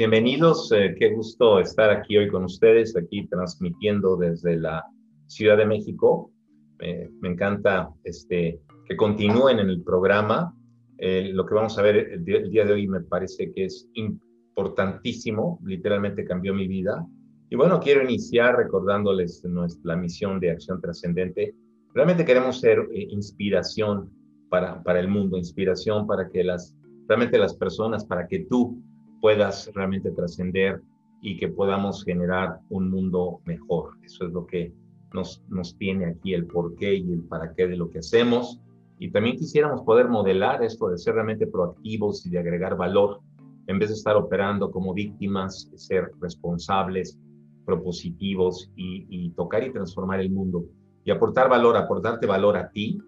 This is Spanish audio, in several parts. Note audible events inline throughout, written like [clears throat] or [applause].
bienvenidos, eh, qué gusto estar aquí hoy con ustedes, aquí transmitiendo desde la Ciudad de México. me encanta este, que continúen en el programa. Eh, lo que vamos a ver el día, de hoy me parece que es importantísimo, literalmente cambió mi vida. Y bueno, quiero iniciar recordándoles nuestra misión de acción trascendente. Realmente queremos ser eh, inspiración para, para el mundo, inspiración para que las, realmente las personas, para que tú puedas realmente trascender y que podamos generar un mundo mejor. Eso es lo que nos, nos tiene aquí el porqué y el para qué de lo que hacemos. Y también quisiéramos poder modelar esto de ser realmente proactivos y de agregar valor, en vez de estar operando como víctimas, ser responsables, propositivos y, y tocar y transformar el mundo. Y aportar valor, aportarte valor a ti,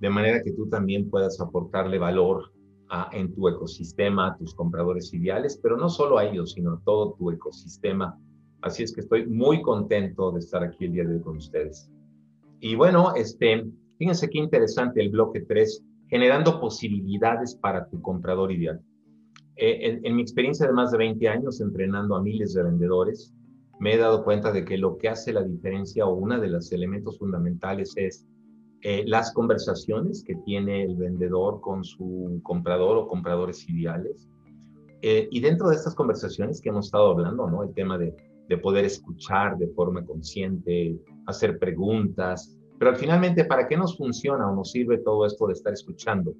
de manera que tú también puedas aportarle valor en tu ecosistema, a tus compradores ideales, pero no solo a ellos, sino a todo tu ecosistema. Así es que estoy muy contento de estar aquí el día de hoy con ustedes. Y bueno, este, fíjense qué interesante el bloque 3, generando posibilidades para tu comprador ideal. Eh, en, mi experiencia de más de 20 años entrenando a miles de vendedores, me he dado cuenta de que lo que hace la diferencia o uno de los elementos fundamentales es eh, las conversaciones que tiene el vendedor con su comprador o compradores ideales. Eh, y dentro de estas conversaciones que hemos estado hablando, ¿no? El tema de, de poder escuchar de forma consciente, hacer preguntas, pero finalmente, ¿para qué nos funciona o nos sirve todo esto de estar escuchando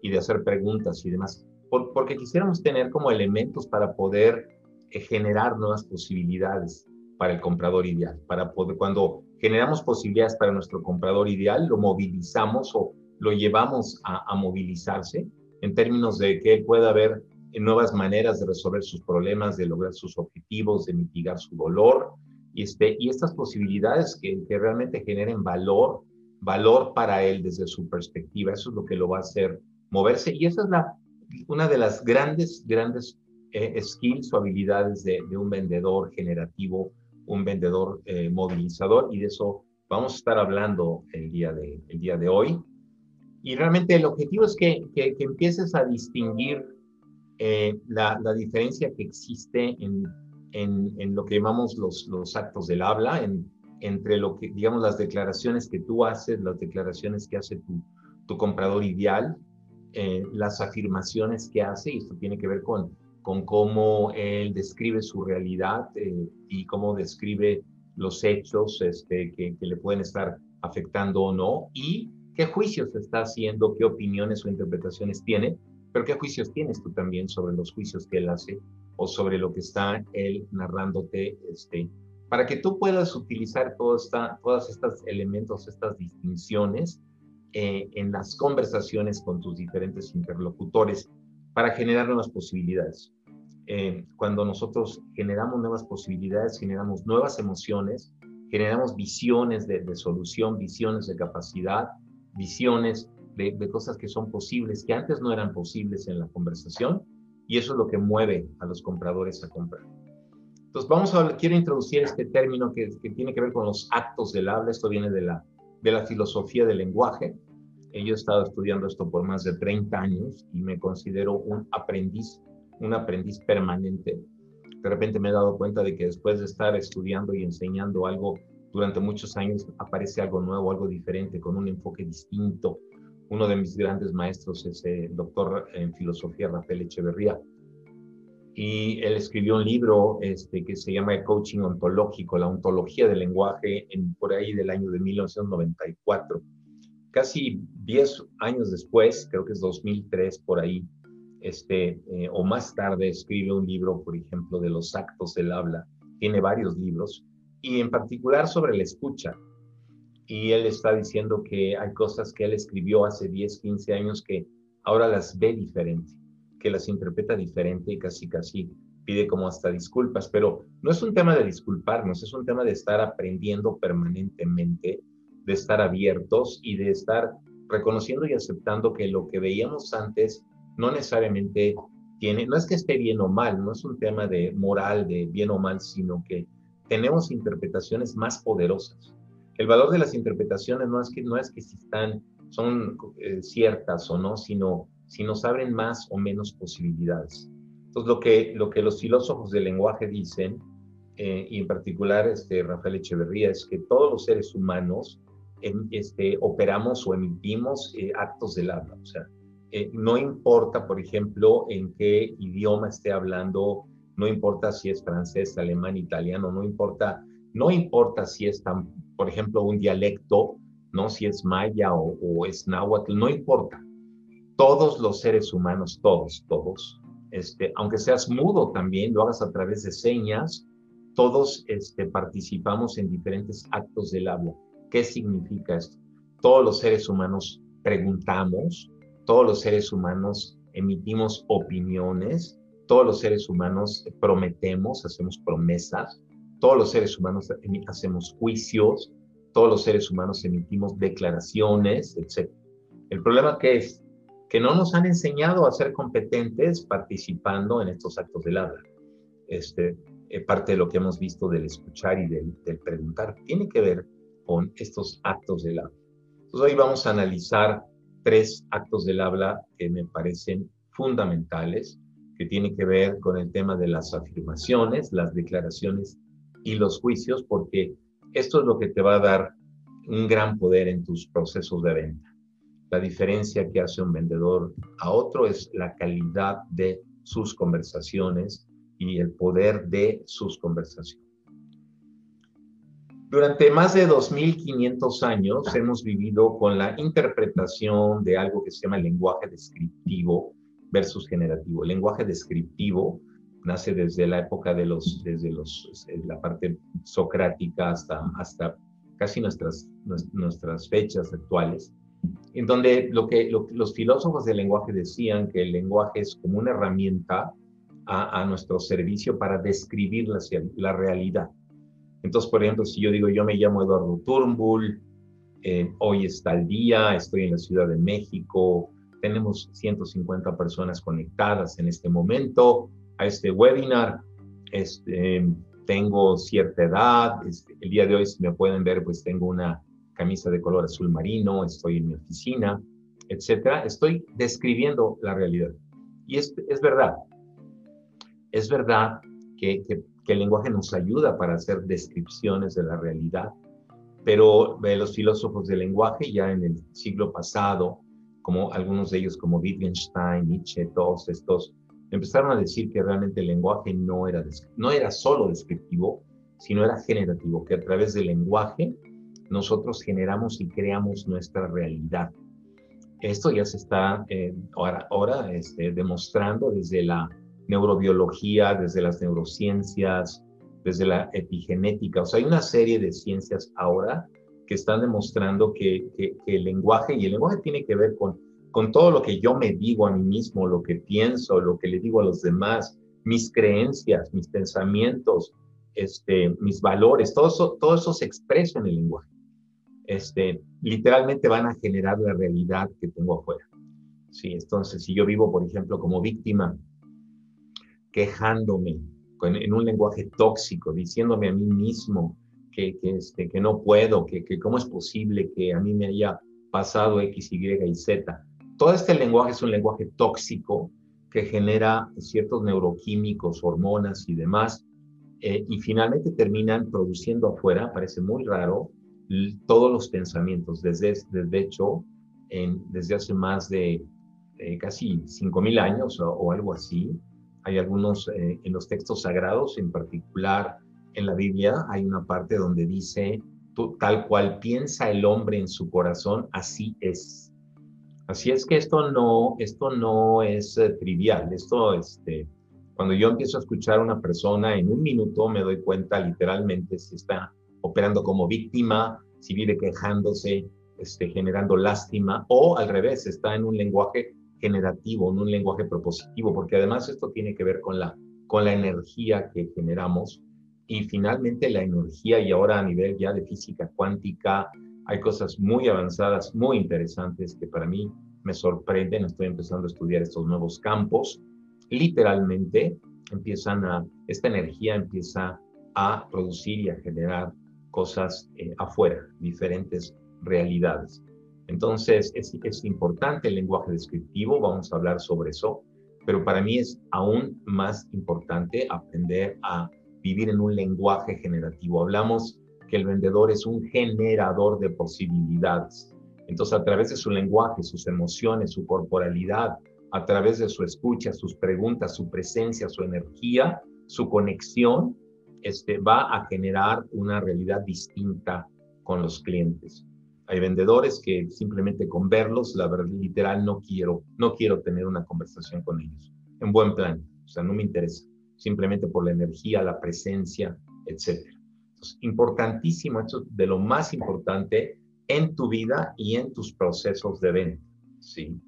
y de hacer preguntas y demás? porque quisiéramos tener como elementos para poder eh, generar nuevas posibilidades para el comprador ideal, para poder, cuando generamos posibilidades para nuestro comprador ideal, lo movilizamos o lo llevamos a, movilizarse en términos de que él pueda ver nuevas maneras de resolver sus problemas, de lograr sus objetivos, de mitigar su dolor, y, este, y estas posibilidades que, que realmente generen valor, valor para él desde su perspectiva, eso es lo que lo va a hacer moverse, y esa es la, una de las grandes, grandes eh, skills o habilidades de, de un vendedor generativo un vendedor eh, movilizador y de eso vamos a estar hablando el día de, el día de hoy. Y realmente el objetivo es que, que, empieces a distinguir eh, la, la, diferencia que existe en, en, en, lo que llamamos los, los actos del habla, en, entre lo que, digamos, las declaraciones que tú haces, las declaraciones que hace tu, tu comprador ideal, eh, las afirmaciones que hace, y esto tiene que ver con con cómo él describe su realidad eh, y cómo describe los hechos este, que, le pueden estar afectando o no, y qué juicios está haciendo, qué opiniones o interpretaciones tiene, pero qué juicios tienes tú también sobre los juicios que él hace o sobre lo que está él narrándote, este, para que tú puedas utilizar todos estos elementos, estas distinciones eh, en las conversaciones con tus diferentes interlocutores para generar nuevas posibilidades. Eh, cuando nosotros generamos nuevas posibilidades, generamos nuevas emociones, generamos visiones de, solución, visiones de capacidad, visiones de, cosas que son posibles, que antes no eran posibles en la conversación, y eso es lo que mueve a los compradores a comprar. Entonces, vamos a quiero introducir este término que, que tiene que ver con los actos del habla, esto viene de la, de la filosofía del lenguaje, yo he estado estudiando esto por más de 30 años y me considero un aprendiz, un aprendiz permanente. De repente me he dado cuenta de que después de estar estudiando y enseñando algo durante muchos años, aparece algo nuevo, algo diferente, con un enfoque distinto. Uno de mis grandes maestros es el doctor en filosofía Rafael Echeverría. Y él escribió un libro este, que se llama El Coaching Ontológico, la ontología del lenguaje, en, por ahí del año de 1994 casi 10 años después, creo que es 2003 por ahí, este, eh, o más tarde escribe un libro, por ejemplo, de los actos del habla. Tiene varios libros y en particular sobre la escucha. Y él está diciendo que hay cosas que él escribió hace 10, 15 años que ahora las ve diferente, que las interpreta diferente y casi casi pide como hasta disculpas, pero no es un tema de disculparnos, es un tema de estar aprendiendo permanentemente de estar abiertos y de estar reconociendo y aceptando que lo que veíamos antes no necesariamente tiene, no es que esté bien o mal, no es un tema de moral, de bien o mal, sino que tenemos interpretaciones más poderosas. El valor de las interpretaciones no es que, no es que si están, son eh, ciertas o no, sino si nos abren más o menos posibilidades. Entonces, lo que, lo que los filósofos del lenguaje dicen, eh, y en particular este, Rafael Echeverría, es que todos los seres humanos em, este, operamos o emitimos eh, actos del habla. O sea, eh, no importa, por ejemplo, en qué idioma esté hablando, no importa si es francés, alemán, italiano, no importa, no importa si es, por ejemplo, un dialecto, no si es maya o, o es náhuatl, no importa. Todos los seres humanos, todos, todos, este, aunque seas mudo también, lo hagas a través de señas, todos este, participamos en diferentes actos del habla. ¿Qué significa esto? Todos los seres humanos preguntamos, todos los seres humanos emitimos opiniones, todos los seres humanos prometemos, hacemos promesas, todos los seres humanos hacemos juicios, todos los seres humanos emitimos declaraciones, etc. El problema que es que no nos han enseñado a ser competentes participando en estos actos del habla. Este, eh, parte de lo que hemos visto del escuchar y del, preguntar tiene que ver con estos actos del habla. Entonces hoy vamos a analizar tres actos del habla que me parecen fundamentales, que tienen que ver con el tema de las afirmaciones, las declaraciones y los juicios, porque esto es lo que te va a dar un gran poder en tus procesos de venta. La diferencia que hace un vendedor a otro es la calidad de sus conversaciones y el poder de sus conversaciones. Durante más de 2.500 años hemos vivido con la interpretación de algo que se llama lenguaje descriptivo versus generativo. El lenguaje descriptivo nace desde la época de los, desde los, la parte socrática hasta, hasta casi nuestras, nuestras fechas actuales en donde lo que los filósofos del lenguaje decían que el lenguaje es como una herramienta a, nuestro servicio para describir la, la, realidad. Entonces, por ejemplo, si yo digo, yo me llamo Eduardo Turnbull, eh, hoy está el día, estoy en la Ciudad de México, tenemos 150 personas conectadas en este momento a este webinar, este, tengo cierta edad, este, el día de hoy, si me pueden ver, pues tengo una camisa de color azul marino, estoy en mi oficina, etcétera. Estoy describiendo la realidad. Y es, es verdad. Es verdad que, que, el lenguaje nos ayuda para hacer descripciones de la realidad, pero los filósofos del lenguaje ya en el siglo pasado, como algunos de ellos como Wittgenstein, Nietzsche, todos estos, empezaron a decir que realmente el lenguaje no era, no era solo descriptivo, sino era generativo, que a través del lenguaje nosotros generamos y creamos nuestra realidad. Esto ya se está eh, ahora, ahora este, demostrando desde la neurobiología, desde las neurociencias, desde la epigenética. O sea, hay una serie de ciencias ahora que están demostrando que, que, el lenguaje, y el lenguaje tiene que ver con, con todo lo que yo me digo a mí mismo, lo que pienso, lo que le digo a los demás, mis creencias, mis pensamientos, este, mis valores, todo eso, todo eso se expresa en el lenguaje este, literalmente van a generar la realidad que tengo afuera. Sí, entonces, si yo vivo, por ejemplo, como víctima, quejándome en un lenguaje tóxico, diciéndome a mí mismo que, este, que no puedo, que, que cómo es posible que a mí me haya pasado X, Y y Z. Todo este lenguaje es un lenguaje tóxico que genera ciertos neuroquímicos, hormonas y demás, eh, y finalmente terminan produciendo afuera, parece muy raro, todos los pensamientos. Desde, desde hecho, desde hace más de eh, casi 5.000 años o, algo así, hay algunos eh, en los textos sagrados, en particular en la Biblia, hay una parte donde dice, tal cual piensa el hombre en su corazón, así es. Así es que esto no, esto no es eh, trivial, esto, este, cuando yo empiezo a escuchar a una persona, en un minuto me doy cuenta literalmente si está operando como víctima, si vive quejándose, este, generando lástima, o al revés, está en un lenguaje generativo, en un lenguaje propositivo, porque además esto tiene que ver con la, con la energía que generamos. Y finalmente la energía, y ahora a nivel ya de física cuántica, hay cosas muy avanzadas, muy interesantes que para mí me sorprenden, estoy empezando a estudiar estos nuevos campos, literalmente empiezan a, esta energía empieza a producir y a generar cosas eh, afuera, diferentes realidades. Entonces, es, importante el lenguaje descriptivo, vamos a hablar sobre eso, pero para mí es aún más importante aprender a vivir en un lenguaje generativo. Hablamos que el vendedor es un generador de posibilidades. Entonces, a través de su lenguaje, sus emociones, su corporalidad, a través de su escucha, sus preguntas, su presencia, su energía, su conexión, este, va a generar una realidad distinta con los clientes. Hay vendedores que simplemente con verlos, la verdad, literal, no quiero, no quiero tener una conversación con ellos. En buen plan, o sea, no me interesa. Simplemente por la energía, la presencia, etc. Entonces, importantísimo, esto de lo más importante en tu vida y en tus procesos de venta, ¿sí?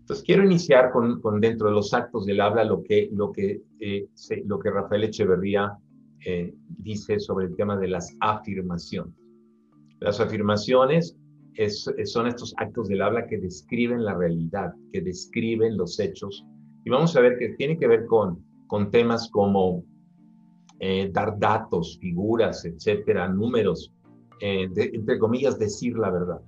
Entonces, quiero iniciar con, con dentro de los actos del habla lo que, lo que, eh, lo que Rafael Echeverría eh, dice sobre el tema de las afirmaciones. Las afirmaciones son estos actos del habla que describen la realidad, que describen los hechos. Y vamos a ver que tiene que ver con, con temas como eh, dar datos, figuras, etcétera, números, eh, entre comillas, decir la verdad.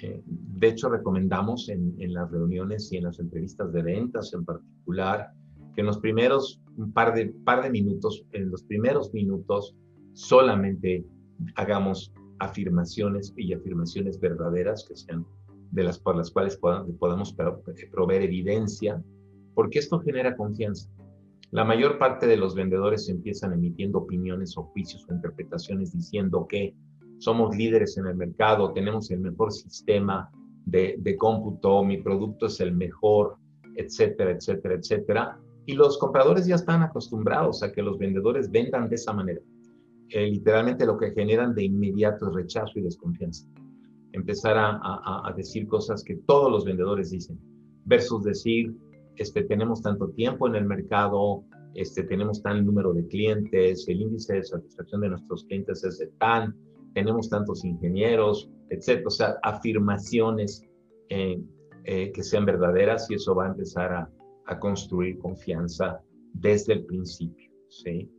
de hecho, recomendamos en, en, las reuniones y en las entrevistas de ventas en particular que en los primeros un par de, par de minutos, en los primeros minutos, solamente hagamos afirmaciones y afirmaciones verdaderas que sean de las por las cuales podamos, podamos proveer evidencia, porque esto genera confianza. La mayor parte de los vendedores empiezan emitiendo opiniones o juicios o interpretaciones diciendo que somos líderes en el mercado, tenemos el mejor sistema de, de cómputo, mi producto es el mejor, etcétera, etcétera, etcétera. Y los compradores ya están acostumbrados a que los vendedores vendan de esa manera. Literalmente lo que generan de inmediato es rechazo y desconfianza. Empezar a, decir cosas que todos los vendedores dicen, versus decir, este, tenemos tanto tiempo en el mercado, este, tenemos tal número de clientes, el índice de satisfacción de nuestros clientes es tan, tenemos tantos ingenieros, etc. O sea, afirmaciones eh, eh, que sean verdaderas y eso va a empezar a, a construir confianza desde el principio. ¿sí?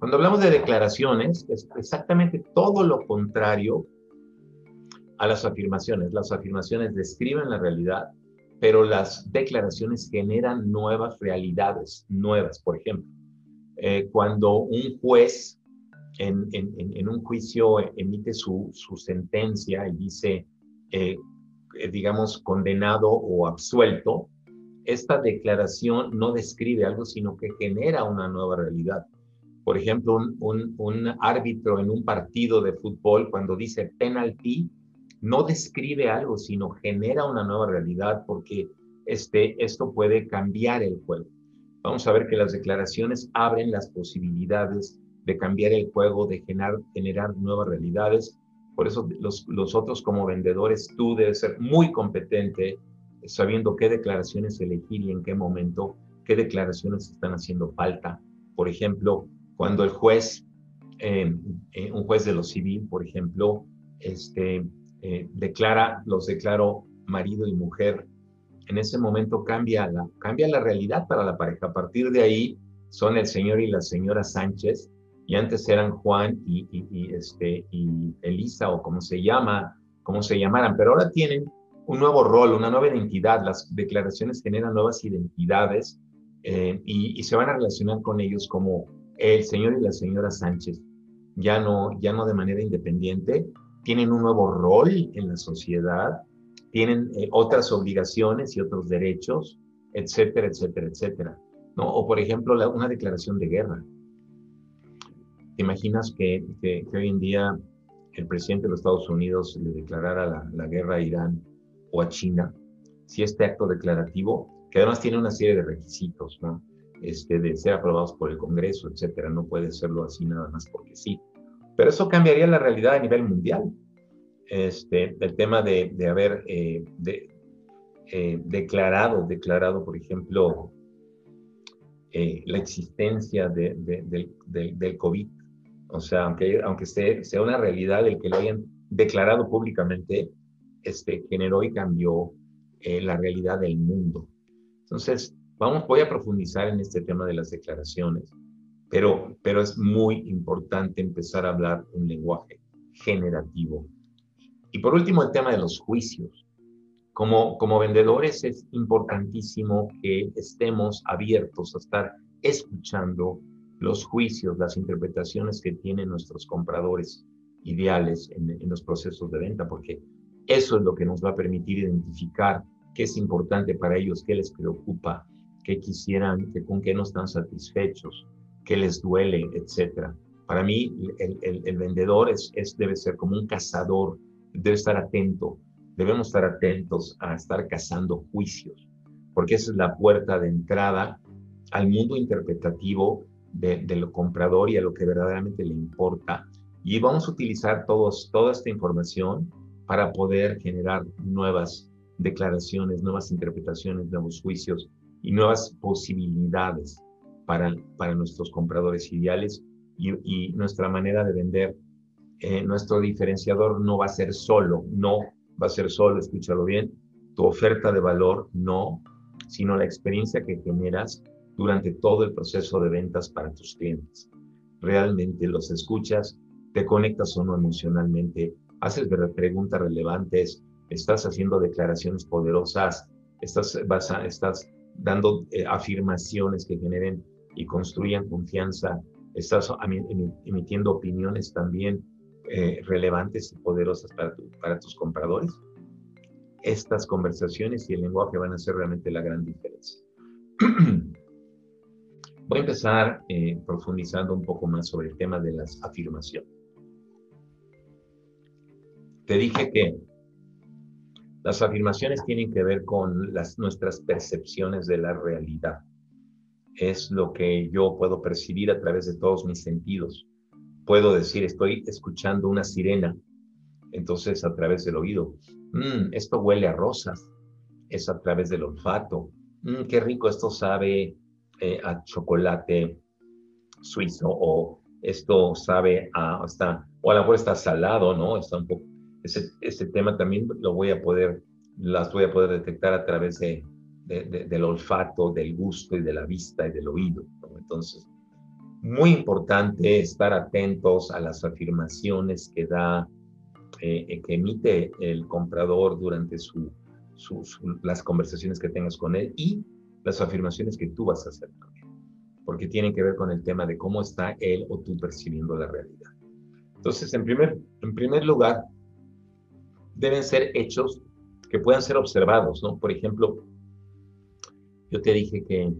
Cuando hablamos de declaraciones, es exactamente todo lo contrario a las afirmaciones. Las afirmaciones describen la realidad, pero las declaraciones generan nuevas realidades, nuevas. Por ejemplo, eh, cuando un juez en, un juicio emite su, su sentencia y dice, eh, eh, digamos, condenado o absuelto, esta declaración no describe algo, sino que genera una nueva realidad. Por ejemplo, un, árbitro en un partido de fútbol, cuando dice penalty, no describe algo, sino genera una nueva realidad porque este, esto puede cambiar el juego. Vamos a ver que las declaraciones abren las posibilidades de cambiar el juego, de generar, generar nuevas realidades. Por eso los, los otros como vendedores, tú debes ser muy competente sabiendo qué declaraciones elegir y en qué momento, qué declaraciones están haciendo falta. Por ejemplo, cuando el juez, eh, eh, un juez de lo civil, por ejemplo, este, eh, declara, los declaró marido y mujer, en ese momento cambia la, cambia la realidad para la pareja. A partir de ahí son el señor y la señora Sánchez, y antes eran Juan y, y, este, y Elisa, o como se llama, como se llamaran, pero ahora tienen un nuevo rol, una nueva identidad. Las declaraciones generan nuevas identidades eh, y, se van a relacionar con ellos como el señor y la señora Sánchez. Ya no, ya no de manera independiente, tienen un nuevo rol en la sociedad, tienen eh, otras obligaciones y otros derechos, etcétera, etcétera, etcétera. ¿no? O por ejemplo, una declaración de guerra. ¿Te imaginas que, hoy en día el presidente de los Estados Unidos le declarara la, la guerra a Irán o a China, si este acto declarativo, que además tiene una serie de requisitos, ¿no? Este, de ser aprobados por el Congreso, etcétera, no puede serlo así nada más porque sí. Pero eso cambiaría la realidad a nivel mundial. Este, el tema de, de haber eh, de, eh, declarado, declarado, por ejemplo, eh, la existencia de, del COVID. O sea, aunque, aunque sea, sea una realidad el que lo hayan declarado públicamente, este, generó y cambió eh, la realidad del mundo. Entonces, vamos, voy a profundizar en este tema de las declaraciones, pero, pero es muy importante empezar a hablar un lenguaje generativo. Y por último, el tema de los juicios. como, como vendedores es importantísimo que estemos abiertos a estar escuchando los juicios, las interpretaciones que tienen nuestros compradores ideales en, en, los procesos de venta, porque eso es lo que nos va a permitir identificar qué es importante para ellos, qué les preocupa, qué quisieran, que, con qué no están satisfechos, qué les duele, etcétera. Para mí, el, el, vendedor es, es, debe ser como un cazador, debe estar atento, debemos estar atentos a estar cazando juicios, porque esa es la puerta de entrada al mundo interpretativo de, del comprador y a lo que verdaderamente le importa. Y vamos a utilizar todos, toda esta información para poder generar nuevas declaraciones, nuevas interpretaciones, nuevos juicios y nuevas posibilidades para, para nuestros compradores ideales y, y nuestra manera de vender. Eh, nuestro diferenciador no va a ser solo, no va a ser solo, escúchalo bien, tu oferta de valor, no, sino la experiencia que generas durante todo el proceso de ventas para tus clientes. Realmente los escuchas, te conectas o no emocionalmente, haces preguntas relevantes, estás haciendo declaraciones poderosas, estás, vas a, estás dando eh, afirmaciones que generen y construyan confianza, estás emitiendo opiniones también eh, relevantes y poderosas para, tu, para tus compradores. Estas conversaciones y el lenguaje van a ser realmente la gran diferencia. [clears throat] Voy a empezar eh, profundizando un poco más sobre el tema de las afirmaciones. Te dije que las afirmaciones tienen que ver con las, nuestras percepciones de la realidad. Es lo que yo puedo percibir a través de todos mis sentidos. Puedo decir, estoy escuchando una sirena, entonces a través del oído. Mm, esto huele a rosas, es a través del olfato. Mm, qué rico, esto sabe eh, a chocolate suizo o esto sabe a, o a lo mejor está salado, ¿no? Está un poco ese, ese tema también lo voy a poder, las voy a poder detectar a través de, de, del olfato, del gusto y de la vista y del oído. Entonces, muy importante estar atentos a las afirmaciones que da, eh, que emite el comprador durante su, su, las conversaciones que tengas con él y las afirmaciones que tú vas a hacer también, porque tienen que ver con el tema de cómo está él o tú percibiendo la realidad. Entonces, en primer, en primer lugar, deben ser hechos que puedan ser observados, ¿no? Por ejemplo, yo te dije que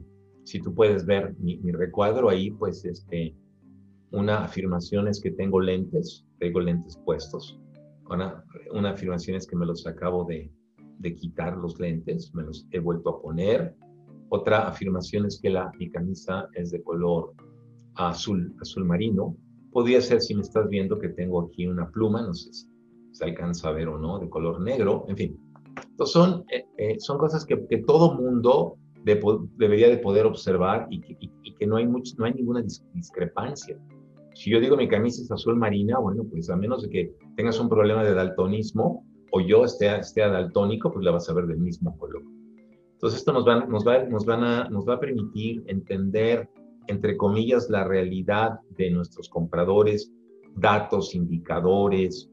si tú puedes ver mi, recuadro ahí, pues este, una afirmación es que tengo lentes, tengo lentes puestos. Una, una afirmación es que me los acabo de, quitar los lentes, me los he vuelto a poner. Otra afirmación es que la, mi camisa es de color azul, azul marino. Podría ser si me estás viendo que tengo aquí una pluma, no sé si se alcanza a ver o no, de color negro, en fin. Entonces son, eh, eh, son cosas que, que todo mundo debería de poder observar y que, y, que no, hay mucho, no hay ninguna discrepancia. Si yo digo mi camisa es azul marina, bueno, pues a menos de que tengas un problema de daltonismo o yo esté, esté daltónico, pues la vas a ver del mismo color. Entonces esto nos va, nos, va, nos, van a, nos va a permitir entender, entre comillas, la realidad de nuestros compradores, datos, indicadores,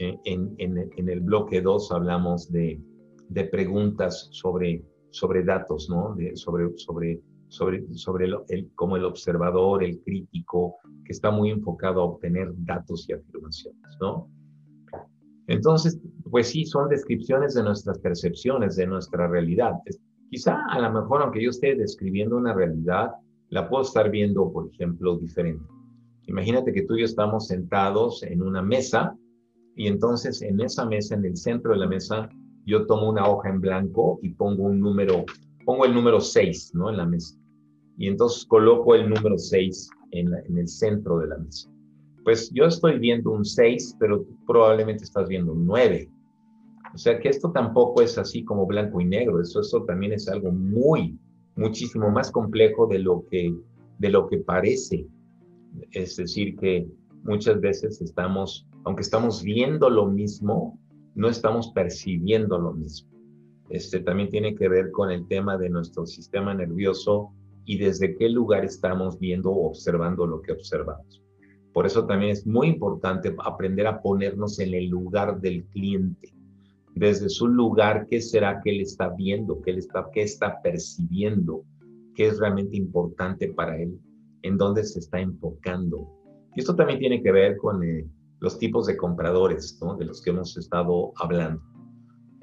en, en, el bloque 2 hablamos de, de, preguntas sobre, sobre datos, ¿no? De, sobre, sobre, sobre, sobre el, como el observador, el crítico, que está muy enfocado a obtener datos y afirmaciones, ¿no? Entonces, pues sí, son descripciones de nuestras percepciones, de nuestra realidad. Quizá a lo mejor, aunque yo esté describiendo una realidad, la puedo estar viendo, por ejemplo, diferente. Imagínate que tú y yo estamos sentados en una mesa y entonces en esa mesa, en el centro de la mesa, yo tomo una hoja en blanco y pongo un número, pongo el número 6, ¿no? En la mesa. Y entonces coloco el número 6 en, el centro de la mesa. Pues yo estoy viendo un 6, pero tú probablemente estás viendo un 9. O sea que esto tampoco es así como blanco y negro, eso, eso también es algo muy, muchísimo más complejo de lo que, de lo que parece. Es decir, que muchas veces estamos aunque estamos viendo lo mismo, no estamos percibiendo lo mismo. Este también tiene que ver con el tema de nuestro sistema nervioso y desde qué lugar estamos viendo o observando lo que observamos. Por eso también es muy importante aprender a ponernos en el lugar del cliente. desde su lugar qué será que él está viendo, qué, él está, qué está percibiendo, qué es realmente importante para él, en dónde se está enfocando. Y esto también tiene que ver con eh, los tipos de compradores ¿no? de los que hemos estado hablando.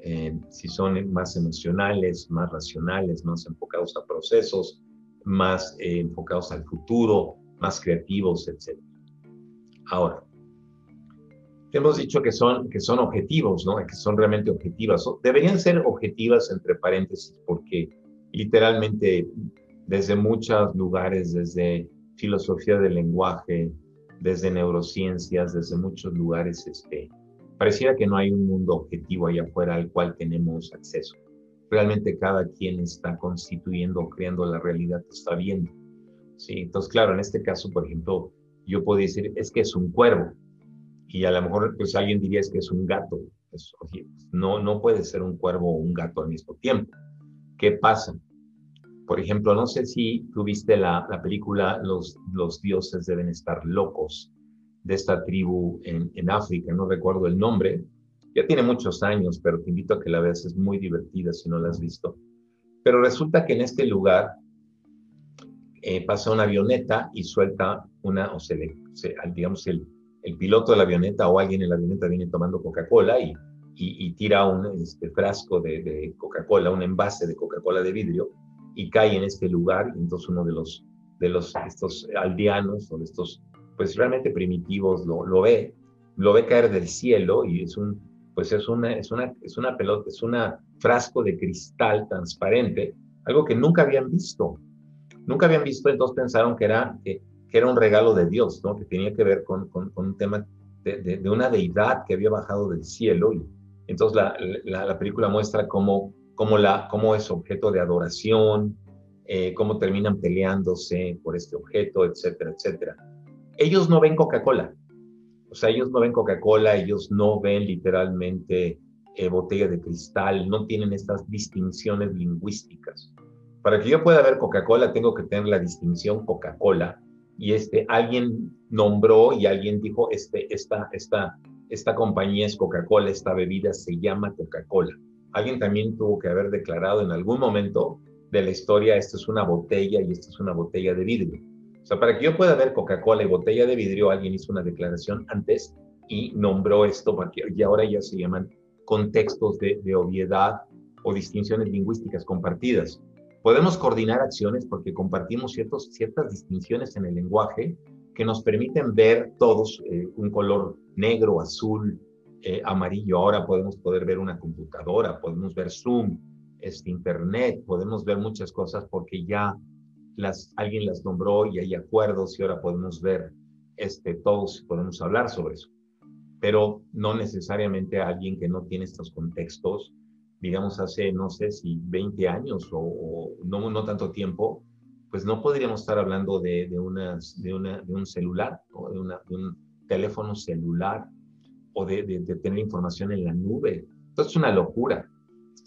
Eh, si son más emocionales, más racionales, más enfocados a procesos, más eh, enfocados al futuro, más creativos, etc. Ahora, hemos dicho que son, que son objetivos, ¿no? que son realmente objetivas. Deberían ser objetivas entre paréntesis porque literalmente desde muchos lugares, desde filosofía del lenguaje, desde neurociencias, desde muchos lugares, este, pareciera que no hay un mundo objetivo allá afuera al cual tenemos acceso. Realmente cada quien está constituyendo o creando la realidad que está viendo. ¿sí? Entonces, claro, en este caso, por ejemplo, yo puedo decir, es que es un cuervo. Y a lo mejor pues alguien diría es que es un gato. Pues, no, no puede ser un cuervo o un gato al mismo tiempo. ¿Qué pasa? Por ejemplo, no sé si tuviste la, la película Los, los dioses deben estar locos de esta tribu en, en, África, no recuerdo el nombre, ya tiene muchos años, pero te invito a que la veas, es muy divertida si no la has visto. Pero resulta que en este lugar eh, pasa una avioneta y suelta una, o se le, digamos, el, el, piloto de la avioneta o alguien en la avioneta viene tomando Coca-Cola y, y, tira un este, frasco de Coca-Cola, un envase de Coca-Cola de vidrio y cae en este lugar. Y entonces uno de los, de los, estos aldeanos o de estos pues realmente primitivos lo, lo ve, lo ve caer del cielo y es un, pues es una, es una, es una pelota, es un frasco de cristal transparente, algo que nunca habían visto. Nunca habían visto, entonces pensaron que era, que, que era un regalo de Dios, ¿no? que tenía que ver con, con, un tema de, de, una deidad que había bajado del cielo. Y entonces la, la, la película muestra cómo, cómo, es objeto de adoración, eh, cómo terminan peleándose por este objeto, etcétera, etcétera ellos no ven Coca-Cola. O sea, ellos no ven Coca-Cola, ellos no ven literalmente eh, botella de cristal, no tienen estas distinciones lingüísticas. Para que yo pueda ver Coca-Cola, tengo que tener la distinción Coca-Cola. Y este, alguien nombró y alguien dijo, este, esta, esta, esta compañía es Coca-Cola, esta bebida se llama Coca-Cola. Alguien también tuvo que haber declarado en algún momento de la historia, esto es una botella y esto es una botella de vidrio o sea, para que yo pueda ver Coca-Cola y botella de vidrio, alguien hizo una declaración antes y nombró esto, y ahora ya se llaman contextos de, obviedad o distinciones lingüísticas compartidas. Podemos coordinar acciones porque compartimos ciertos, ciertas distinciones en el lenguaje que nos permiten ver todos eh, un color negro, azul, eh, amarillo. Ahora podemos poder ver una computadora, podemos ver Zoom, este, Internet, podemos ver muchas cosas porque ya alguien las nombró y hay acuerdos y ahora podemos ver, este, todos podemos hablar sobre eso. Pero no necesariamente alguien que no tiene estos contextos, digamos hace, no sé si 20 años o, no, no tanto tiempo, pues no podríamos estar hablando de, de, unas, de, una, de un celular, o de, una, de, un teléfono celular o de, de, tener información en la nube. Esto es una locura.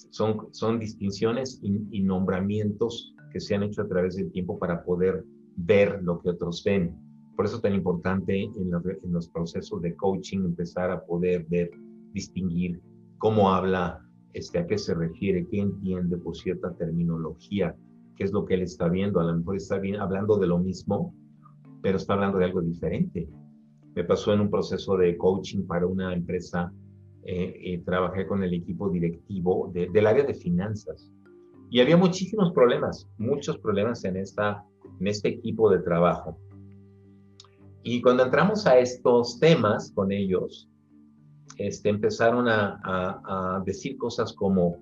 Son, son distinciones y nombramientos que se han hecho a través del tiempo para poder ver lo que otros ven. Por eso es tan importante en, en los procesos de coaching empezar a poder ver, distinguir cómo habla, este, a qué se refiere, qué entiende por cierta terminología, qué es lo que él está viendo. A lo mejor está bien, hablando de lo mismo, pero está hablando de algo diferente. Me pasó en un proceso de coaching para una empresa, eh, eh trabajé con el equipo directivo del área de finanzas y había muchísimos problemas, muchos problemas en, esta, en este equipo de trabajo. Y cuando entramos a estos temas con ellos, este, empezaron a, a, decir cosas como,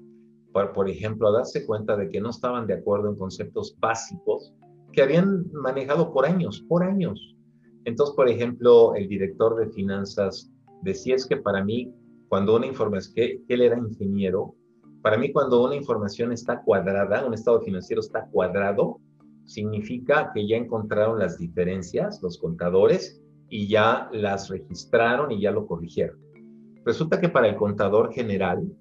por, por, ejemplo, a darse cuenta de que no estaban de acuerdo en conceptos básicos que habían manejado por años, por años. Entonces, por ejemplo, el director de finanzas decía es que para mí, cuando una información, que él era ingeniero, para mí, cuando una información está cuadrada, un estado financiero está cuadrado, significa que ya encontraron las diferencias, los contadores, y ya las registraron y ya lo corrigieron. Resulta que para el contador general,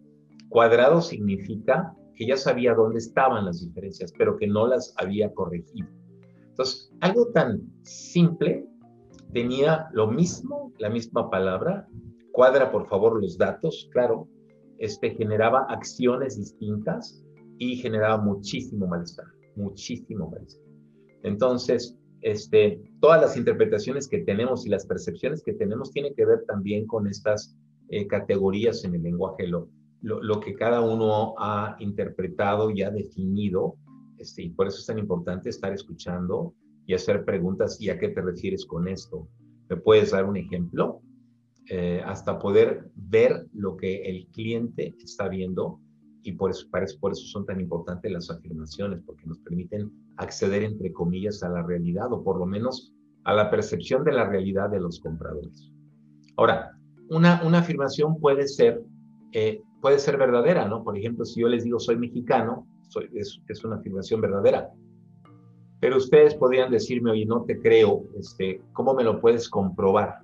cuadrado significa que ya sabía dónde estaban las diferencias, pero que no las había corregido. Entonces, algo tan simple tenía lo mismo, la misma palabra, cuadra por favor los datos, claro, este, generaba acciones distintas y generaba muchísimo malestar, muchísimo malestar. Entonces, este, todas las interpretaciones que tenemos y las percepciones que tenemos tienen que ver también con estas eh, categorías en el lenguaje, lo, lo, que cada uno ha interpretado y ha definido, este, y por eso es tan importante estar escuchando y hacer preguntas, ¿y a qué te refieres con esto? ¿Me puedes dar un ejemplo? Eh, hasta poder ver lo que el cliente está viendo y por eso, por eso son tan importantes las afirmaciones, porque nos permiten acceder, entre comillas, a la realidad o por lo menos a la percepción de la realidad de los compradores. Ahora, una, una afirmación puede ser, eh, puede ser verdadera, ¿no? Por ejemplo, si yo les digo soy mexicano, soy, es, es, una afirmación verdadera. Pero ustedes podrían decirme, oye, no te creo, este, ¿cómo me lo puedes comprobar?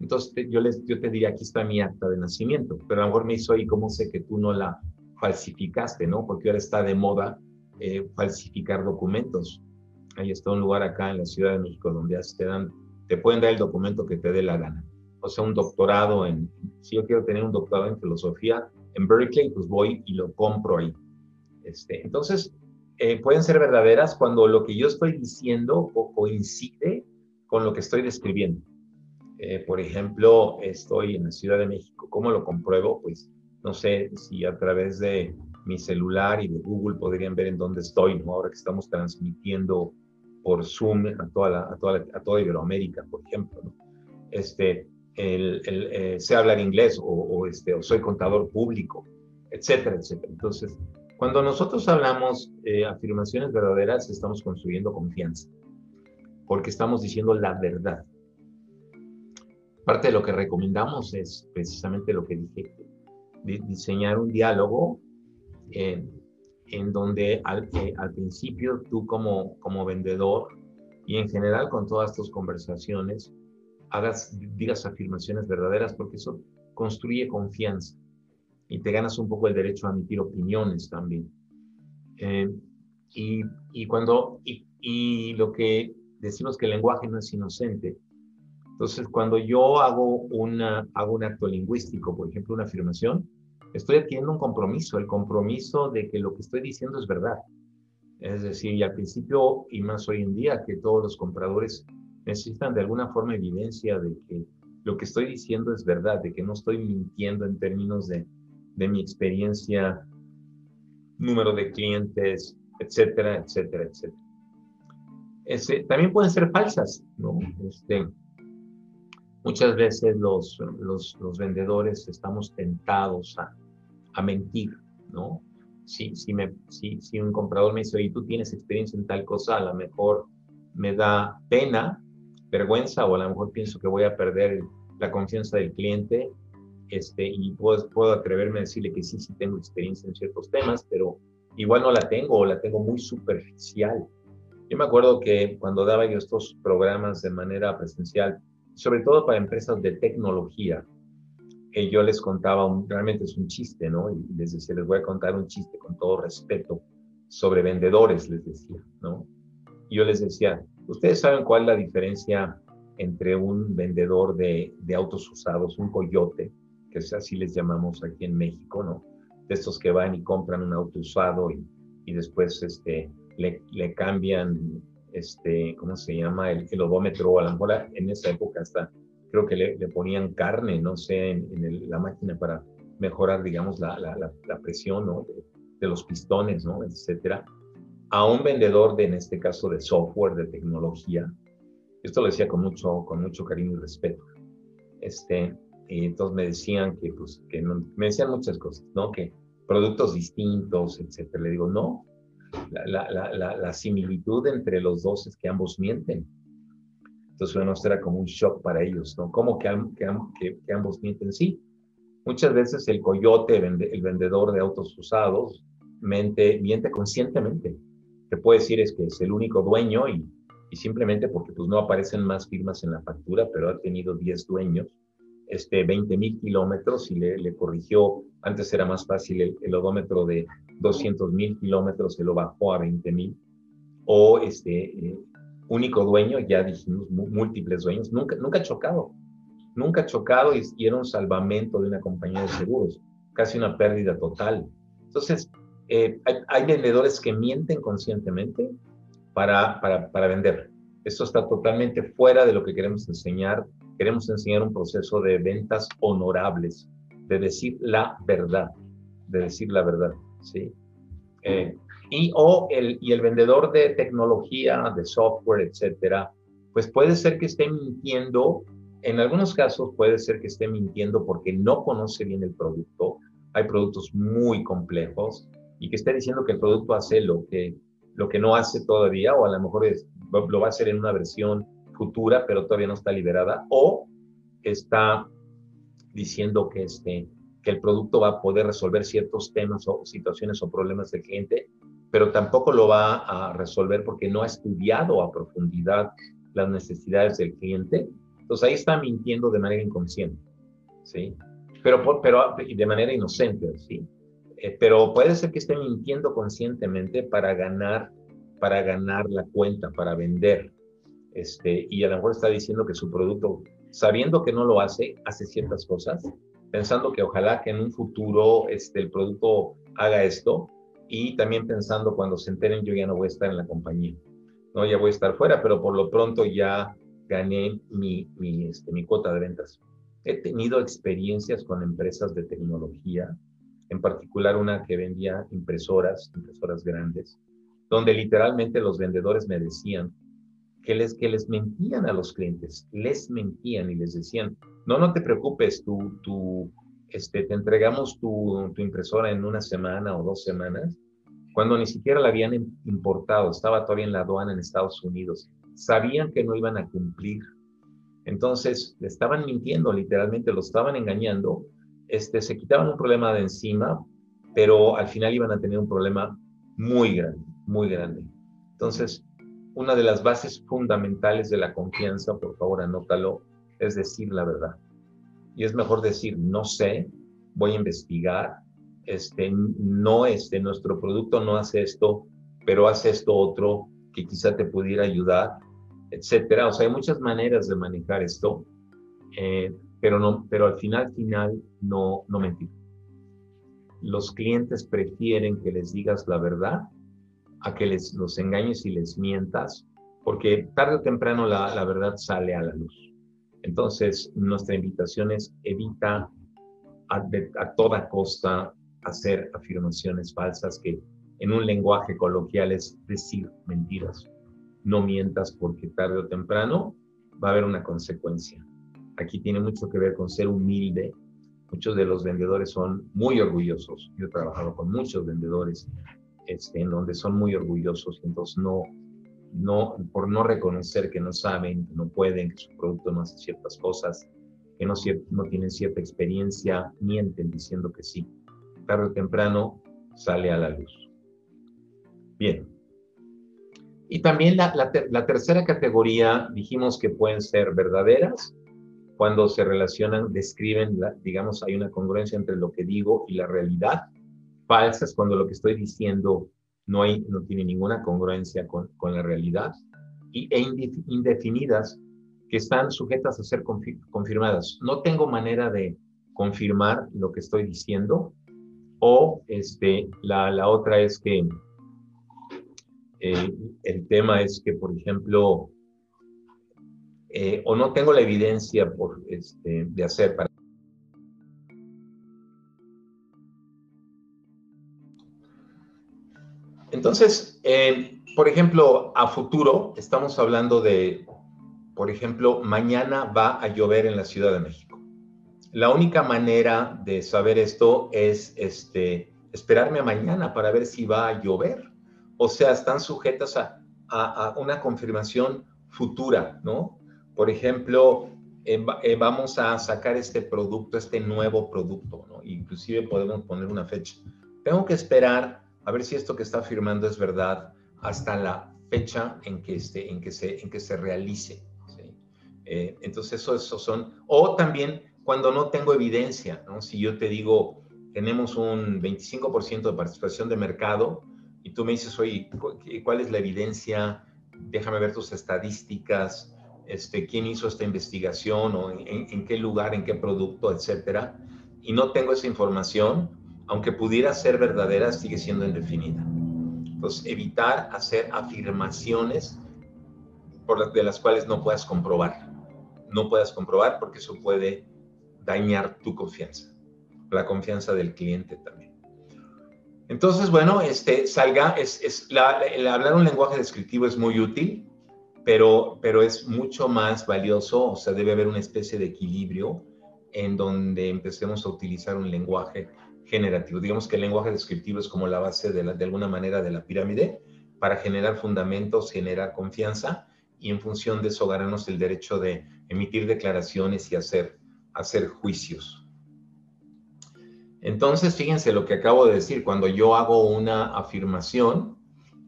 Entonces yo, les, yo te diría, aquí está mi acta de nacimiento, pero a lo mejor me dice, oye, ¿cómo sé que tú no la falsificaste, no? Porque ahora está de moda eh, falsificar documentos. Ahí está un lugar acá en la Ciudad de México donde te dan, te pueden dar el documento que te dé la gana. O sea, un doctorado en, si yo quiero tener un doctorado en filosofía en Berkeley, pues voy y lo compro ahí. Este, entonces, eh, pueden ser verdaderas cuando lo que yo estoy diciendo coincide con lo que estoy describiendo. Eh, por ejemplo, estoy en la Ciudad de México. ¿Cómo lo compruebo? Pues no sé si a través de mi celular y de Google podrían ver en dónde estoy, ¿no? ahora que estamos transmitiendo por Zoom a toda, la, a toda, a toda Iberoamérica, por ejemplo. ¿no? Este, el, el, eh, sé hablar inglés o, este, o soy contador público, etcétera, etcétera. Entonces, cuando nosotros hablamos eh, afirmaciones verdaderas, estamos construyendo confianza, porque estamos diciendo la verdad. Parte de lo que recomendamos es precisamente lo que dije, diseñar un diálogo en, en donde al, eh, al, principio tú como, como vendedor y en general con todas tus conversaciones hagas, digas afirmaciones verdaderas porque eso construye confianza y te ganas un poco el derecho a emitir opiniones también. Eh, y, y, cuando, y, y lo que decimos que el lenguaje no es inocente, entonces, cuando yo hago, una, hago un acto lingüístico, por ejemplo, una afirmación, estoy adquiriendo un compromiso, el compromiso de que lo que estoy diciendo es verdad. Es decir, y al principio, y más hoy en día, que todos los compradores necesitan de alguna forma evidencia de que lo que estoy diciendo es verdad, de que no estoy mintiendo en términos de, de mi experiencia, número de clientes, etcétera, etcétera, etcétera. Ese, también pueden ser falsas, ¿no? Este, Muchas veces los, los, los vendedores estamos tentados a, a mentir, ¿no? Si, si, me, si, si, un comprador me dice, oye, tú tienes experiencia en tal cosa, a lo mejor me da pena, vergüenza, o a lo mejor pienso que voy a perder la confianza del cliente, este, y puedo, puedo atreverme a decirle que sí, sí tengo experiencia en ciertos temas, pero igual no la tengo o la tengo muy superficial. Yo me acuerdo que cuando daba yo estos programas de manera presencial, sobre todo para empresas de tecnología, que yo les contaba, realmente es un chiste, ¿no? Y les decía, les voy a contar un chiste con todo respeto sobre vendedores, les decía, ¿no? Y yo les decía, ¿ustedes saben cuál es la diferencia entre un vendedor de, de autos usados, un coyote, que así les llamamos aquí en México, ¿no? De estos que van y compran un auto usado y, y después este, le, le cambian este, ¿cómo se llama? El, el odómetro, a lo mejor en esa época hasta creo que le, ponían carne, no sé, en, la máquina para mejorar, digamos, la, la, la presión, ¿no? De, de, los pistones, ¿no? Etcétera. A un vendedor de, en este caso, de software, de tecnología, esto lo decía con mucho, con mucho cariño y respeto, este, y entonces me decían que, pues, que no, me decían muchas cosas, ¿no? Que productos distintos, etcétera. Le digo, no, la, la, la, la, similitud entre los dos es que ambos mienten. Entonces, bueno, esto era como un shock para ellos, ¿no? ¿Cómo que, que, que, ambos mienten? Sí. Muchas veces el coyote, el vendedor de autos usados, miente, miente conscientemente. Te puede decir es que es el único dueño y, y simplemente porque pues, no aparecen más firmas en la factura, pero ha tenido 10 dueños, este, 20 mil kilómetros y le, le, corrigió, antes era más fácil el, el odómetro de 200 mil kilómetros se lo bajó a 20 mil, o este eh, único dueño, ya dijimos múltiples dueños, nunca, nunca chocado, nunca chocado y, era un salvamento de una compañía de seguros. casi una pérdida total. Entonces, eh, hay, vendedores que mienten conscientemente para, para, para vender. Esto está totalmente fuera de lo que queremos enseñar. Queremos enseñar un proceso de ventas honorables, de decir la verdad, de decir la verdad, ¿sí? Eh, y, o el, y el vendedor de tecnología, de software, etcétera, pues puede ser que esté mintiendo. En algunos casos puede ser que esté mintiendo porque no conoce bien el producto. Hay productos muy complejos y que esté diciendo que el producto hace lo que, lo que no hace todavía o a lo mejor es, lo va a hacer en una versión futura, pero todavía no está liberada, o está diciendo que, este, que el producto va a poder resolver ciertos temas o situaciones o problemas del cliente, pero tampoco lo va a resolver porque no ha estudiado a profundidad las necesidades del cliente. Entonces ahí está mintiendo de manera inconsciente, ¿sí? Pero, pero de manera inocente, ¿sí? Eh, pero puede ser que esté mintiendo conscientemente para ganar para ganar la cuenta, para vender. Este, y a lo mejor está diciendo que su producto, sabiendo que no lo hace, hace ciertas cosas, pensando que ojalá que en un futuro este, el producto haga esto y también pensando cuando se enteren yo ya no voy a estar en la compañía, no, ya voy a estar fuera, pero por lo pronto ya gané mi, mi, este, mi cuota de ventas. He tenido experiencias con empresas de tecnología, en particular una que vendía impresoras, impresoras grandes, donde literalmente los vendedores me decían que les, que les mentían a los clientes, les mentían y les decían, no, no te preocupes, tú, tú, este, te entregamos tu, tu impresora en una semana o dos semanas, cuando ni siquiera la habían importado, estaba todavía en la aduana en Estados Unidos, sabían que no iban a cumplir. Entonces, le estaban mintiendo, literalmente, lo estaban engañando, este, se quitaban un problema de encima, pero al final iban a tener un problema muy grande muy grande. Entonces, una de las bases fundamentales de la confianza, por favor anótalo, es decir la verdad. Y es mejor decir, no sé, voy a investigar, este, no, este, nuestro producto no hace esto, pero hace esto otro que quizá te pudiera ayudar, etcétera. O sea, hay muchas maneras de manejar esto, eh, pero, no, pero al final, final, no, no mentir. Los clientes prefieren que les digas la verdad a que les, los engañes y les mientas, porque tarde o temprano la, la verdad sale a la luz. Entonces, nuestra invitación es evita a, a, toda costa hacer afirmaciones falsas que en un lenguaje coloquial es decir mentiras. No mientas porque tarde o temprano va a haber una consecuencia. Aquí tiene mucho que ver con ser humilde. Muchos de los vendedores son muy orgullosos. Yo he trabajado con muchos vendedores este, en donde son muy orgullosos, entonces no, no, por no reconocer que no saben, que no pueden, que su producto no hace ciertas cosas, que no, no tienen cierta experiencia, mienten diciendo que sí. Tarde o temprano sale a la luz. Bien. Y también la, la tercera categoría dijimos que pueden ser verdaderas cuando se relacionan, describen, digamos, hay una congruencia entre lo que digo y la realidad falsas cuando lo que estoy diciendo no, hay, no tiene ninguna congruencia con, con la realidad y, e indefinidas que están sujetas a ser confirmadas. No tengo manera de confirmar lo que estoy diciendo o este, la, la otra es que eh, el tema es que, por ejemplo, eh, o no tengo la evidencia por, este, de hacer para Entonces, eh, por ejemplo, a futuro estamos hablando de, por ejemplo, mañana va a llover en la Ciudad de México. La única manera de saber esto es este, esperarme a mañana para ver si va a llover. O sea, están sujetas a, una confirmación futura, ¿no? Por ejemplo, eh, eh, vamos a sacar este producto, este nuevo producto, ¿no? Inclusive podemos poner una fecha. Tengo que esperar a ver si esto que está afirmando es verdad hasta la fecha en que, esté, en que, se, en que se realice. Eh, entonces, eso, eso son, o también cuando no tengo evidencia, ¿no? si yo te digo, tenemos un 25% de participación de mercado y tú me dices, oye, ¿cuál es la evidencia? Déjame ver tus estadísticas, este, quién hizo esta investigación o en, en qué lugar, en qué producto, etcétera y no tengo esa información, aunque pudiera ser verdadera, sigue siendo indefinida. Entonces, evitar hacer afirmaciones de las cuales no puedas comprobar. No puedas comprobar porque eso puede dañar tu confianza, la confianza del cliente también. Entonces, bueno, este, salga, el hablar un lenguaje descriptivo es muy útil, pero, pero es mucho más valioso, o sea, debe haber una especie de equilibrio en donde empecemos a utilizar un lenguaje generativo. Digamos que el lenguaje descriptivo es como la base de, alguna manera de la pirámide para generar fundamentos, generar confianza y en función de eso ganarnos el derecho de emitir declaraciones y hacer, hacer juicios. Entonces, fíjense lo que acabo de decir, cuando yo hago una afirmación,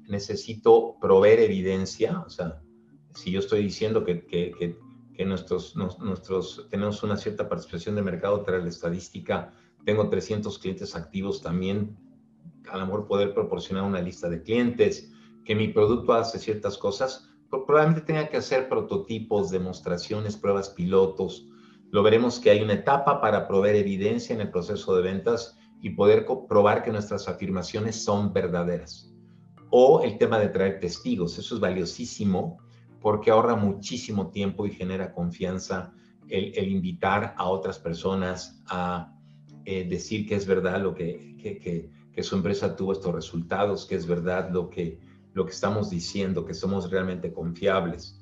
necesito proveer evidencia, o sea, si yo estoy diciendo que, que, que, nuestros, tenemos una cierta participación de mercado tras la estadística, tengo 300 clientes activos también, a lo mejor poder proporcionar una lista de clientes, que mi producto hace ciertas cosas, probablemente tenga que hacer prototipos, demostraciones, pruebas pilotos. Lo veremos que hay una etapa para proveer evidencia en el proceso de ventas y poder probar que nuestras afirmaciones son verdaderas. O el tema de traer testigos, eso es valiosísimo porque ahorra muchísimo tiempo y genera confianza el, invitar a otras personas a eh, decir que es verdad lo que, que, su empresa tuvo estos resultados, que es verdad lo que lo que estamos diciendo, que somos realmente confiables.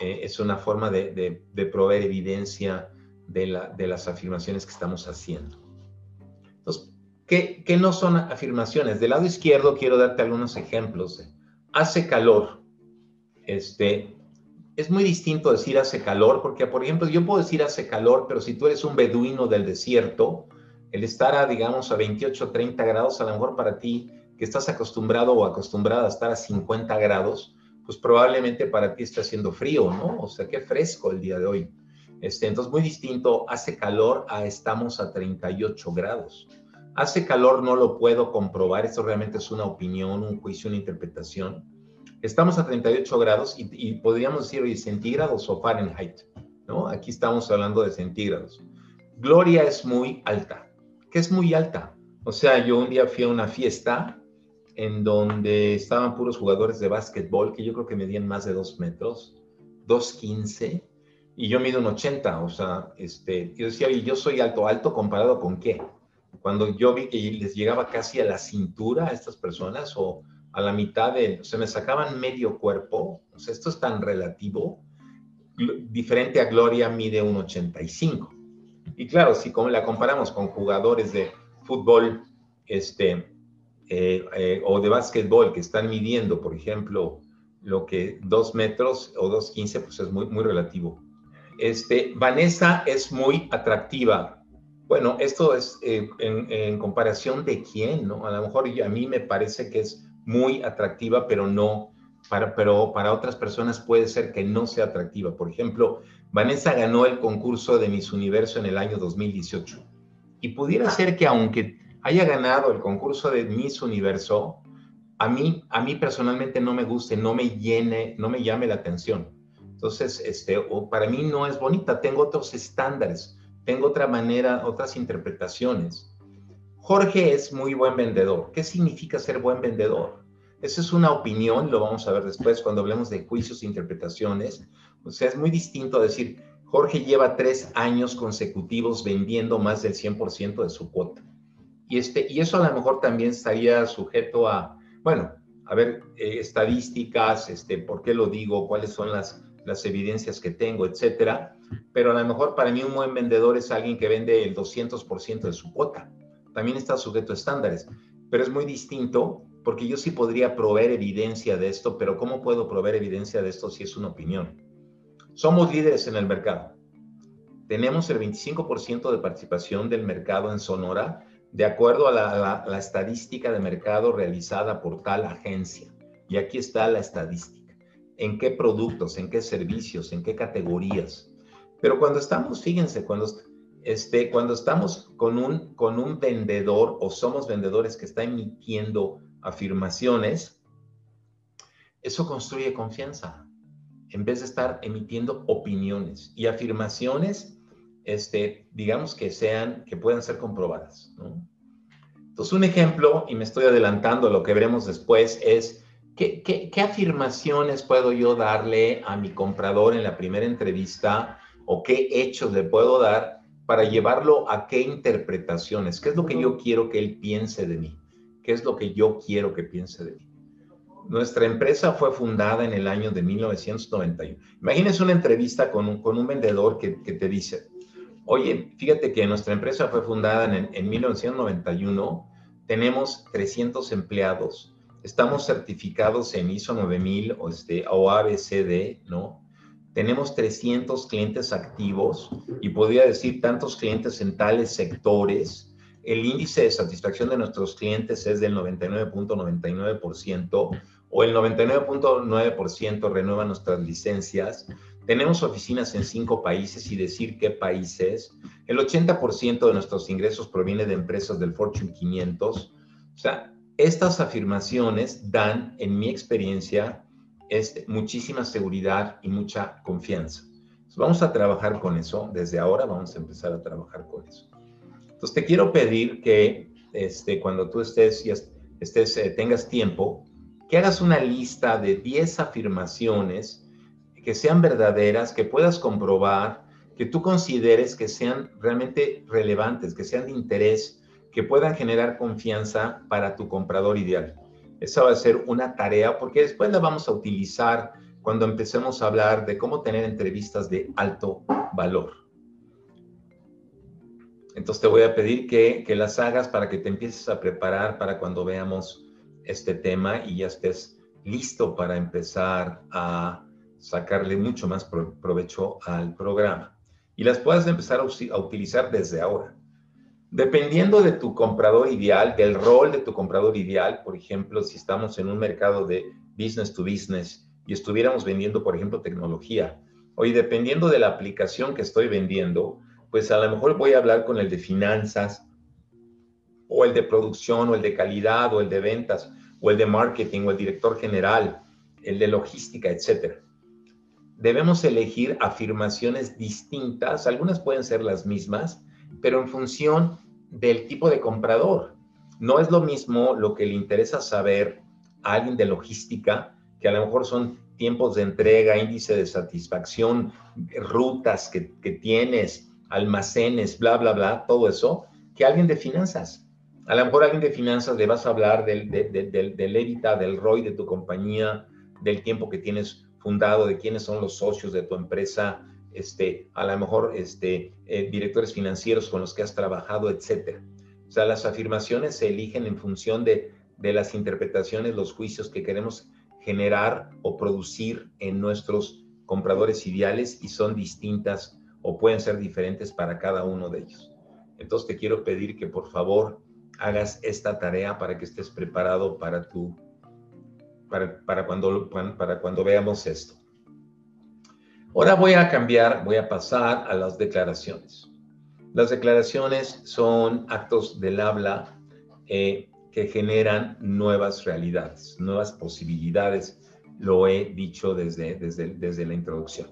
Eh, es una forma de, proveer evidencia de, las afirmaciones que estamos haciendo. Entonces, ¿qué, no son afirmaciones? Del lado izquierdo quiero darte algunos ejemplos. Hace calor. Este, es muy distinto decir hace calor, porque, por ejemplo, yo puedo decir hace calor, pero si tú eres un beduino del desierto, el estar a, digamos, a 28, 30 grados, a lo mejor para ti que estás acostumbrado o acostumbrada a estar a 50 grados, pues probablemente para ti está haciendo frío, ¿no? O sea, qué fresco el día de hoy. Este, entonces, muy distinto, hace calor a estamos a 38 grados. Hace calor no lo puedo comprobar, esto realmente es una opinión, un juicio, una interpretación. Estamos a 38 grados y, podríamos decir, oye, centígrados o Fahrenheit, ¿no? Aquí estamos hablando de centígrados. Gloria es muy alta. ¿Qué es muy alta? O sea, yo un día fui a una fiesta en donde estaban puros jugadores de básquetbol que yo creo que medían más de dos metros, 2.15, y yo mido un 80, o sea, este, yo decía, y yo soy alto, alto comparado con qué? Cuando yo vi que les llegaba casi a la cintura a estas personas o a la mitad de, o sea, me sacaban medio cuerpo, o sea, esto es tan relativo, diferente a Gloria mide un 85. Y claro, si la comparamos con jugadores de fútbol, este, eh, eh, o de básquetbol que están midiendo, por ejemplo, lo que dos metros o dos quince, pues es muy, muy relativo. Este, Vanessa es muy atractiva. Bueno, esto es eh, en, comparación de quién, ¿no? A lo mejor a mí me parece que es muy atractiva, pero no, para, pero para otras personas puede ser que no sea atractiva. Por ejemplo, Vanessa ganó el concurso de Miss Universo en el año 2018. Y pudiera ser que aunque haya ganado el concurso de Miss Universo, a mí, a mí personalmente no me guste, no me llene, no me llame la atención. Entonces, este, o para mí no es bonita, tengo otros estándares, tengo otra manera, otras interpretaciones. Jorge es muy buen vendedor. ¿Qué significa ser buen vendedor? Esa es una opinión, lo vamos a ver después cuando hablemos de juicios e interpretaciones. O sea, es muy distinto decir, Jorge lleva tres años consecutivos vendiendo más del 100% de su cuota. Y, este, y eso a lo mejor también estaría sujeto a, bueno, a ver, eh, estadísticas, este, por qué lo digo, cuáles son las, las evidencias que tengo, etcétera. Pero a lo mejor para mí un buen vendedor es alguien que vende el 200% de su cuota. También está sujeto a estándares, pero es muy distinto porque yo sí podría proveer evidencia de esto, pero ¿cómo puedo proveer evidencia de esto si es una opinión? Somos líderes en el mercado. Tenemos el 25% de participación del mercado en Sonora de acuerdo a la, estadística de mercado realizada por tal agencia. Y aquí está la estadística. ¿En qué productos, en qué servicios, en qué categorías? Pero cuando estamos, fíjense, cuando, este, cuando estamos con un, con un vendedor o somos vendedores que está emitiendo afirmaciones, eso construye confianza en vez de estar emitiendo opiniones. Y afirmaciones este, digamos que sean, que puedan ser comprobadas. Entonces, un ejemplo, y me estoy adelantando a lo que veremos después, es ¿qué, qué, afirmaciones puedo yo darle a mi comprador en la primera entrevista o qué hechos le puedo dar para llevarlo a qué interpretaciones, qué es lo que yo quiero que él piense de mí, qué es lo que yo quiero que piense de mí. Nuestra empresa fue fundada en el año de 1991. Imagínense una entrevista con un, con un vendedor que, te dice, oye, fíjate que nuestra empresa fue fundada en, en 1991, tenemos 300 empleados, estamos certificados en ISO 9000 o, este, o ABCD, ¿no? Tenemos 300 clientes activos y podría decir tantos clientes en tales sectores. El índice de satisfacción de nuestros clientes es del 99.99% o el 99.9% renueva nuestras licencias. Tenemos oficinas en cinco países y decir qué países. El 80% de nuestros ingresos proviene de empresas del Fortune 500. O sea, estas afirmaciones dan, en mi experiencia, este, muchísima seguridad y mucha confianza. vamos a trabajar con eso. Desde ahora vamos a empezar a trabajar con eso. Entonces, te quiero pedir que este, cuando tú estés, estés, eh, tengas tiempo, que hagas una lista de 10 afirmaciones que sean verdaderas, que puedas comprobar, que tú consideres que sean realmente relevantes, que sean de interés, que puedan generar confianza para tu comprador ideal. Esa va a ser una tarea porque después la vamos a utilizar cuando empecemos a hablar de cómo tener entrevistas de alto valor. Entonces te voy a pedir que, que las hagas para que te empieces a preparar para cuando veamos este tema y ya estés listo para empezar a sacarle mucho más provecho al programa. Y las puedas empezar a, utilizar desde ahora. Dependiendo de tu comprador ideal, del rol de tu comprador ideal, por ejemplo, si estamos en un mercado de business to business y estuviéramos vendiendo, por ejemplo, tecnología, o dependiendo de la aplicación que estoy vendiendo, pues a lo mejor voy a hablar con el de finanzas, o el de producción, o el de calidad, o el de ventas, o el de marketing, o el director general, el de logística, etc. Debemos elegir afirmaciones distintas, algunas pueden ser las mismas, pero en función del tipo de comprador. No es lo mismo lo que le interesa saber a alguien de logística, que a lo mejor son tiempos de entrega, índice de satisfacción, rutas que, tienes, almacenes, bla, bla, bla, todo eso, que alguien de finanzas. A lo mejor alguien de finanzas le vas a hablar del, del, del, del del ROI de tu compañía, del tiempo que tienes fundado, de quiénes son los socios de tu empresa, este, a lo mejor este, eh, directores financieros con los que has trabajado, etcétera. O sea, las afirmaciones se eligen en función de, de las interpretaciones, los juicios que queremos generar o producir en nuestros compradores ideales y son distintas o pueden ser diferentes para cada uno de ellos. Entonces te quiero pedir que por favor hagas esta tarea para que estés preparado para tu, para, para, cuando, para cuando veamos esto. Ahora voy a cambiar, voy a pasar a las declaraciones. Las declaraciones son actos del habla eh, que generan nuevas realidades, nuevas posibilidades. Lo he dicho desde, desde, desde la introducción.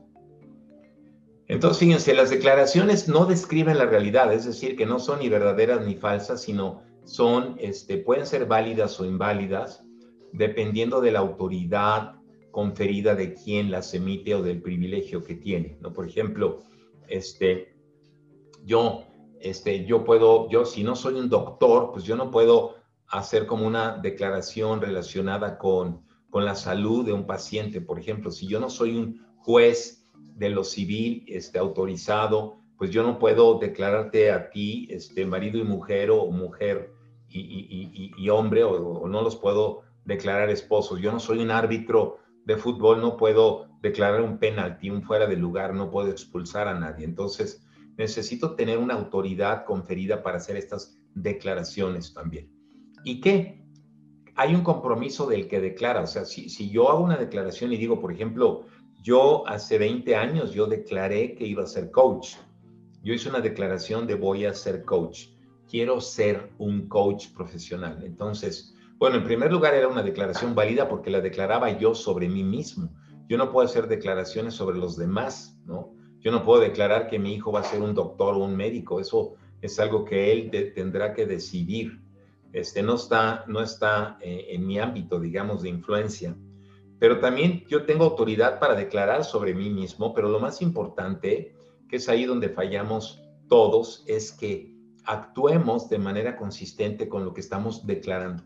Entonces, fíjense, las declaraciones no describen la realidad, es decir, que no son ni verdaderas ni falsas, sino son, este, pueden ser válidas o inválidas dependiendo de la autoridad conferida de quien las emite o del privilegio que tiene, ¿no? Por ejemplo, este, yo, este, yo puedo, yo si no soy un doctor, pues yo no puedo hacer como una declaración relacionada con, con la salud de un paciente, por ejemplo, si yo no soy un juez de lo civil este, autorizado, pues yo no puedo declararte a ti, este, marido y mujer o mujer y, hombre, o, no los puedo declarar esposos. Yo no soy un árbitro de fútbol, no puedo declarar un penalti, un fuera de lugar, no puedo expulsar a nadie. Entonces, necesito tener una autoridad conferida para hacer estas declaraciones también. ¿Y qué? Hay un compromiso del que declara. O sea, si, si yo hago una declaración y digo, por ejemplo, yo hace 20 años yo declaré que iba a ser coach. Yo hice una declaración de voy a ser coach quiero ser un coach profesional. Entonces, bueno, en primer lugar era una declaración válida porque la declaraba yo sobre mí mismo. Yo no puedo hacer declaraciones sobre los demás, ¿no? Yo no puedo declarar que mi hijo va a ser un doctor o un médico. Eso es algo que él tendrá que decidir. Este, no está, no está eh, en mi ámbito, digamos, de influencia. Pero también yo tengo autoridad para declarar sobre mí mismo, pero lo más importante, que es ahí donde fallamos todos, es que actuemos de manera consistente con lo que estamos declarando.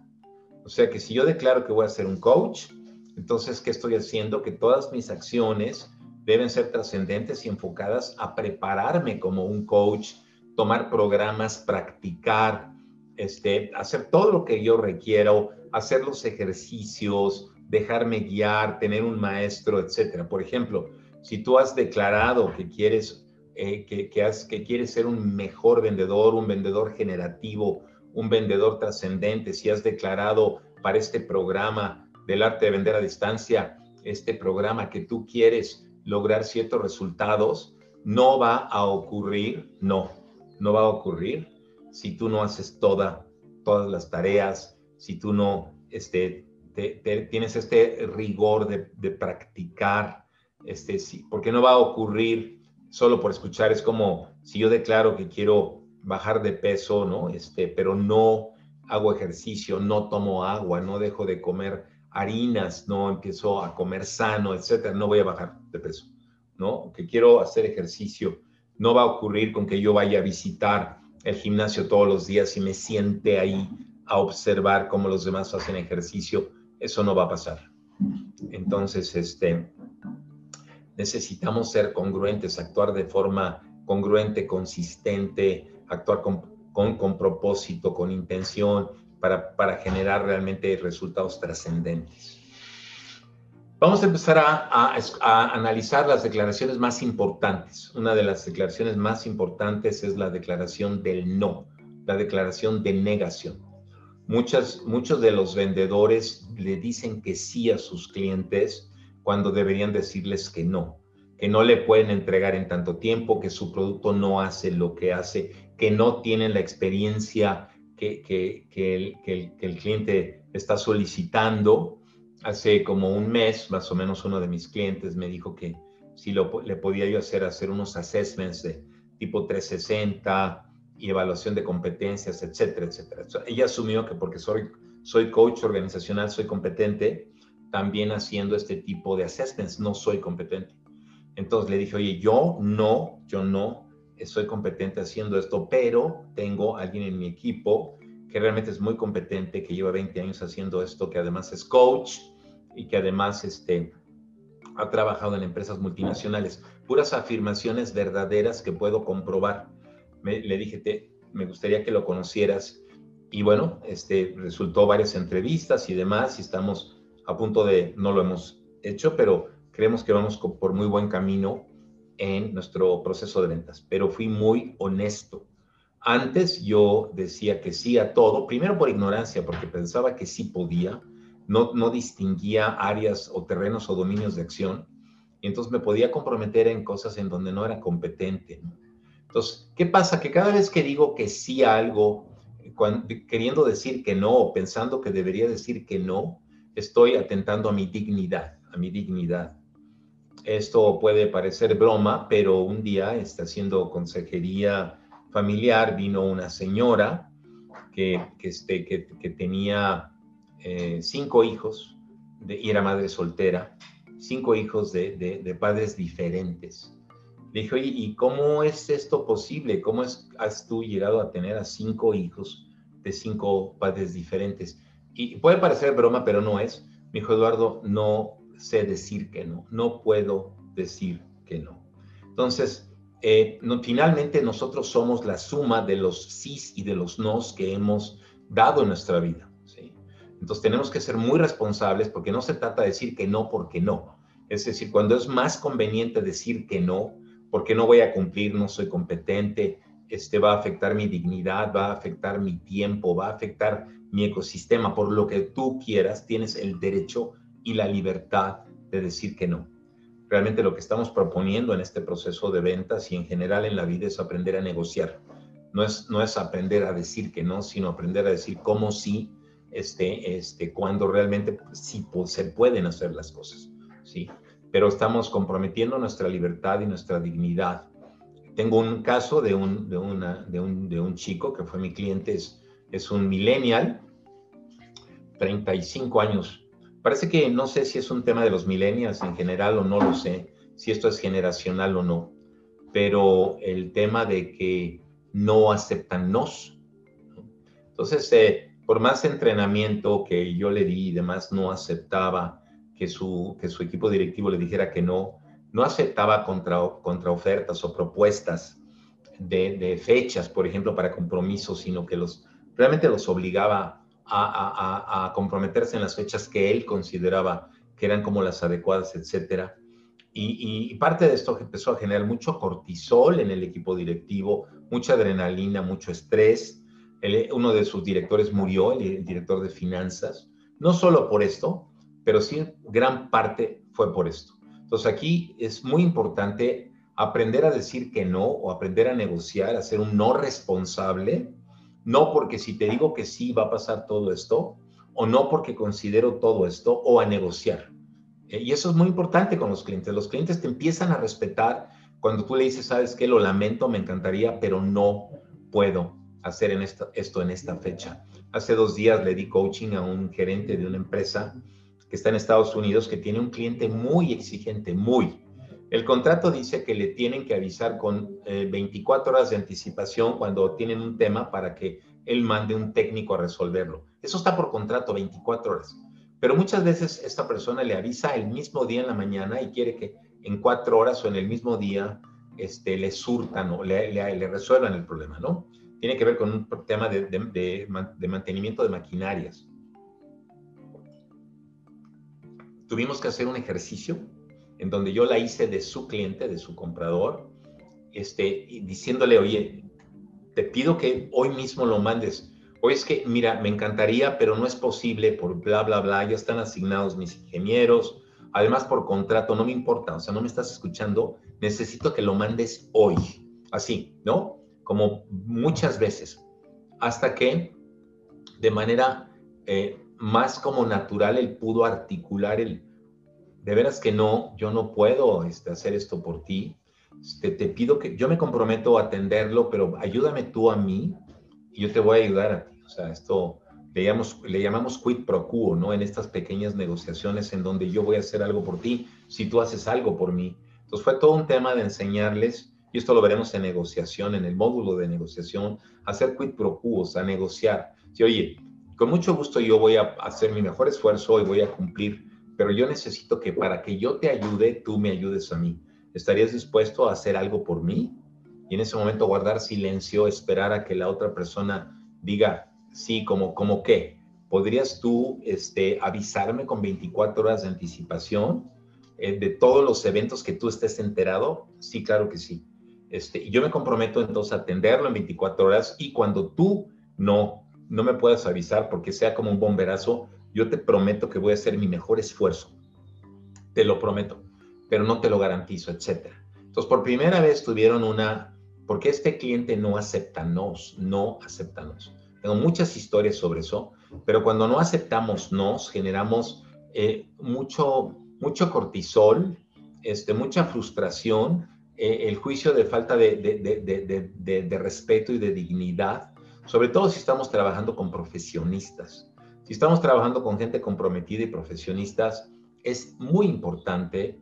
O sea que si yo declaro que voy a ser un coach, entonces, ¿qué estoy haciendo? Que todas mis acciones deben ser trascendentes y enfocadas a prepararme como un coach, tomar programas, practicar, este, hacer todo lo que yo requiero, hacer los ejercicios, dejarme guiar, tener un maestro, etcétera. Por ejemplo, si tú has declarado que quieres, eh, que, quieres ser un mejor vendedor, un vendedor generativo, un vendedor trascendente, si has declarado para este programa del arte de vender a distancia, este programa que tú quieres lograr ciertos resultados, no va a ocurrir, no, no va a ocurrir si tú no haces toda, todas las tareas, si tú no este, tienes este rigor de, practicar, este, sí, porque no va a ocurrir solo por escuchar, es como si yo declaro que quiero bajar de peso, ¿no? Este, pero no hago ejercicio, no tomo agua, no dejo de comer harinas, no empiezo a comer sano, etcétera, no voy a bajar de peso, ¿no? Que quiero hacer ejercicio, no va a ocurrir con que yo vaya a visitar el gimnasio todos los días y me siente ahí a observar cómo los demás hacen ejercicio, eso no va a pasar. Entonces, este, necesitamos ser congruentes, actuar de forma congruente, consistente, actuar con, con, propósito, con intención, para, para generar realmente resultados trascendentes. Vamos a empezar a, a, analizar las declaraciones más importantes. Una de las declaraciones más importantes es la declaración del no, la declaración de negación. Muchas, muchos de los vendedores le dicen que sí a sus clientes cuando deberían decirles que no, que no le pueden entregar en tanto tiempo, que su producto no hace lo que hace, que no tienen la experiencia que, que, que, el, que el cliente está solicitando hace como un mes, más o menos, uno de mis clientes me dijo que si lo, le podía yo hacer, hacer unos assessments de tipo 360 y evaluación de competencias, etcétera, etcétera. ella asumió que porque soy, soy coach organizacional, soy competente, también haciendo este tipo de assessments, no soy competente. Entonces le dije, oye, yo no, yo no soy competente haciendo esto, pero tengo alguien en mi equipo que realmente es muy competente, que lleva 20 años haciendo esto, que además es coach y que además este, ha trabajado en empresas multinacionales. Puras afirmaciones verdaderas que puedo comprobar. le dije, te, me gustaría que lo conocieras. Y bueno, este, resultó varias entrevistas y demás, y estamos a punto de, no lo hemos hecho, pero creemos que vamos por muy buen camino en nuestro proceso de ventas. Pero fui muy honesto antes yo decía que sí a todo, primero por ignorancia, porque pensaba que sí podía, no, no distinguía áreas o terrenos o dominios de acción, y entonces me podía comprometer en cosas en donde no era competente. Entonces, ¿qué pasa? Que cada vez que digo que sí a algo, queriendo decir que no o pensando que debería decir que no, estoy atentando a mi dignidad, a mi dignidad. Esto puede parecer broma, pero un día está haciendo consejería familiar vino una señora que, que, este, tenía eh, cinco hijos de, y era madre soltera, cinco hijos de, de, padres diferentes. Le dije, oye, ¿y cómo es esto posible? ¿Cómo es, has tú llegado a tener a cinco hijos de cinco padres diferentes? Y puede parecer broma, pero no es. Me dijo Eduardo, no sé decir que no, no puedo decir que no. Entonces, eh, finalmente nosotros somos la suma de los sís y de los nos que hemos dado en nuestra vida. ¿sí? Entonces tenemos que ser muy responsables porque no se trata de decir que no porque no. Es decir, cuando es más conveniente decir que no, porque no voy a cumplir, no soy competente, este va a afectar mi dignidad, va a afectar mi tiempo, va a afectar mi ecosistema, por lo que tú quieras, tienes el derecho y la libertad de decir que no. Realmente lo que estamos proponiendo en este proceso de ventas y en general en la vida es aprender a negociar. No es, no es aprender a decir que no, sino aprender a decir cómo sí, este, este, cuando realmente sí se pueden hacer las cosas. ¿sí? pero estamos comprometiendo nuestra libertad y nuestra dignidad. Tengo un caso de un, de una, de un, de un chico que fue mi cliente, es, es un millennial, 35 años. Parece que no sé si es un tema de los millennials en general o no lo sé, si esto es generacional o no, pero el tema de que no aceptan nos. Entonces, eh, por más entrenamiento que yo le di y demás, no aceptaba que su, que su equipo directivo le dijera que no, no aceptaba contra, contra ofertas o propuestas de, de, fechas, por ejemplo, para compromisos, sino que los, realmente los obligaba a, comprometerse en las fechas que él consideraba que eran como las adecuadas, etcétera. Y, y, parte de esto empezó a generar mucho cortisol en el equipo directivo, mucha adrenalina, mucho estrés. uno de sus directores murió, el, el director de finanzas, no solo por esto, pero sí gran parte fue por esto. Entonces aquí es muy importante aprender a decir que no o aprender a negociar, a ser un no responsable, no porque si te digo que sí va a pasar todo esto, o no porque considero todo esto, o a negociar. Eh, y eso es muy importante con los clientes. Los clientes te empiezan a respetar cuando tú le dices, sabes que lo lamento, me encantaría, pero no puedo hacer en esto en esta fecha. Hace dos días le di coaching a un gerente de una empresa que está en Estados Unidos, que tiene un cliente muy exigente, muy. El contrato dice que le tienen que avisar con 24 eh, horas de anticipación cuando tienen un tema para que él mande un técnico a resolverlo. Eso está por contrato, 24 horas. Pero muchas veces esta persona le avisa el mismo día en la mañana y quiere que en cuatro horas o en el mismo día este, le surtan o le, resuelvan el problema, ¿no? Tiene que ver con un tema de mantenimiento de maquinarias. tuvimos que hacer un ejercicio en donde yo la hice de su cliente, de su comprador, este, diciéndole, oye, te pido que hoy mismo lo mandes. O es que, mira, me encantaría, pero no es posible por bla, bla, bla, ya están asignados mis ingenieros, además por contrato, no me importa, o sea, no me estás escuchando, necesito que lo mandes hoy, así, ¿no? Como muchas veces, hasta que de manera eh, más como natural él pudo articular el, de veras que no, yo no puedo este, hacer esto por ti, este, te pido que, yo me comprometo a atenderlo, pero ayúdame tú a mí y yo te voy a ayudar a ti. O sea, esto le llamamos, le llamamos quid pro quo, ¿no? En estas pequeñas negociaciones en donde yo voy a hacer algo por ti si tú haces algo por mí. Entonces fue todo un tema de enseñarles, y esto lo veremos en negociación, en el módulo de negociación, hacer quid pro quo, o sea, negociar. Si, oye, con mucho gusto yo voy a hacer mi mejor esfuerzo y voy a cumplir, pero yo necesito que para que yo te ayude, tú me ayudes a mí. ¿Estarías dispuesto a hacer algo por mí? Y en ese momento guardar silencio, esperar a que la otra persona diga, sí, como, como qué. ¿Podrías tú este, avisarme con 24 horas de anticipación eh, de todos los eventos que tú estés enterado? Sí, claro que sí. Este, yo me comprometo entonces a atenderlo en 24 horas y cuando tú no no me puedas avisar porque sea como un bomberazo, yo te prometo que voy a hacer mi mejor esfuerzo. Te lo prometo, pero no te lo garantizo, etcétera. Entonces, por primera vez tuvieron una, porque este cliente no acepta nos, no acepta nos. Tengo muchas historias sobre eso, pero cuando no aceptamos nos, generamos eh, mucho, mucho cortisol, este, mucha frustración, eh, el juicio de falta de, de respeto y de dignidad, sobre todo si estamos trabajando con profesionistas. Si estamos trabajando con gente comprometida y profesionistas, es muy importante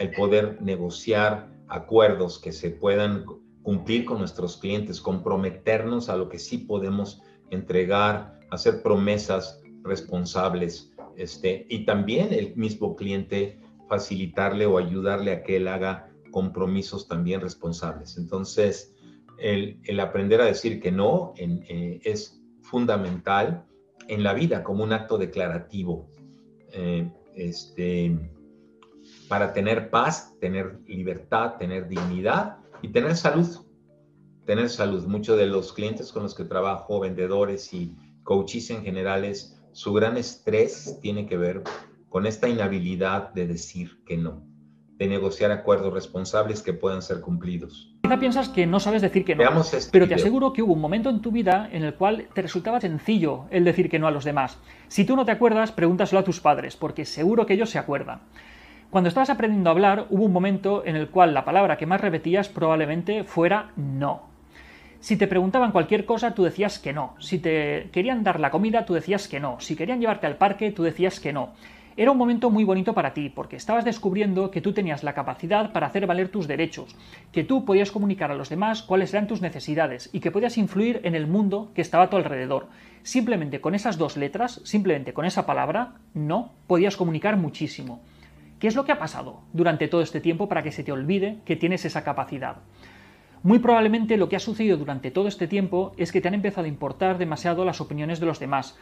el poder negociar acuerdos que se puedan cumplir con nuestros clientes, comprometernos a lo que sí podemos entregar, hacer promesas responsables, este, y también el mismo cliente facilitarle o ayudarle a que él haga compromisos también responsables. Entonces, el, aprender a decir que no eh, es fundamental en la vida como un acto declarativo. Eh, este, para tener paz, tener libertad, tener dignidad y tener salud. Tener salud. Muchos de los clientes con los que trabajo, vendedores y coaches en generales, su gran estrés tiene que ver con esta inhabilidad de decir que no, de negociar acuerdos responsables que puedan ser cumplidos. Quizá piensas que no sabes decir que no, este pero te aseguro que hubo un momento en tu vida en el cual te resultaba sencillo el decir que no a los demás. Si tú no te acuerdas, pregúntaselo a tus padres, porque seguro que ellos se acuerdan. Cuando estabas aprendiendo a hablar, hubo un momento en el cual la palabra que más repetías probablemente fuera no. Si te preguntaban cualquier cosa, tú decías que no. Si te querían dar la comida, tú decías que no. Si querían llevarte al parque, tú decías que no. Era un momento muy bonito para ti, porque estabas descubriendo que tú tenías la capacidad para hacer valer tus derechos, que tú podías comunicar a los demás cuáles eran tus necesidades y que podías influir en el mundo que estaba a tu alrededor. Simplemente con esas dos letras, simplemente con esa palabra, no, podías comunicar muchísimo. ¿Qué es lo que ha pasado durante todo este tiempo para que se te olvide que tienes esa capacidad? Muy probablemente lo que ha sucedido durante todo este tiempo es que te han empezado a importar demasiado las opiniones de los demás.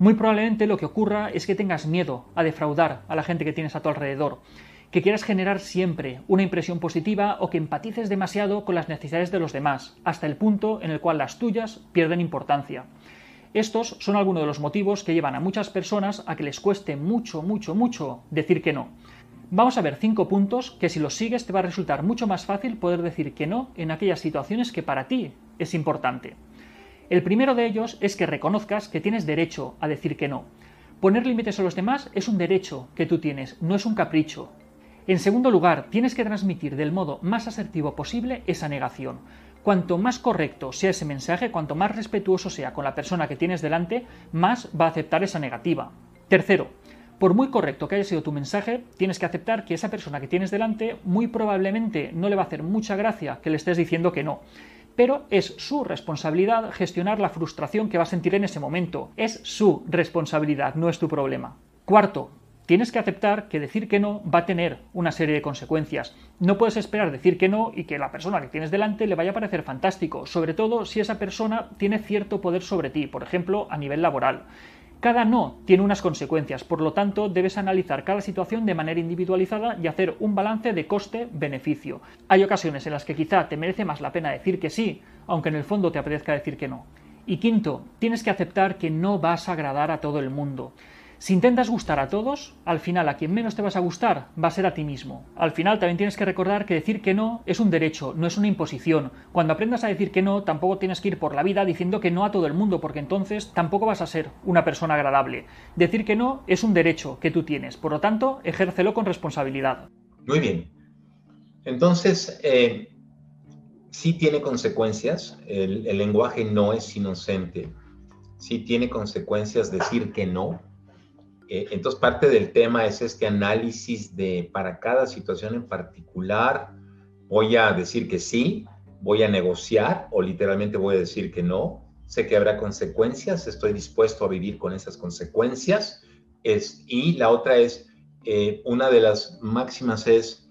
Muy probablemente lo que ocurra es que tengas miedo a defraudar a la gente que tienes a tu alrededor, que quieras generar siempre una impresión positiva o que empatices demasiado con las necesidades de los demás, hasta el punto en el cual las tuyas pierden importancia. Estos son algunos de los motivos que llevan a muchas personas a que les cueste mucho, mucho, mucho decir que no. Vamos a ver cinco puntos que si los sigues te va a resultar mucho más fácil poder decir que no en aquellas situaciones que para ti es importante. El primero de ellos es que reconozcas que tienes derecho a decir que no. Poner límites a los demás es un derecho que tú tienes, no es un capricho. En segundo lugar, tienes que transmitir del modo más asertivo posible esa negación. Cuanto más correcto sea ese mensaje, cuanto más respetuoso sea con la persona que tienes delante, más va a aceptar esa negativa. Tercero, por muy correcto que haya sido tu mensaje, tienes que aceptar que esa persona que tienes delante muy probablemente no le va a hacer mucha gracia que le estés diciendo que no. Pero es su responsabilidad gestionar la frustración que va a sentir en ese momento. Es su responsabilidad, no es tu problema. Cuarto, tienes que aceptar que decir que no va a tener una serie de consecuencias. No puedes esperar decir que no y que la persona que tienes delante le vaya a parecer fantástico, sobre todo si esa persona tiene cierto poder sobre ti, por ejemplo, a nivel laboral. Cada no tiene unas consecuencias, por lo tanto debes analizar cada situación de manera individualizada y hacer un balance de coste-beneficio. Hay ocasiones en las que quizá te merece más la pena decir que sí, aunque en el fondo te apetezca decir que no. Y quinto, tienes que aceptar que no vas a agradar a todo el mundo. Si intentas gustar a todos, al final a quien menos te vas a gustar va a ser a ti mismo. Al final también tienes que recordar que decir que no es un derecho, no es una imposición. Cuando aprendas a decir que no, tampoco tienes que ir por la vida diciendo que no a todo el mundo, porque entonces tampoco vas a ser una persona agradable. Decir que no es un derecho que tú tienes, por lo tanto, ejércelo con responsabilidad. Muy bien. Entonces, eh, sí tiene consecuencias. El, el lenguaje no es inocente. Sí tiene consecuencias decir que no entonces, parte del tema es este análisis de para cada situación en particular, voy a decir que sí, voy a negociar o literalmente voy a decir que no. Sé que habrá consecuencias, estoy dispuesto a vivir con esas consecuencias. Es, y la otra es, eh, una de las máximas es,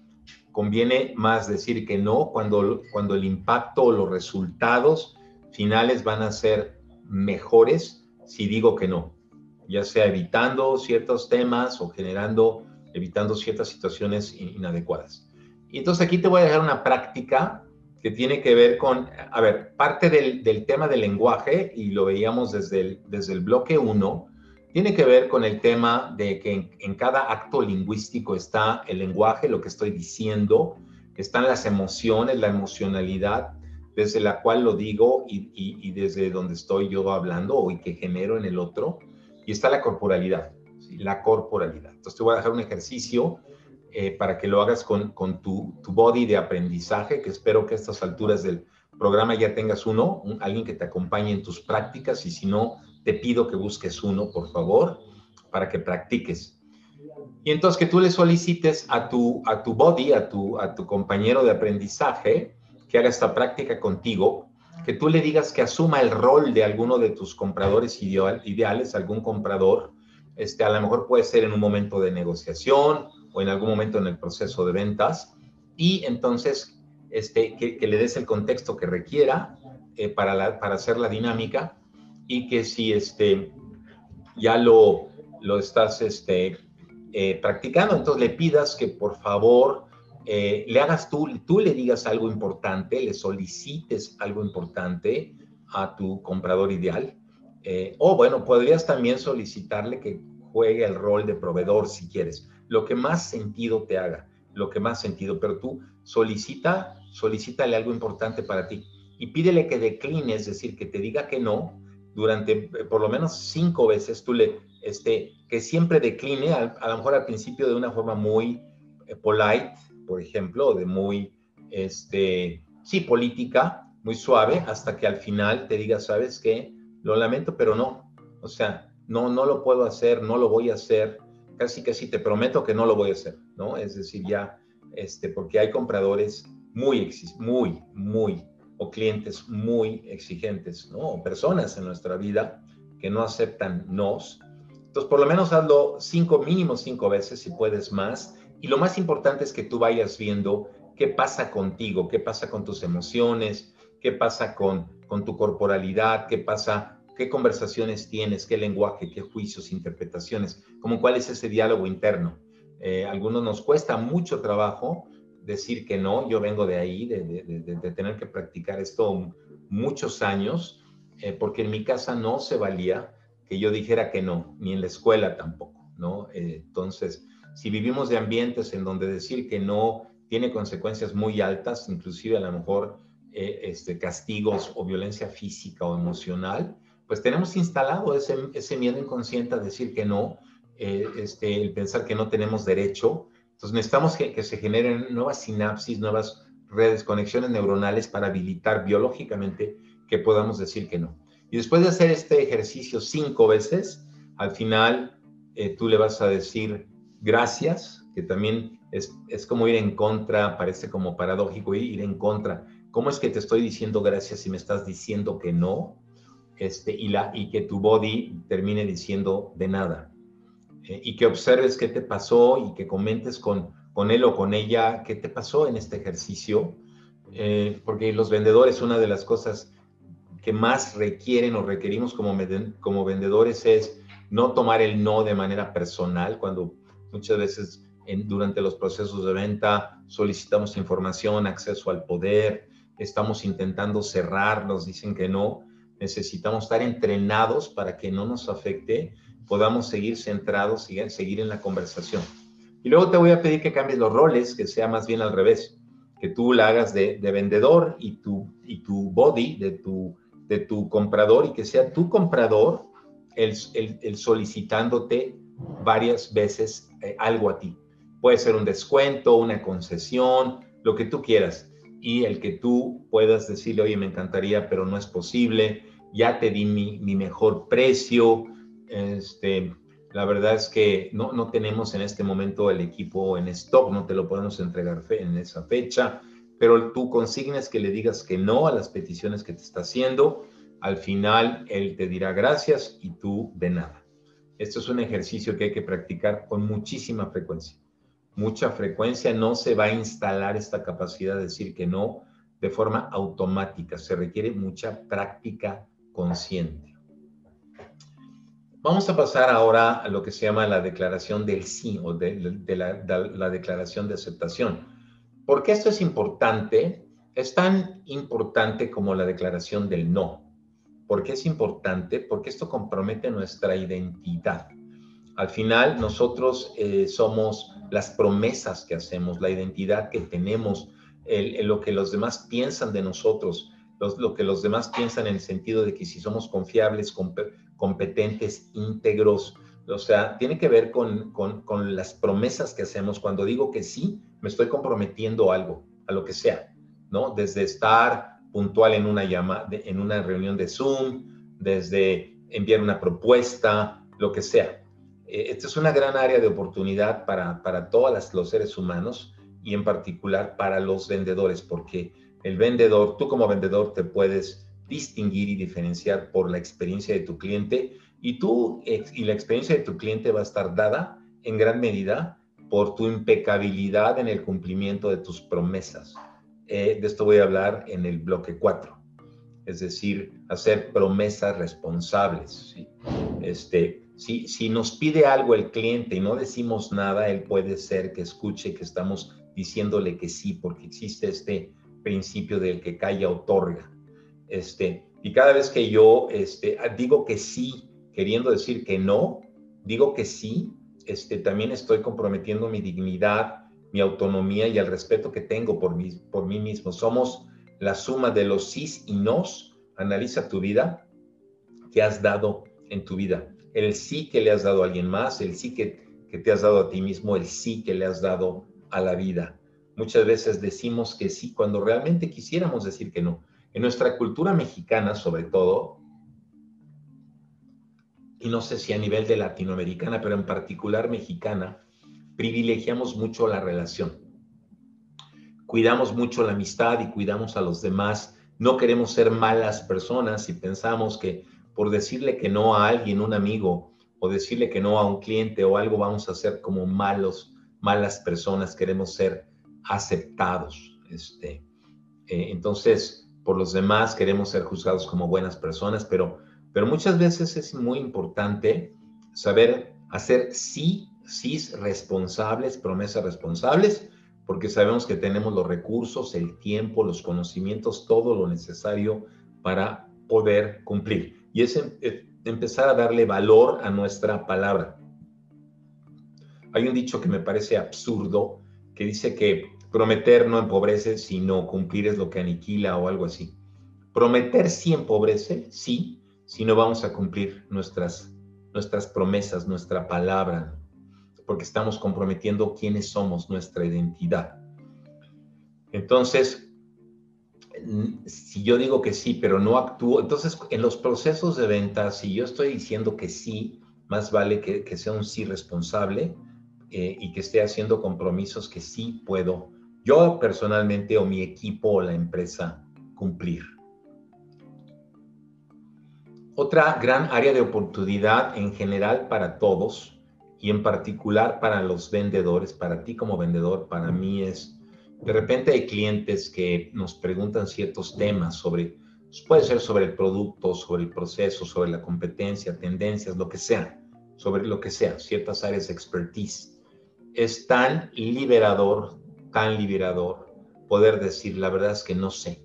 conviene más decir que no cuando, cuando el impacto o los resultados finales van a ser mejores si digo que no ya sea evitando ciertos temas o generando, evitando ciertas situaciones inadecuadas. Y entonces aquí te voy a dejar una práctica que tiene que ver con, a ver, parte del, del tema del lenguaje, y lo veíamos desde el, desde el bloque 1, tiene que ver con el tema de que en, cada acto lingüístico está el lenguaje, lo que estoy diciendo, están las emociones, la emocionalidad, desde la cual lo digo y, y, desde donde estoy yo hablando y que genero en el otro y está la corporalidad, la corporalidad. Entonces te voy a dejar un ejercicio eh, para que lo hagas con, con tu, tu, body de aprendizaje, que espero que a estas alturas del programa ya tengas uno, alguien que te acompañe en tus prácticas y si no, te pido que busques uno, por favor, para que practiques. Y entonces que tú le solicites a tu, a tu body, a tu, a tu compañero de aprendizaje, que haga esta práctica contigo que tú le digas que asuma el rol de alguno de tus compradores ideales, algún comprador, este, a lo mejor puede ser en un momento de negociación o en algún momento en el proceso de ventas, y entonces este, que, le des el contexto que requiera eh, para, para hacer la dinámica y que si este, ya lo, lo estás este, eh, practicando, entonces le pidas que por favor eh, le hagas tú, tú le digas algo importante, le solicites algo importante a tu comprador ideal. Eh, o bueno, podrías también solicitarle que juegue el rol de proveedor si quieres. Lo que más sentido te haga, lo que más sentido, pero tú solicita, solicítale algo importante para ti y pídele que decline, es decir, que te diga que no durante eh, por lo menos cinco veces, tú le, este, que siempre decline, a, a lo mejor al principio de una forma muy polite, por ejemplo, de muy, este, sí, política, muy suave, hasta que al final te diga, ¿sabes qué? Lo lamento, pero no. O sea, no, no lo puedo hacer, no lo voy a hacer. Casi, casi te prometo que no lo voy a hacer, ¿no? Es decir, ya, este, porque hay compradores muy, muy, muy, o clientes muy exigentes, ¿no? O personas en nuestra vida que no aceptan nos. Entonces, por lo menos hazlo cinco, mínimo cinco veces, si puedes más. Y lo más importante es que tú vayas viendo qué pasa contigo, qué pasa con tus emociones, qué pasa con, con tu corporalidad, qué pasa, qué conversaciones tienes, qué lenguaje, qué juicios, interpretaciones, como cuál es ese diálogo interno. Eh, algunos nos cuesta mucho trabajo decir que no, yo vengo de ahí, de, de, de, tener que practicar esto muchos años, eh, porque en mi casa no se valía que yo dijera que no, ni en la escuela tampoco, ¿no? Eh, entonces, si vivimos de ambientes en donde decir que no tiene consecuencias muy altas, inclusive a lo mejor eh, este, castigos o violencia física o emocional, pues tenemos instalado ese, ese miedo inconsciente a decir que no, este, el pensar que no tenemos derecho, entonces necesitamos que, se generen nuevas sinapsis, nuevas redes, conexiones neuronales para habilitar biológicamente que podamos decir que no. Y después de hacer este ejercicio cinco veces, al final eh, tú le vas a decir gracias, que también es, es, como ir en contra, parece como paradójico ir en contra. ¿Cómo es que te estoy diciendo gracias si me estás diciendo que no? Este, y, la, y que tu body termine diciendo de nada. Eh, y que observes qué te pasó y que comentes con, con él o con ella qué te pasó en este ejercicio, eh, porque los vendedores, una de las cosas que más requieren o requerimos como, como vendedores es no tomar el no de manera personal, cuando muchas veces en, durante los procesos de venta solicitamos información, acceso al poder, estamos intentando cerrar, nos dicen que no, necesitamos estar entrenados para que no nos afecte podamos seguir centrados, seguir, seguir en la conversación. Y luego te voy a pedir que cambies los roles, que sea más bien al revés, que tú la hagas de, vendedor y tu, y tu body de tu, de tu comprador y que sea tu comprador el, el, solicitándote varias veces eh, algo a ti. Puede ser un descuento, una concesión, lo que tú quieras. Y el que tú puedas decirle, oye, me encantaría, pero no es posible, ya te di mi, mejor precio, este, la verdad es que no, no tenemos en este momento el equipo en stock, no te lo podemos entregar en esa fecha, pero tú consignes que le digas que no a las peticiones que te está haciendo. Al final, él te dirá gracias y tú de nada. Esto es un ejercicio que hay que practicar con muchísima frecuencia. Mucha frecuencia no se va a instalar esta capacidad de decir que no de forma automática. Se requiere mucha práctica consciente. Vamos a pasar ahora a lo que se llama la declaración del sí o de, la, declaración de aceptación. ¿Por qué esto es importante? Es tan importante como la declaración del no. ¿Por qué es importante? Porque esto compromete nuestra identidad. Al final, nosotros eh, somos las promesas que hacemos, la identidad que tenemos, lo que los demás piensan de nosotros, lo que los demás piensan en el sentido de que si somos confiables, competentes, íntegros, o sea, tiene que ver con, con, las promesas que hacemos. Cuando digo que sí, me estoy comprometiendo a algo, a lo que sea, ¿no? Desde estar puntual en una llama, en una reunión de Zoom, desde enviar una propuesta, lo que sea. Eh, esta es una gran área de oportunidad para, para todos los seres humanos y en particular para los vendedores, porque el vendedor, tú como vendedor te puedes distinguir y diferenciar por la experiencia de tu cliente y tú y la experiencia de tu cliente va a estar dada en gran medida por tu impecabilidad en el cumplimiento de tus promesas. Eh, de esto voy a hablar en el bloque 4, es decir, hacer promesas responsables. Este, si, si nos pide algo el cliente y no decimos nada, él puede ser que escuche que estamos diciéndole que sí, porque existe este principio del que calla otorga. Este, y cada vez que yo este, digo que sí, queriendo decir que no, digo que sí, este, también estoy comprometiendo mi dignidad, mi autonomía y el respeto que tengo por mí, por mí mismo. Somos la suma de los sí y nos. Analiza tu vida, qué has dado en tu vida. El sí que le has dado a alguien más, el sí que, que te has dado a ti mismo, el sí que le has dado a la vida. Muchas veces decimos que sí cuando realmente quisiéramos decir que no. En nuestra cultura mexicana, sobre todo, y no sé si a nivel de latinoamericana, pero en particular mexicana, privilegiamos mucho la relación. Cuidamos mucho la amistad y cuidamos a los demás. No queremos ser malas personas y pensamos que por decirle que no a alguien, un amigo, o decirle que no a un cliente o algo, vamos a ser como malos, malas personas. Queremos ser aceptados. Este, eh, entonces, por los demás queremos ser juzgados como buenas personas, pero pero muchas veces es muy importante saber hacer sí, sí responsables, promesas responsables, porque sabemos que tenemos los recursos, el tiempo, los conocimientos, todo lo necesario para poder cumplir. Y es em, eh, empezar a darle valor a nuestra palabra. Hay un dicho que me parece absurdo, que dice que prometer no empobrece, sino cumplir es lo que aniquila o algo así. Prometer sí empobrece, sí, si no vamos a cumplir nuestras, nuestras promesas, nuestra palabra, porque estamos comprometiendo quiénes somos, nuestra identidad. Entonces, si yo digo que sí, pero no actúo, entonces en los procesos de venta, si yo estoy diciendo que sí, más vale que, sea un sí responsable eh, y que esté haciendo compromisos que sí puedo yo personalmente o mi equipo o la empresa cumplir. Otra gran área de oportunidad en general para todos y en particular para los vendedores, para ti como vendedor, para mí es, de repente hay clientes que nos preguntan ciertos temas sobre, puede ser sobre el producto, sobre el proceso, sobre la competencia, tendencias, lo que sea, sobre lo que sea, ciertas áreas de expertise. Es tan liberador, tan liberador poder decir, la verdad es que no sé,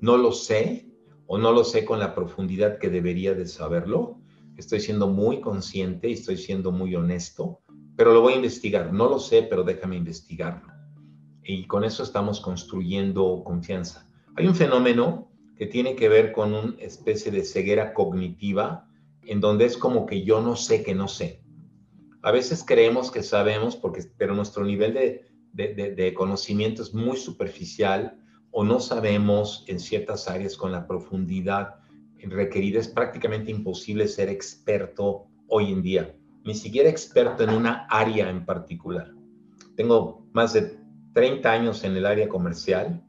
no lo sé, o no lo sé con la profundidad que debería de saberlo. Estoy siendo muy consciente y estoy siendo muy honesto, pero lo voy a investigar. No lo sé, pero déjame investigarlo. Y con eso estamos construyendo confianza. Hay un fenómeno que tiene que ver con una especie de ceguera cognitiva, en donde es como que yo no sé que no sé. A veces creemos que sabemos, porque, pero nuestro nivel de, de conocimiento es muy superficial o no sabemos en ciertas áreas con la profundidad requerida. Es prácticamente imposible ser experto hoy en día, ni siquiera experto en una área en particular. Tengo más de 30 años en el área comercial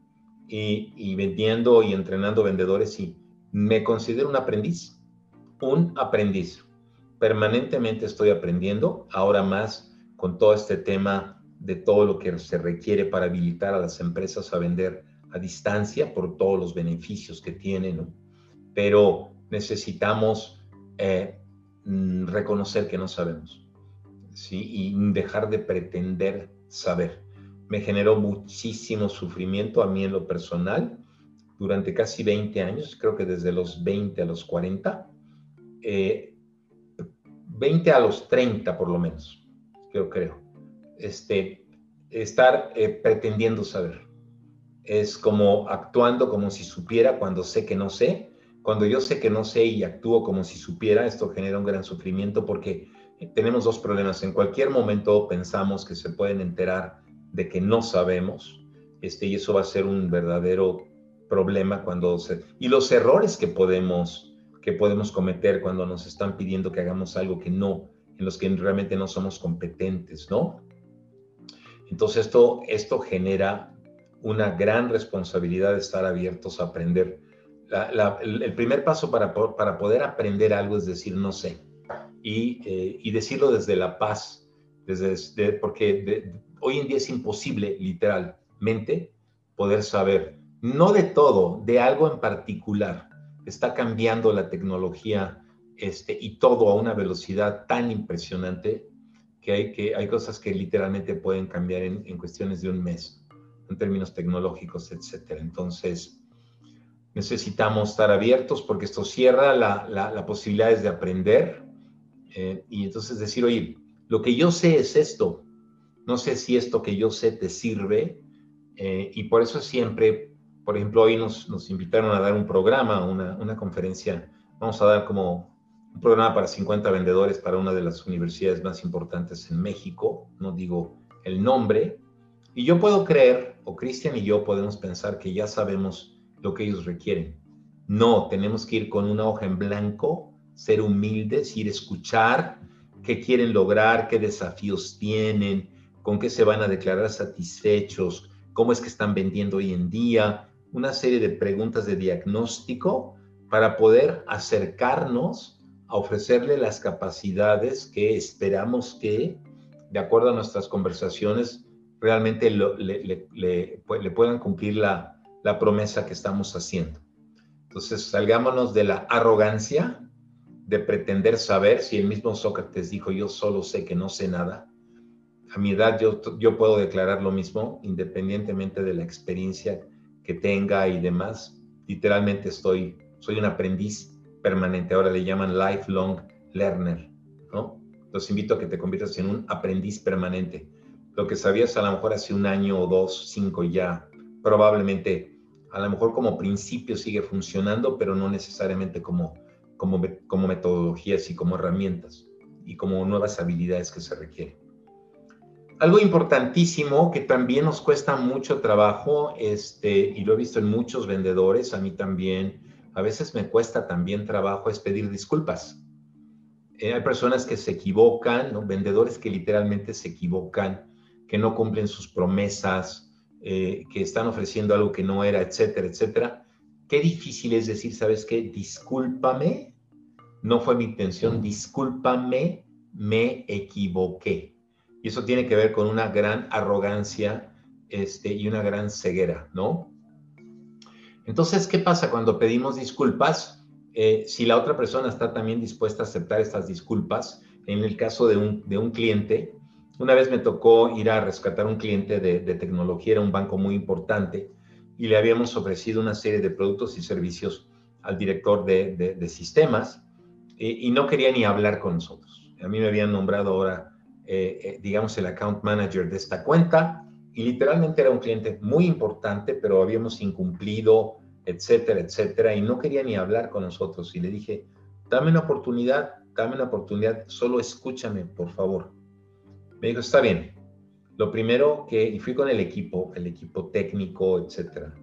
y, vendiendo y entrenando vendedores y me considero un aprendiz, un aprendiz. Permanentemente estoy aprendiendo, ahora más con todo este tema de todo lo que se requiere para habilitar a las empresas a vender a distancia por todos los beneficios que tiene, Pero necesitamos eh, mm, reconocer que no sabemos, ¿sí? Y dejar de pretender saber. Me generó muchísimo sufrimiento a mí en lo personal durante casi 20 años, creo que desde los 20 a los 40, 20 eh, a los 30 por lo menos, creo, creo. Este, estar eh, pretendiendo saber es como actuando como si supiera cuando sé que no sé. Cuando yo sé que no sé y actúo como si supiera, esto genera un gran sufrimiento porque tenemos dos problemas. En cualquier momento pensamos que se pueden enterar de que no sabemos, este, y eso va a ser un verdadero problema cuando se... Y los errores que podemos, que podemos cometer cuando nos están pidiendo que hagamos algo que no, en los que realmente no somos competentes, ¿no? Entonces esto, esto genera una gran responsabilidad de estar abiertos a aprender. El primer paso para, para poder aprender algo es decir no sé y, eh, y decirlo desde la paz, desde, porque hoy en día es imposible literalmente poder saber, no de todo, de algo en particular. Está cambiando la tecnología este, y todo a una velocidad tan impresionante que hay, que hay cosas que literalmente pueden cambiar en, en cuestiones de un mes en términos tecnológicos, etcétera. Entonces, necesitamos estar abiertos porque esto cierra la, la, posibilidades de aprender eh, y entonces decir, oye, lo que yo sé es esto, no sé si esto que yo sé te sirve eh, y por eso siempre, por ejemplo, hoy nos, nos invitaron a dar un programa, una, una, conferencia, vamos a dar como un programa para 50 vendedores para una de las universidades más importantes en México, no digo el nombre, Y yo puedo creer, o Cristian y yo podemos pensar que ya sabemos lo que ellos requieren. No, tenemos que ir con una hoja en blanco, ser humildes, ir a escuchar qué quieren lograr, qué desafíos tienen, con qué se van a declarar satisfechos, cómo es que están vendiendo hoy en día, una serie de preguntas de diagnóstico para poder acercarnos a ofrecerle las capacidades que esperamos que, de acuerdo a nuestras conversaciones, realmente le, puedan cumplir la, la promesa que estamos haciendo. Entonces, salgámonos de la arrogancia, de pretender saber, si el mismo Sócrates dijo, yo solo sé que no sé nada, a mi edad yo, yo puedo declarar lo mismo, independientemente de la experiencia que tenga y demás. Literalmente estoy, soy un aprendiz permanente, ahora le llaman lifelong learner, ¿no? Los invito a que te conviertas en un aprendiz permanente lo que sabías a lo mejor hace un año o dos, cinco ya, probablemente a lo mejor como principio sigue funcionando, pero no necesariamente como, como, como metodologías y como herramientas y como nuevas habilidades que se requieren. Algo importantísimo que también nos cuesta mucho trabajo, este, y lo he visto en muchos vendedores, a mí también, a veces me cuesta también trabajo, es pedir disculpas. Eh, hay personas que se equivocan, vendedores que literalmente se equivocan que no cumplen sus promesas, eh, que están ofreciendo algo que no era, etcétera, etcétera. Qué difícil es decir, ¿sabes qué? Discúlpame, no fue mi intención, discúlpame, me equivoqué. Y eso tiene que ver con una gran arrogancia este, y una gran ceguera, ¿no? Entonces, ¿qué pasa cuando pedimos disculpas? Eh, si la otra persona está también dispuesta a aceptar estas disculpas, en el caso de un, de un cliente, una vez me tocó ir a rescatar un cliente de, tecnología, era un banco muy importante, y le habíamos ofrecido una serie de productos y servicios al director de, sistemas y, no quería ni hablar con nosotros. A mí me habían nombrado ahora, eh, eh, digamos, el account manager de esta cuenta y literalmente era un cliente muy importante, pero habíamos incumplido, etcétera, etcétera, y no quería ni hablar con nosotros. Y le dije, dame una oportunidad, dame una oportunidad, solo escúchame, por favor. Me dijo, está bien. Lo primero que, y fui con el equipo, el equipo técnico, etcétera.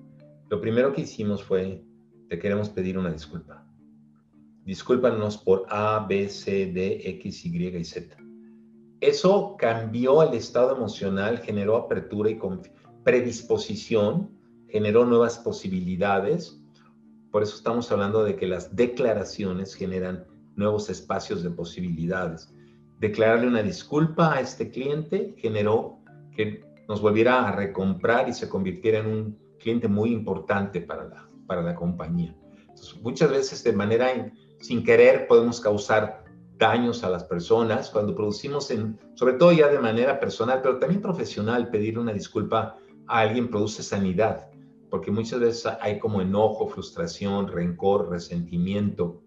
Lo primero que hicimos fue, te queremos pedir una disculpa. Discúlpanos por A, B, C, D, X, Y y Z. Eso cambió el estado emocional, generó apertura y predisposición, generó nuevas posibilidades. Por eso estamos hablando de que las declaraciones generan nuevos espacios de posibilidades declararle una disculpa a este cliente generó que nos volviera a recomprar y se convirtiera en un cliente muy importante para la, para la compañía. muchas veces de manera sin querer podemos causar daños a las personas cuando producimos, en, sobre todo ya de manera personal, pero también profesional, pedir una disculpa a alguien produce sanidad, porque muchas veces hay como enojo, frustración, rencor, resentimiento,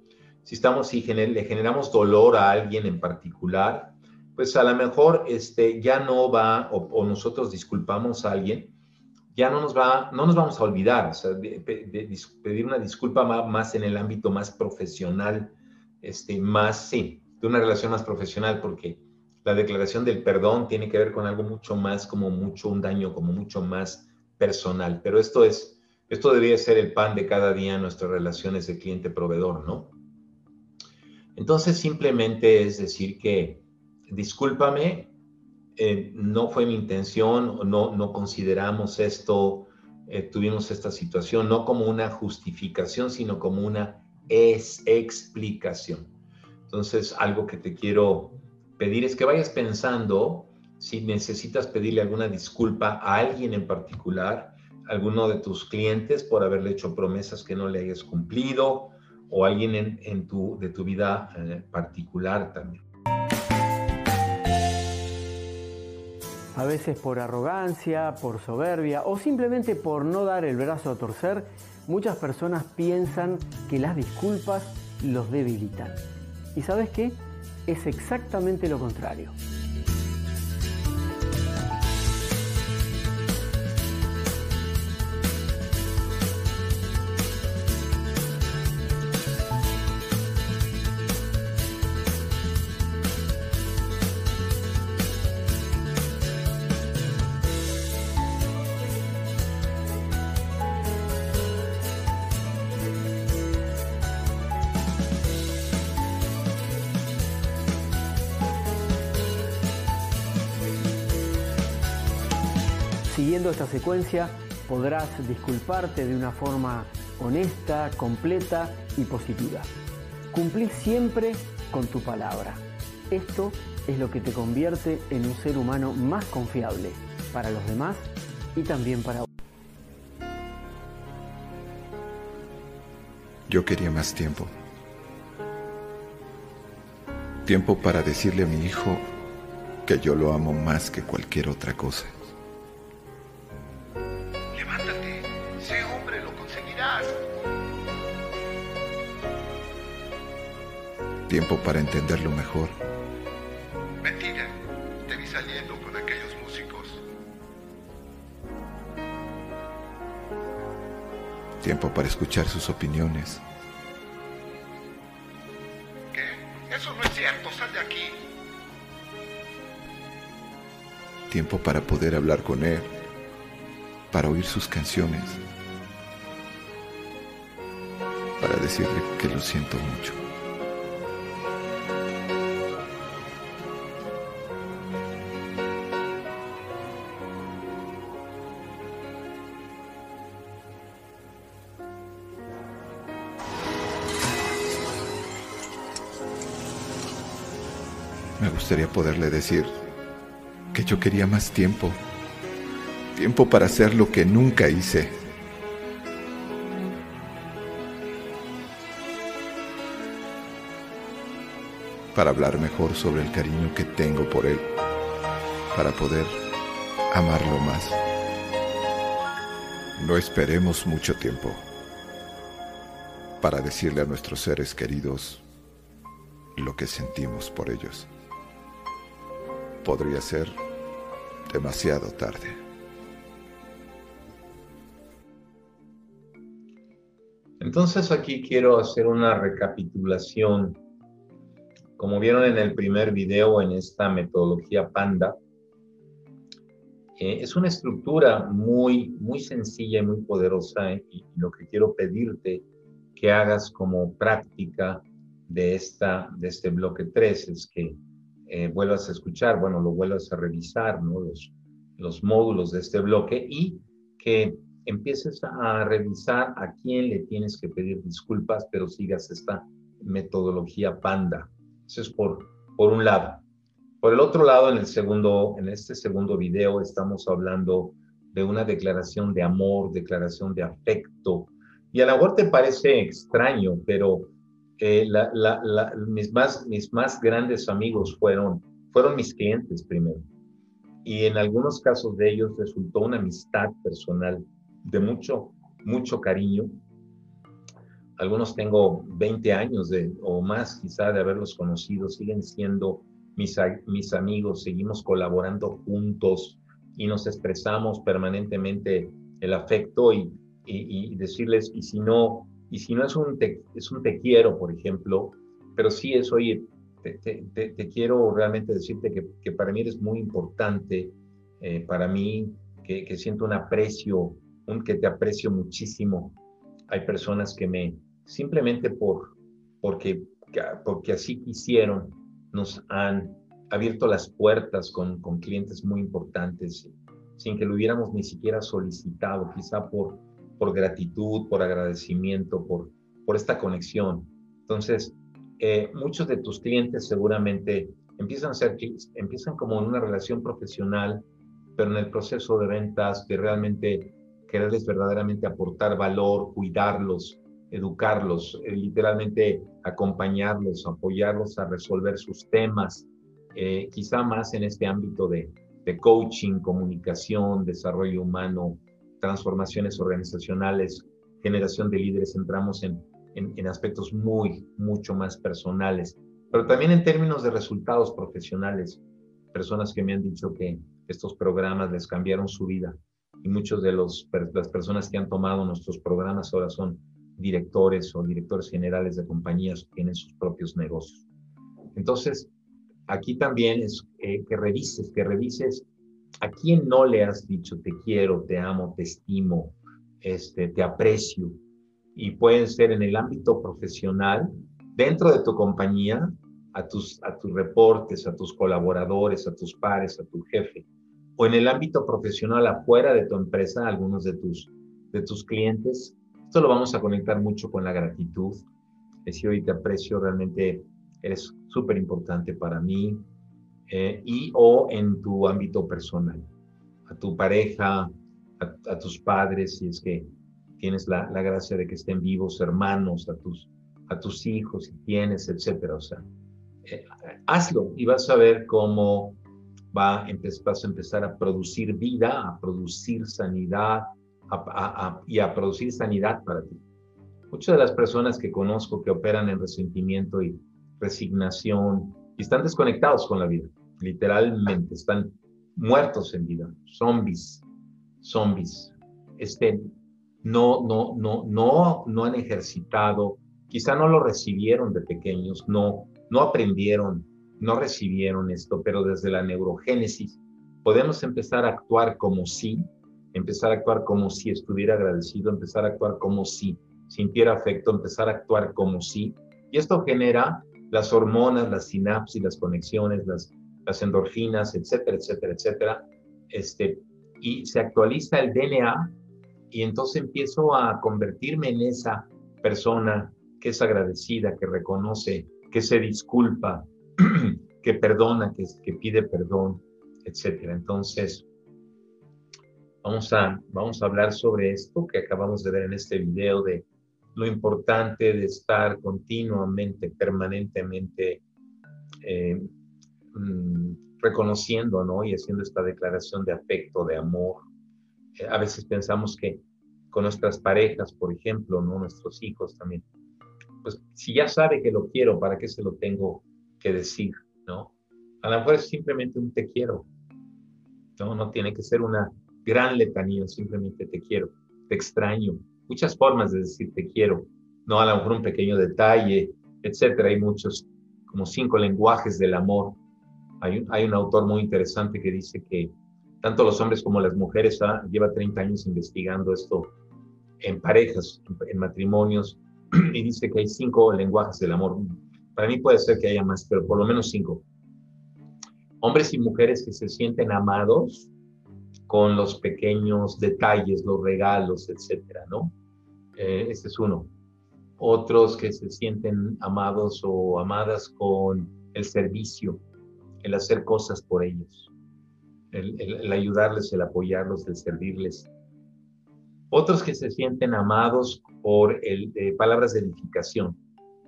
si estamos, si le generamos dolor a alguien en particular, pues a lo mejor este, ya no va, o, nosotros disculpamos a alguien, ya no nos va, no nos vamos a olvidar, o sea, pedir una disculpa más, en el ámbito más profesional, este, más, sí, de una relación más profesional, porque la declaración del perdón tiene que ver con algo mucho más, como mucho, un daño como mucho más personal, pero esto es, esto debería ser el pan de cada día en nuestras relaciones de cliente-proveedor, ¿no? Entonces simplemente es decir que, discúlpame, eh, no fue mi intención, no, consideramos esto, eh, tuvimos esta situación, no como una justificación, sino como una es explicación. Entonces, algo que te quiero pedir es que vayas pensando si necesitas pedirle alguna disculpa a alguien en particular, alguno de tus clientes por haberle hecho promesas que no le hayas cumplido, o alguien en, tu, de tu vida eh, particular también. A veces por arrogancia, por soberbia o simplemente por no dar el brazo a torcer, muchas personas piensan que las disculpas los debilitan. ¿Y sabes qué? Es exactamente lo contrario. Viendo esta secuencia podrás disculparte de una forma honesta, completa y positiva. Cumplí siempre con tu palabra. Esto es lo que te convierte en un ser humano más confiable para los demás y también para vos. Yo quería más tiempo. Tiempo para decirle a mi hijo que yo lo amo más que cualquier otra cosa. Tiempo para entenderlo mejor. Mentira, te vi saliendo con aquellos músicos. Tiempo para escuchar sus opiniones. ¿Qué? Eso no es cierto, sal de aquí. Tiempo para poder hablar con él. Para oír sus canciones. Para decirle que lo siento mucho. Gustaría poderle decir que yo quería más tiempo. Tiempo para hacer lo que nunca hice. Para hablar mejor sobre el cariño que tengo por él. Para poder amarlo más. No esperemos mucho tiempo para decirle a nuestros seres queridos lo que sentimos por ellos. Podría ser demasiado tarde. Entonces aquí quiero hacer una recapitulación. Como vieron en el primer video en esta metodología Panda, eh, es una estructura muy, muy sencilla y muy poderosa eh, y lo que quiero pedirte que hagas como práctica de, esta, de este bloque 3 es que eh, vuelvas a escuchar, bueno, lo vuelvas a revisar, ¿no? Los, los módulos de este bloque y que empieces a revisar a quién le tienes que pedir disculpas, pero sigas esta metodología panda. Eso es por, por un lado. Por el otro lado, en el segundo, en este segundo video estamos hablando de una declaración de amor, declaración de afecto. Y a lo mejor te parece extraño, pero mis, más, mis más grandes amigos fueron, fueron mis clientes primero. Y en algunos casos de ellos resultó una amistad personal de mucho, mucho cariño. Algunos tengo 20 años de, o más quizá de haberlos conocido, siguen siendo mis, mis amigos, seguimos colaborando juntos y nos expresamos permanentemente el afecto y, y decirles, y si no, y si no es un te, es un te quiero, por ejemplo, pero sí es, oye, te, te, te quiero realmente decirte que, que, para mí eres muy importante, eh, para mí que, que, siento un aprecio, un que te aprecio muchísimo. Hay personas que me, simplemente por, porque, porque así quisieron, nos han abierto las puertas con, con clientes muy importantes, sin que lo hubiéramos ni siquiera solicitado, quizá por, por gratitud, por agradecimiento, por, por esta conexión. Entonces, eh, muchos de tus clientes seguramente empiezan a ser, empiezan como en una relación profesional, pero en el proceso de ventas, de realmente quererles verdaderamente aportar valor, cuidarlos, educarlos, eh, literalmente acompañarlos, apoyarlos a resolver sus temas, eh, quizá más en este ámbito de, de coaching, comunicación, desarrollo humano, transformaciones organizacionales, generación de líderes, entramos en, en, aspectos muy, mucho más personales, pero también en términos de resultados profesionales. Personas que me han dicho que estos programas les cambiaron su vida y muchos de los, las personas que han tomado nuestros programas ahora son directores o directores generales de compañías que tienen sus propios negocios. Entonces, aquí también es eh, que revises, que revises ¿A quién no le has dicho te quiero, te amo, te estimo, este, te aprecio? Y pueden ser en el ámbito profesional, dentro de tu compañía, a tus, a tus reportes, a tus colaboradores, a tus pares, a tu jefe. o en el ámbito profesional afuera de tu empresa, algunos de tus, de tus clientes. Esto lo vamos a conectar mucho con la gratitud. Decir, hoy te aprecio, realmente eres súper importante para mí. Eh, y o en tu ámbito personal, a tu pareja, a, tus padres, si es que tienes la, la, gracia de que estén vivos, hermanos, a tus, a tus hijos, si tienes, etcétera. O sea, eh, hazlo y vas a ver cómo va a vas a empezar a producir vida, a producir sanidad y a producir sanidad para ti. Muchas de las personas que conozco que operan en resentimiento y resignación y están desconectados con la vida, literalmente, están muertos en vida, zombies, zombies. Este, no, no, no, no, no han ejercitado, quizá no lo recibieron de pequeños, no, no aprendieron no recibieron esto, pero desde la neurogénesis podemos empezar a actuar como si, empezar a actuar como si estuviera agradecido, empezar a actuar como si sintiera afecto, empezar a actuar como si. Y esto genera las hormonas, las sinapsis, las conexiones, las, las endorfinas, etcétera, etcétera, etcétera. Este, y se actualiza el DNA y entonces empiezo a convertirme en esa persona que es agradecida, que reconoce, que se disculpa, [clears throat] que perdona, que, pide perdón, etcétera. Entonces, vamos a, vamos a hablar sobre esto que acabamos de ver en este video de lo importante de estar continuamente, permanentemente eh, mm, reconociendo, ¿no? Y haciendo esta declaración de afecto, de amor. Eh, a veces pensamos que con nuestras parejas, por ejemplo, ¿no? Nuestros hijos también. Pues si ya sabe que lo quiero, ¿para qué se lo tengo que decir, ¿no? A lo mejor es simplemente un te quiero, ¿no? No tiene que ser una gran letanía, simplemente te quiero, te extraño. Muchas formas de decir te quiero, ¿no? A lo mejor un pequeño detalle, etcétera. Hay muchos, como cinco lenguajes del amor. Hay un, hay un autor muy interesante que dice que tanto los hombres como las mujeres, ah, lleva 30 años investigando esto en parejas, en matrimonios, [clears throat] y dice que hay cinco lenguajes del amor. Para mí puede ser que haya más, pero por lo menos cinco. Hombres y mujeres que se sienten amados con los pequeños detalles, los regalos, etcétera, ¿no? Eh, este es uno. Otros que se sienten amados o amadas con el servicio, el hacer cosas por ellos, el, ayudarles, el apoyarlos, el servirles. Otros que se sienten amados por el, palabras de edificación,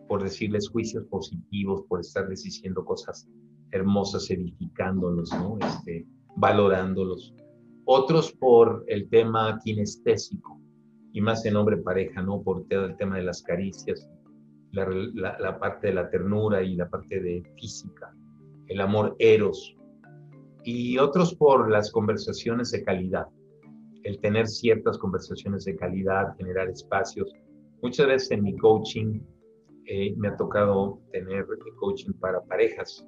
por decirles juicios positivos, por estarles diciendo cosas hermosas, edificándolos, ¿no? Este, valorándolos. Otros por el tema kinestésico, y más en hombre pareja, ¿no? Por el tema de las caricias, la, parte de la ternura y la parte de física, el amor eros. Y otros por las conversaciones de calidad, el tener ciertas conversaciones de calidad, generar espacios. Muchas veces en mi coaching eh, me ha tocado tener coaching para parejas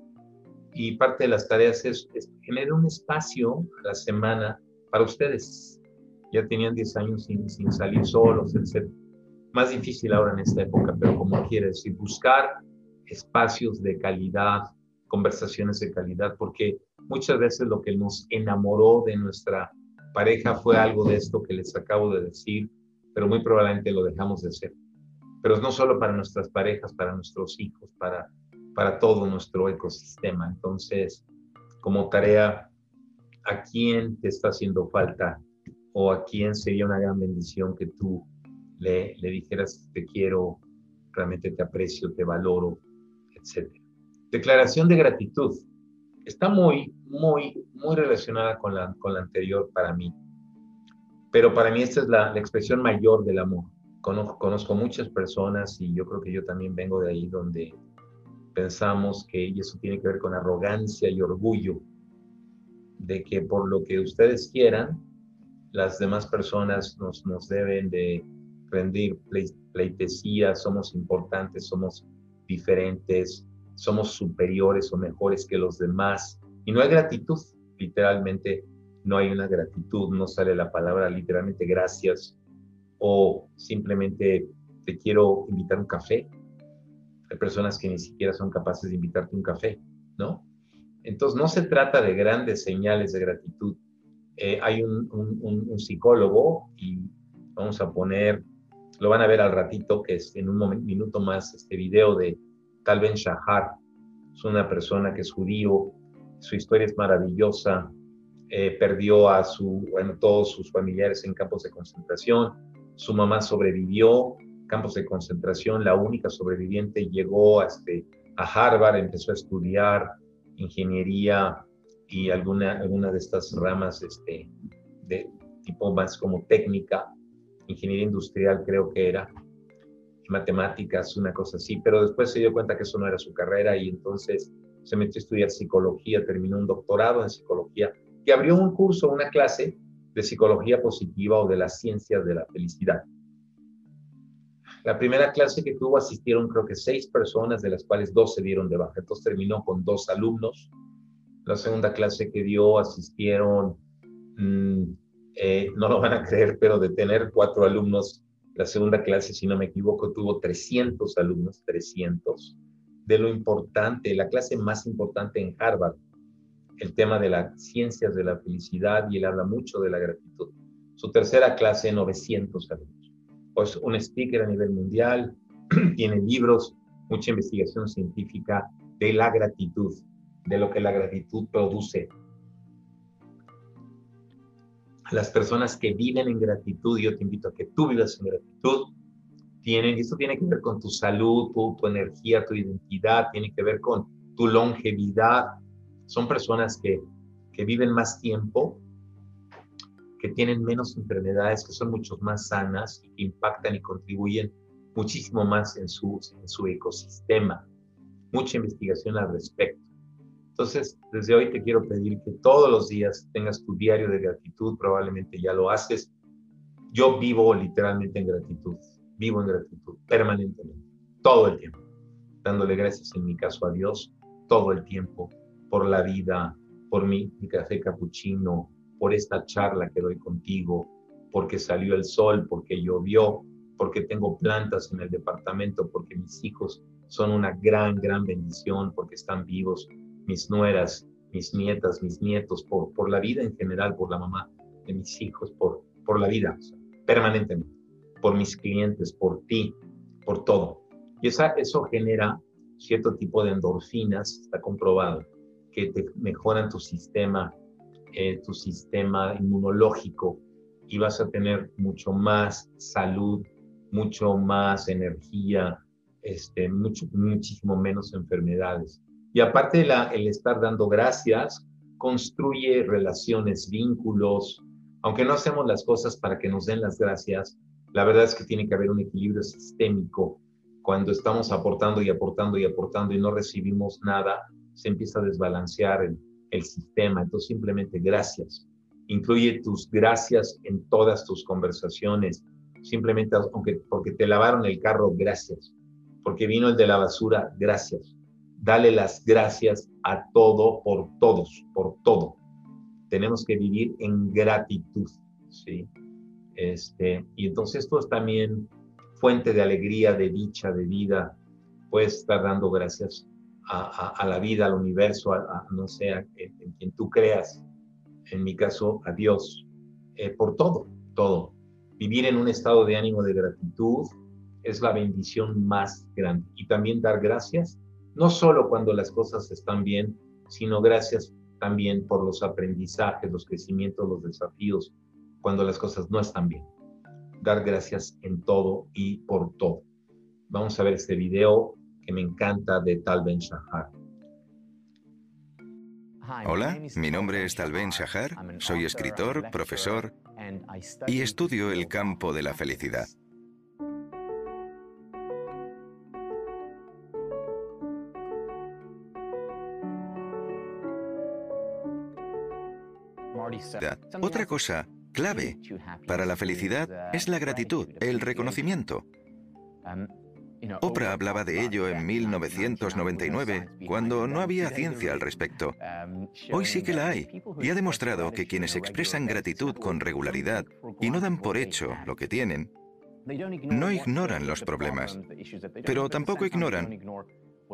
y parte de las tareas es, generar un espacio a la semana para ustedes. Ya tenían 10 años sin, sin salir solos, etc. Más difícil ahora en esta época, pero como quiere decir, buscar espacios de calidad, conversaciones de calidad, porque muchas veces lo que nos enamoró de nuestra pareja fue algo de esto que les acabo de decir, pero muy probablemente lo dejamos de hacer pero no solo para nuestras parejas, para nuestros hijos, para, para todo nuestro ecosistema. Entonces, como tarea, ¿a quién te está haciendo falta o a quién sería una gran bendición que tú le, le dijeras te quiero, realmente te aprecio, te valoro, etcétera? Declaración de gratitud. Está muy, muy, muy relacionada con la, con la anterior para mí. Pero para mí esta es la, la expresión mayor del amor conozco, muchas personas y yo creo que yo también vengo de ahí donde pensamos que eso tiene que ver con arrogancia y orgullo, de que por lo que ustedes quieran, las demás personas nos, nos deben de rendir pleitesía, somos importantes, somos diferentes, somos superiores o mejores que los demás. Y no hay gratitud, literalmente no hay una gratitud, no sale la palabra literalmente gracias, o simplemente te quiero invitar un café. Hay personas que ni siquiera son capaces de invitarte un café, ¿no? Entonces no se trata de grandes señales de gratitud, eh, hay un, un, psicólogo y vamos a poner, lo van a ver al ratito, que es en un minuto más este video de Tal Ben Shahar. Es una persona que es judío, su historia es maravillosa, eh, perdió a su, bueno, todos sus familiares en campos de concentración, su mamá sobrevivió, campos de concentración, la única sobreviviente llegó a, este, a Harvard, empezó a estudiar ingeniería y alguna, alguna de estas ramas este, de tipo más como técnica, ingeniería industrial creo que era, matemáticas, una cosa así, pero después se dio cuenta que eso no era su carrera y entonces se metió a estudiar psicología, terminó un doctorado en psicología y abrió un curso, una clase de psicología positiva o de las ciencias de la felicidad. La primera clase que tuvo asistieron creo que seis personas, de las cuales dos se dieron de baja. Entonces terminó con dos alumnos. La segunda clase que dio asistieron, mm, eh, no lo van a creer, pero de tener cuatro alumnos, la segunda clase, si no me equivoco, tuvo 300 alumnos, 300. De lo importante, la clase más importante en Harvard, el tema de las ciencias de la felicidad y él habla mucho de la gratitud. Su tercera clase, 900 alumnos pues un speaker a nivel mundial, [clears throat] tiene libros, mucha investigación científica de la gratitud, de lo que la gratitud produce. Las personas que viven en gratitud, yo te invito a que tú vivas en gratitud, tienen, y esto tiene que ver con tu salud, tu, energía, tu identidad, tiene que ver con tu longevidad. Son personas que, que viven más tiempo, que tienen menos enfermedades, que son mucho más sanas que impactan y contribuyen muchísimo más en su, en su ecosistema. Mucha investigación al respecto. Entonces, desde hoy te quiero pedir que todos los días tengas tu diario de gratitud, probablemente ya lo haces. Yo vivo literalmente en gratitud, vivo en gratitud permanentemente, todo el tiempo, dándole gracias en mi caso a Dios todo el tiempo, por la vida, por mi, mi café capuchino, por esta charla que doy contigo, porque salió el sol, porque llovió, porque tengo plantas en el departamento, porque mis hijos son una gran, gran bendición, porque están vivos, mis nueras, mis nietas, mis nietos, por, por la vida en general, por la mamá de mis hijos, por, por la vida, permanentemente, por mis clientes, por ti, por todo. Y esa, eso genera cierto tipo de endorfinas, está comprobado, que te mejoran tu sistema eh, tu sistema inmunológico y vas a tener mucho más salud, mucho más energía, este, mucho, muchísimo menos enfermedades. Y aparte de el estar dando gracias, construye relaciones, vínculos. Aunque no hacemos las cosas para que nos den las gracias, la verdad es que tiene que haber un equilibrio sistémico. Cuando estamos aportando y aportando y aportando y no recibimos nada, se empieza a desbalancear el, el sistema. Entonces, simplemente gracias. Incluye tus gracias en todas tus conversaciones. Simplemente, aunque porque te lavaron el carro, gracias. Porque vino el de la basura, gracias. Dale las gracias a todo por todos, por todo. Tenemos que vivir en gratitud, ¿sí? Este, y entonces esto es también fuente de alegría, de dicha, de vida. Puedes estar dando gracias a, la vida, al universo, a, no sé, en, quien tú creas, en mi caso, a Dios, eh, por todo, todo. Vivir en un estado de ánimo de gratitud es la bendición más grande. Y también dar gracias, no solo cuando las cosas están bien, sino gracias también por los aprendizajes, los crecimientos, los desafíos, cuando las cosas no están bien. Dar gracias en todo y por todo. Vamos a ver este video me encanta de Tal Ben Shahar. Hola, mi nombre es Tal Ben Shahar, soy escritor, profesor y estudio el campo de la felicidad. Otra cosa clave para la felicidad es la gratitud, el reconocimiento. Oprah hablaba de ello en 1999, cuando no había ciencia al respecto. Hoy sí que la hay, y ha demostrado que quienes expresan gratitud con regularidad y no dan por hecho lo que tienen, no ignoran los problemas, pero tampoco ignoran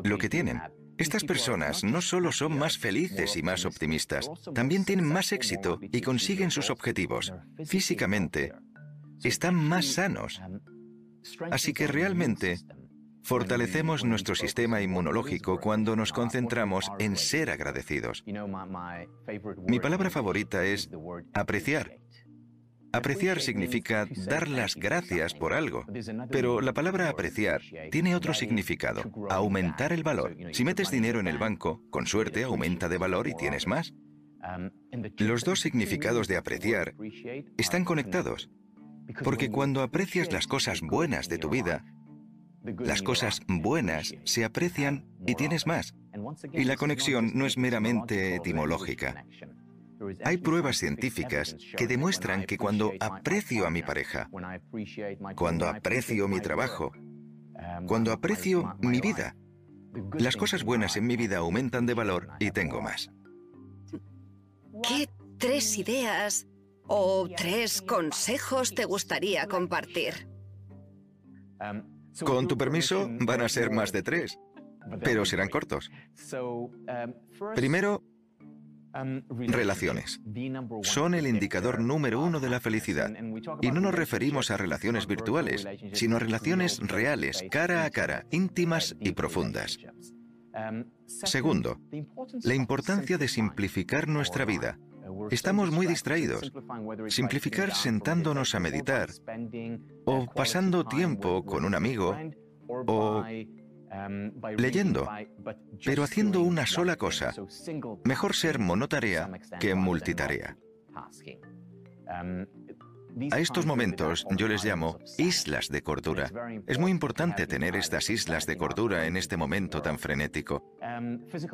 lo que tienen. Estas personas no solo son más felices y más optimistas, también tienen más éxito y consiguen sus objetivos. Físicamente, están más sanos. Así que realmente fortalecemos nuestro sistema inmunológico cuando nos concentramos en ser agradecidos. Mi palabra favorita es apreciar. Apreciar significa dar las gracias por algo, pero la palabra apreciar tiene otro significado, aumentar el valor. Si metes dinero en el banco, con suerte aumenta de valor y tienes más. Los dos significados de apreciar están conectados, porque cuando aprecias las cosas buenas de tu vida, las cosas buenas se aprecian y tienes más. Y la conexión no es meramente etimológica. Hay pruebas científicas que demuestran que cuando aprecio a mi pareja, cuando aprecio mi trabajo, cuando aprecio mi vida, las cosas buenas en mi vida aumentan de valor y tengo más. ¿Qué tres ideas o tres consejos te gustaría compartir? Con tu permiso, van a ser más de tres, pero serán cortos. Primero, Relaciones. Son el indicador número uno de la felicidad. Y no nos referimos a relaciones virtuales, sino a relaciones reales, cara a cara, íntimas y profundas. Segundo, la importancia de simplificar nuestra vida. Estamos muy distraídos. Simplificar sentándonos a meditar o pasando tiempo con un amigo o leyendo, pero haciendo una sola cosa. Mejor ser monotarea que multitarea. A estos momentos yo les llamo islas de cordura. Es muy importante tener estas islas de cordura en este momento tan frenético.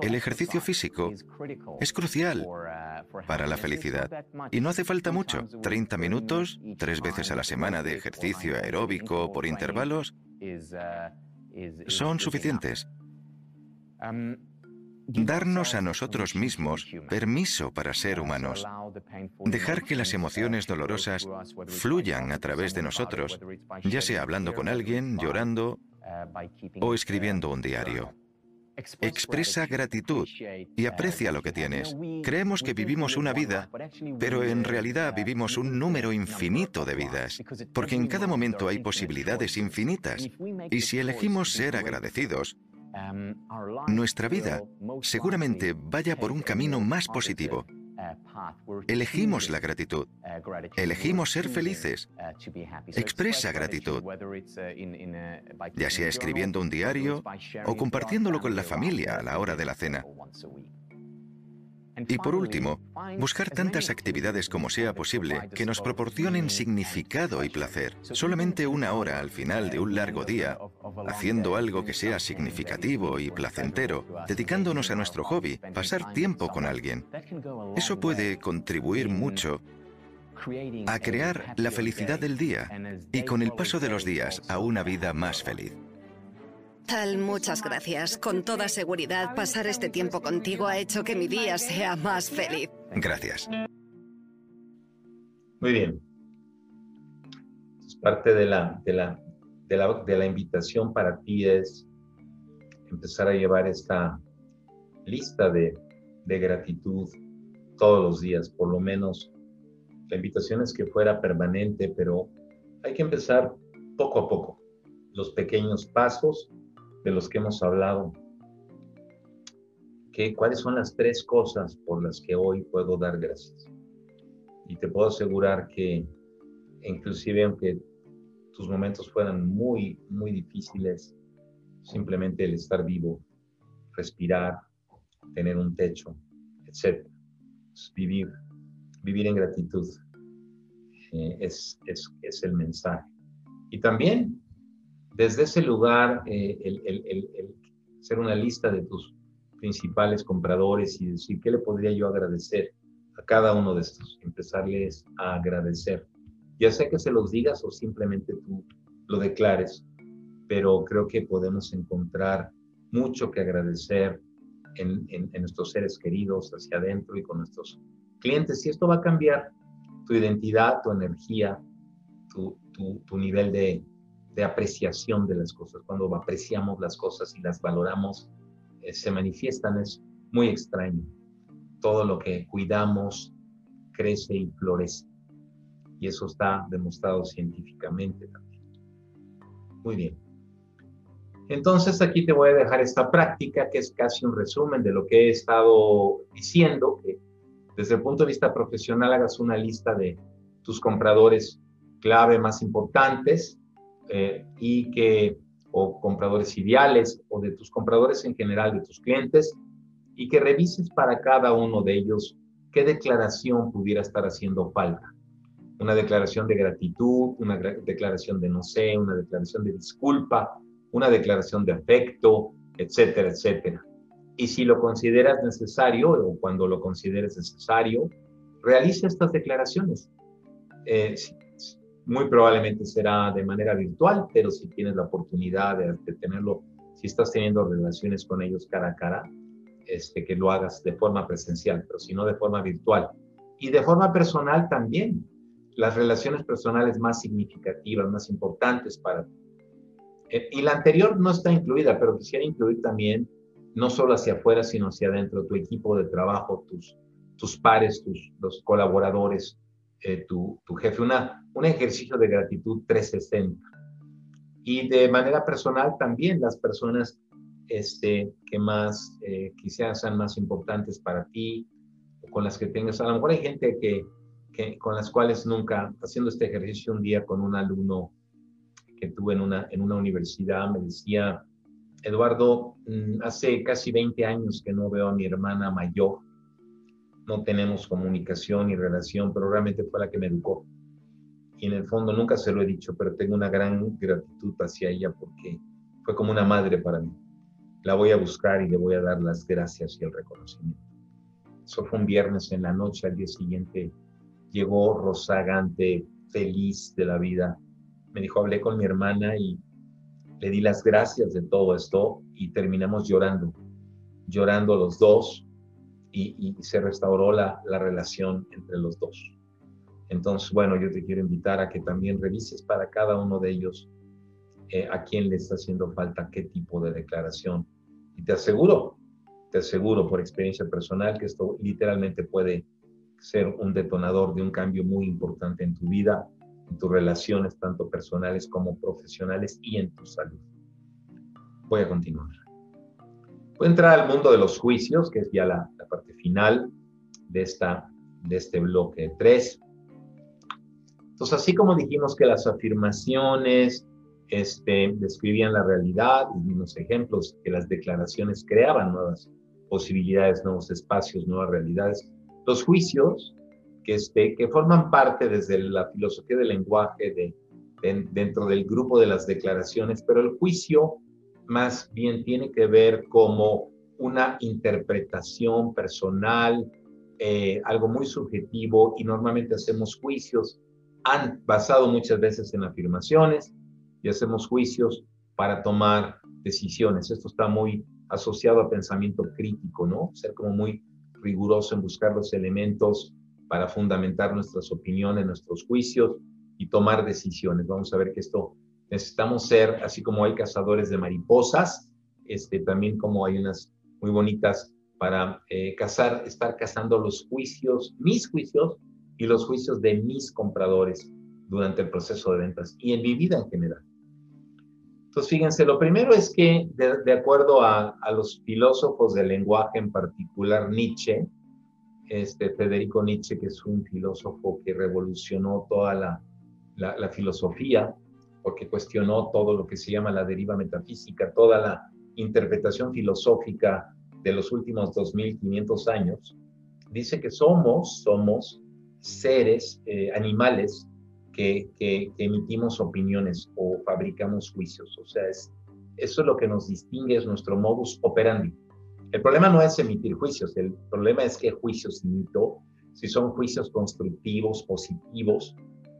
El ejercicio físico es crucial para la felicidad. Y no hace falta mucho. 30 minutos, tres veces a la semana de ejercicio aeróbico por intervalos son suficientes. Darnos a nosotros mismos permiso para ser humanos. Dejar que las emociones dolorosas fluyan a través de nosotros, ya sea hablando con alguien, llorando o escribiendo un diario. Expresa gratitud y aprecia lo que tienes. Creemos que vivimos una vida, pero en realidad vivimos un número infinito de vidas, porque en cada momento hay posibilidades infinitas. Y si elegimos ser agradecidos, nuestra vida seguramente vaya por un camino más positivo. Elegimos la gratitud. Elegimos ser felices. Expresa gratitud, ya sea escribiendo un diario o compartiéndolo con la familia a la hora de la cena. Y por último, buscar tantas actividades como sea posible que nos proporcionen significado y placer. Solamente una hora al final de un largo día, haciendo algo que sea significativo y placentero, dedicándonos a nuestro hobby, pasar tiempo con alguien. Eso puede contribuir mucho a crear la felicidad del día y con el paso de los días a una vida más feliz. Tal, muchas gracias. Con toda seguridad, pasar este tiempo contigo ha hecho que mi día sea más feliz. Gracias. Muy bien. parte de la, de la, de la, de la invitación para ti es empezar a llevar esta lista de, de gratitud todos los días, por lo menos. La invitación es que fuera permanente, pero hay que empezar poco a poco. Los pequeños pasos de los que hemos hablado. ¿Qué, ¿Cuáles son las tres cosas por las que hoy puedo dar gracias? Y te puedo asegurar que inclusive aunque tus momentos fueran muy, muy difíciles, simplemente el estar vivo, respirar, tener un techo, etc. Vivir, vivir en gratitud eh, es, es, es el mensaje. Y también desde ese lugar, eh, el, hacer una lista de tus principales compradores y decir qué le podría yo agradecer a cada uno de estos, empezarles a agradecer. Ya sea que se los digas o simplemente tú lo declares, pero creo que podemos encontrar mucho que agradecer en, nuestros seres queridos hacia adentro y con nuestros clientes. Y esto va a cambiar tu identidad, tu energía, tu nivel de, de apreciación de las cosas. Cuando apreciamos las cosas y las valoramos, eh, se manifiestan es muy extraño. Todo lo que cuidamos crece y florece. Y eso está demostrado científicamente también. Muy bien. Entonces aquí te voy a dejar esta práctica que es casi un resumen de lo que he estado diciendo, que desde el punto de vista profesional hagas una lista de tus compradores clave más importantes eh, y que, o compradores ideales, o de tus compradores en general, de tus clientes, y que revises para cada uno de ellos qué declaración pudiera estar haciendo falta. Una declaración de gratitud, una declaración de no sé, una declaración de disculpa, una declaración de afecto, etcétera, etcétera. Y si lo consideras necesario o cuando lo consideres necesario, realiza estas declaraciones. Eh, muy probablemente será de manera virtual, pero si tienes la oportunidad de, tenerlo, si estás teniendo relaciones con ellos cara a cara, este, que lo hagas de forma presencial, pero si no de forma virtual. Y de forma personal también. Las relaciones personales más significativas, más importantes para ti. Eh, y la anterior no está incluida, pero quisiera incluir también, no solo hacia afuera, sino hacia adentro, tu equipo de trabajo, tus, tus pares, tus los colaboradores, eh, tu, tu, jefe, una, un ejercicio de gratitud 360. Y de manera personal también las personas este, que más eh, quizás sean más importantes para ti, con las que tengas, a lo mejor hay gente que, que, con las cuales nunca, haciendo este ejercicio un día con un alumno que tuve en una, en una universidad, me decía, Eduardo, mm, hace casi 20 años que no veo a mi hermana mayor, no tenemos comunicación y relación, pero realmente fue la que me educó. Y en el fondo nunca se lo he dicho, pero tengo una gran gratitud hacia ella porque fue como una madre para mí. La voy a buscar y le voy a dar las gracias y el reconocimiento. Eso fue un viernes en la noche, al día siguiente llegó rozagante, feliz de la vida. Me dijo, hablé con mi hermana y le di las gracias de todo esto y terminamos llorando, llorando los dos y, se restauró la, la, relación entre los dos. Entonces, bueno, yo te quiero invitar a que también revises para cada uno de ellos eh, a quién le está haciendo falta qué tipo de declaración. Y te aseguro, te aseguro por experiencia personal que esto literalmente puede ser un detonador de un cambio muy importante en tu vida, en tus relaciones, tanto personales como profesionales y en tu salud. Voy a continuar. Voy a entrar al mundo de los juicios, que es ya la, parte final de, esta, de este bloque 3. Entonces, así como dijimos que las afirmaciones este, describían la realidad y vimos ejemplos que las declaraciones creaban nuevas posibilidades, nuevos espacios, nuevas realidades, los juicios que, este, que forman parte desde la filosofía del lenguaje de, dentro del grupo de las declaraciones, pero el juicio más bien tiene que ver como una interpretación personal, eh, algo muy subjetivo y normalmente hacemos juicios, han basado muchas veces en afirmaciones y hacemos juicios para tomar decisiones. Esto está muy asociado a pensamiento crítico, ¿no? Ser como muy riguroso en buscar los elementos para fundamentar nuestras opiniones, nuestros juicios y tomar decisiones. Vamos a ver que esto necesitamos ser, así como hay cazadores de mariposas, este, también como hay unas muy bonitas para eh, cazar, estar cazando los juicios, mis juicios y los juicios de mis compradores durante el proceso de ventas y en mi vida en general. Entonces, fíjense, lo primero es que, de, acuerdo a, a, los filósofos del lenguaje, en particular Nietzsche, este Federico Nietzsche, que es un filósofo que revolucionó toda la, la, la filosofía, porque cuestionó todo lo que se llama la deriva metafísica, toda la interpretación filosófica de los últimos 2500 años, dice que somos, somos seres, eh, animales que, que, emitimos opiniones o fabricamos juicios. O sea, es, eso es lo que nos distingue, es nuestro modus operandi. El problema no es emitir juicios, el problema es qué juicios emito, si son juicios constructivos, positivos,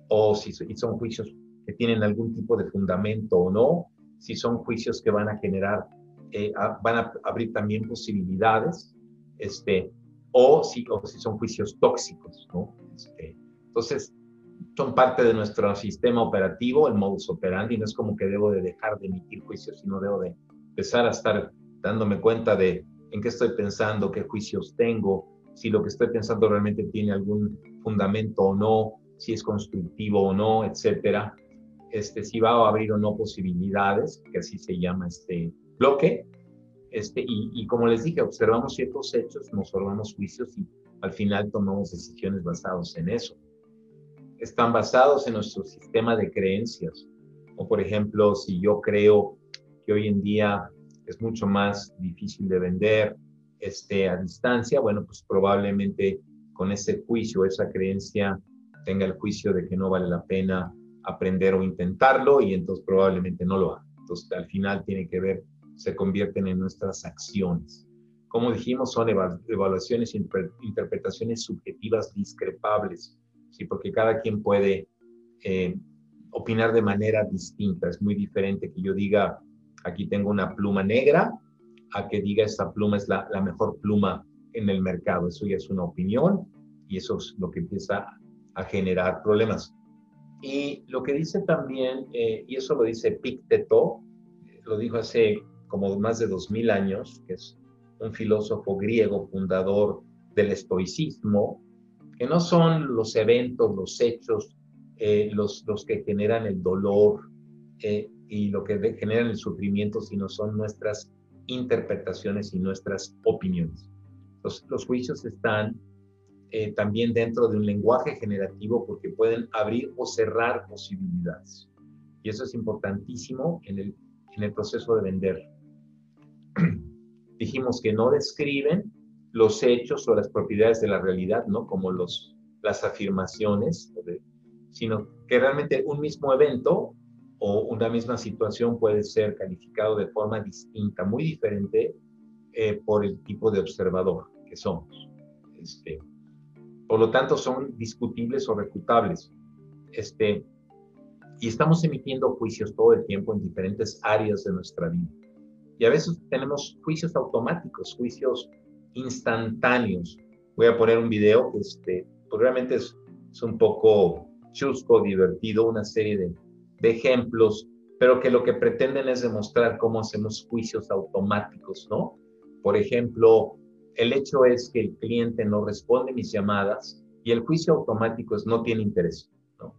o si son juicios que tienen algún tipo de fundamento o no, si son juicios que van a generar, eh, van a abrir también posibilidades, este, o, si, o si son juicios tóxicos, ¿no? Este, entonces, son parte de nuestro sistema operativo, el modus operandi, no es como que debo de dejar de emitir juicios, sino debo de empezar a estar dándome cuenta de en qué estoy pensando, qué juicios tengo, si lo que estoy pensando realmente tiene algún fundamento o no, si es constructivo o no, etcétera. Este, si va a abrir o no posibilidades, que así se llama este bloque. Este, y, y como les dije, observamos ciertos hechos, nos formamos juicios y al final tomamos decisiones basadas en eso. Están basados en nuestro sistema de creencias. O por ejemplo, si yo creo que hoy en día es mucho más difícil de vender este, a distancia, bueno, pues probablemente con ese juicio, esa creencia, tenga el juicio de que no vale la pena aprender o intentarlo y entonces probablemente no lo haga. Entonces al final tiene que ver, se convierten en nuestras acciones. Como dijimos, son evaluaciones e interpretaciones subjetivas discrepables, ¿sí? porque cada quien puede eh, opinar de manera distinta. Es muy diferente que yo diga, aquí tengo una pluma negra, a que diga esta pluma es la, mejor pluma en el mercado. Eso ya es una opinión y eso es lo que empieza a generar problemas. Y lo que dice también, eh, y eso lo dice Picteto, lo dijo hace como más de dos mil años, que es un filósofo griego fundador del estoicismo, que no son los eventos, los hechos, eh, los, los que generan el dolor eh, y lo que generan el sufrimiento, sino son nuestras interpretaciones y nuestras opiniones. Los, los juicios están eh, también dentro de un lenguaje generativo porque pueden abrir o cerrar posibilidades. Y eso es importantísimo en el, en el proceso de vender. [clears throat] Dijimos que no describen los hechos o las propiedades de la realidad, ¿no? Como los, las afirmaciones, sino que realmente un mismo evento o una misma situación puede ser calificado de forma distinta, muy diferente eh, por el tipo de observador que somos. Este, por lo tanto, son discutibles o refutables. Este, y estamos emitiendo juicios todo el tiempo en diferentes áreas de nuestra vida. Y a veces tenemos juicios automáticos, juicios instantáneos. Voy a poner un video que este, pues realmente es, es un poco chusco, divertido, una serie de de ejemplos, pero que lo que pretenden es demostrar cómo hacemos juicios automáticos, ¿no? Por ejemplo, el hecho es que el cliente no responde mis llamadas y el juicio automático es no tiene interés, ¿no?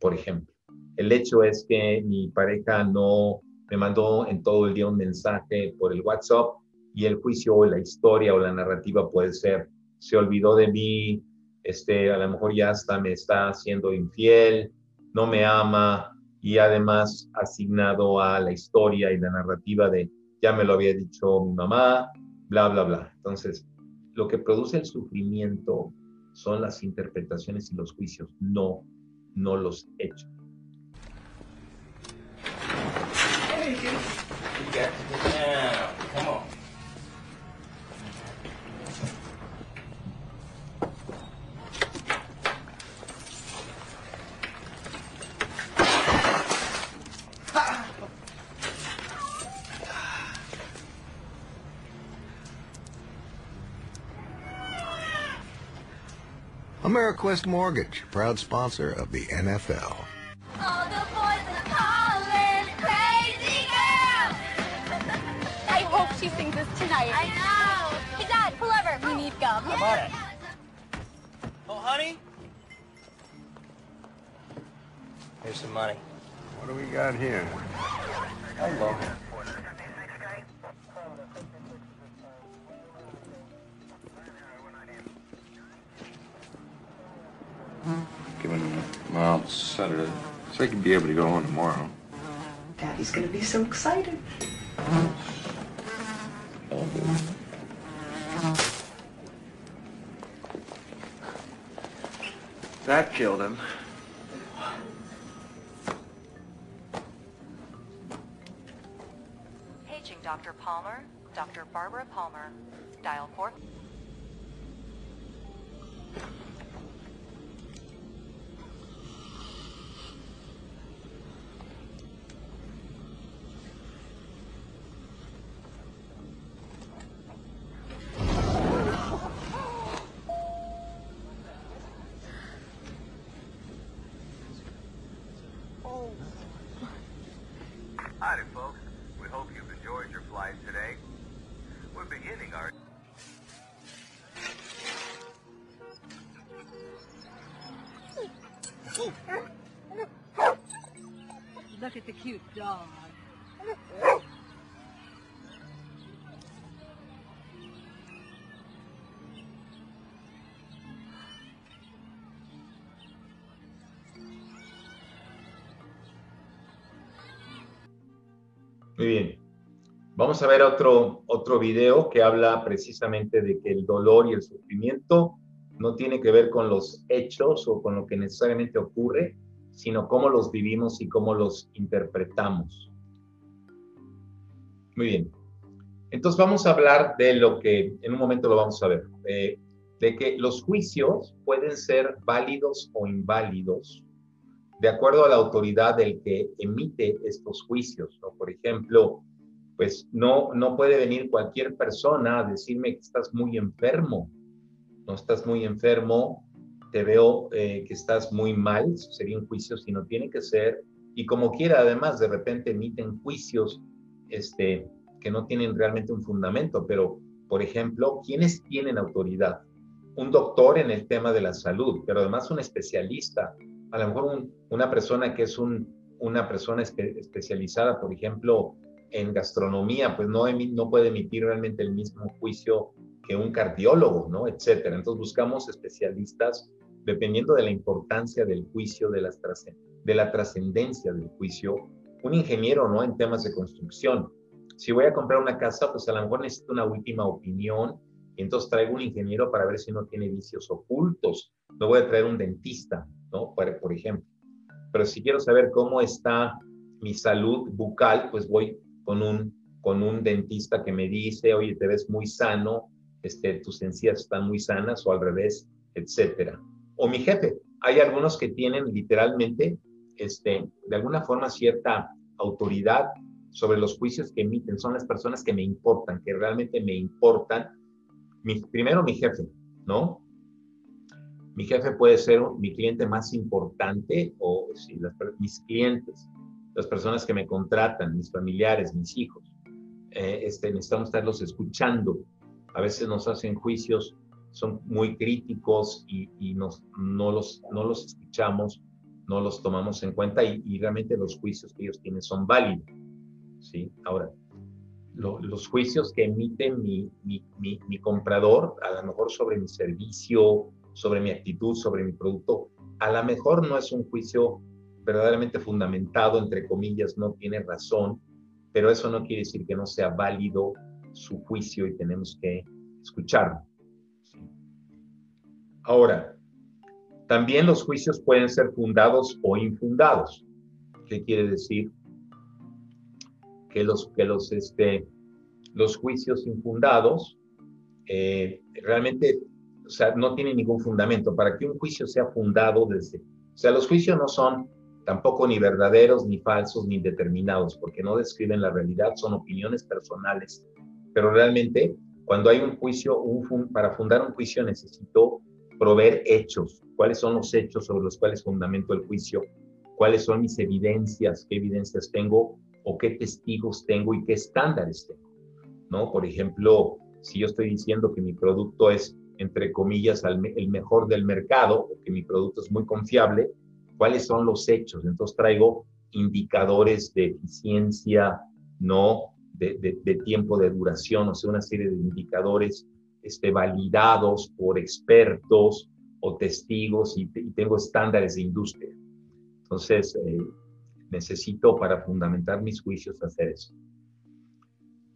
Por ejemplo, el hecho es que mi pareja no me mandó en todo el día un mensaje por el WhatsApp y el juicio o la historia o la narrativa puede ser se olvidó de mí, este, a lo mejor ya hasta me está haciendo infiel, no me ama, y además asignado a la historia y la narrativa de ya me lo había dicho mi mamá, bla, bla, bla. Entonces, lo que produce el sufrimiento son las interpretaciones y los juicios, no, no los hechos. AmeriQuest Mortgage, proud sponsor of the NFL. [laughs] I hope she sings this tonight. I know. Hey, Dad, pull over. We need gum. I'm on it. Oh, honey? Here's some money. What do we got here? Hello. Given a mild sedative, so he could be able to go home tomorrow. Daddy's gonna be so excited. That killed him. Paging Dr. Palmer, Dr. Barbara Palmer. Dial 4. Muy bien. Vamos a ver otro, otro video que habla precisamente de que el dolor y el sufrimiento no tiene que ver con los hechos o con lo que necesariamente ocurre, sino cómo los vivimos y cómo los interpretamos. Muy bien. Entonces vamos a hablar de lo que en un momento lo vamos a ver, de, de que los juicios pueden ser válidos o inválidos de acuerdo a la autoridad del que emite estos juicios. Por ejemplo, pues no, no puede venir cualquier persona a decirme que estás muy enfermo, no estás muy enfermo, te veo eh, que estás muy mal, sería un juicio, sino tiene que ser, y como quiera, además, de repente emiten juicios este, que no tienen realmente un fundamento, pero, por ejemplo, ¿quiénes tienen autoridad? Un doctor en el tema de la salud, pero además un especialista, a lo mejor una persona que es un, una persona especializada, por ejemplo, en gastronomía, pues no, no puede emitir realmente el mismo juicio que un cardiólogo, ¿no? Etcétera. Entonces buscamos especialistas dependiendo de la importancia del juicio, de, la trascendencia del juicio. Un ingeniero, ¿no? En temas de construcción. Si voy a comprar una casa, pues a lo mejor necesito una última opinión y entonces traigo un ingeniero para ver si no tiene vicios ocultos. No voy a traer un dentista, ¿no? Por, por ejemplo. Pero si quiero saber cómo está mi salud bucal, pues voy con un, con un dentista que me dice, oye, te ves muy sano, este, tus encías están muy sanas o al revés, etcétera. O mi jefe. Hay algunos que tienen literalmente, este, de alguna forma, cierta autoridad sobre los juicios que emiten. Son las personas que me importan, que realmente me importan. Mi, primero mi jefe, ¿no? Mi jefe puede ser mi cliente más importante o si mis clientes las personas que me contratan, mis familiares, mis hijos. Eh, este, necesitamos estarlos escuchando. A veces nos hacen juicios, son muy críticos y, nos, no, los, no los escuchamos, no los tomamos en cuenta y, realmente los juicios que ellos tienen son válidos. ¿sí? Ahora, los juicios que emite mi, mi, mi, mi comprador, a lo mejor sobre mi servicio, sobre mi actitud, sobre mi producto, a lo mejor no es un juicio verdaderamente fundamentado, entre comillas, no tiene razón, pero eso no quiere decir que no sea válido su juicio y tenemos que escucharlo. Ahora, también los juicios pueden ser fundados o infundados. ¿Qué quiere decir? Que los, que los, este, los juicios infundados eh, realmente o sea, no tienen ningún fundamento. Para que un juicio sea fundado desde... O sea, los juicios no son tampoco ni verdaderos, ni falsos, ni determinados, porque no describen la realidad, son opiniones personales. Pero realmente, cuando hay un juicio, un para fundar un juicio necesito proveer hechos. ¿Cuáles son los hechos sobre los cuales fundamento el juicio? ¿Cuáles son mis evidencias? ¿Qué evidencias tengo? ¿O qué testigos tengo y qué estándares tengo? ¿No? Por ejemplo, si yo estoy diciendo que mi producto es, entre comillas, el mejor del mercado, o que mi producto es muy confiable, cuáles son los hechos. Entonces traigo indicadores de eficiencia, no de, tiempo de duración, o sea, una serie de indicadores este, validados por expertos o testigos y, tengo estándares de industria. Entonces, eh, necesito para fundamentar mis juicios hacer eso.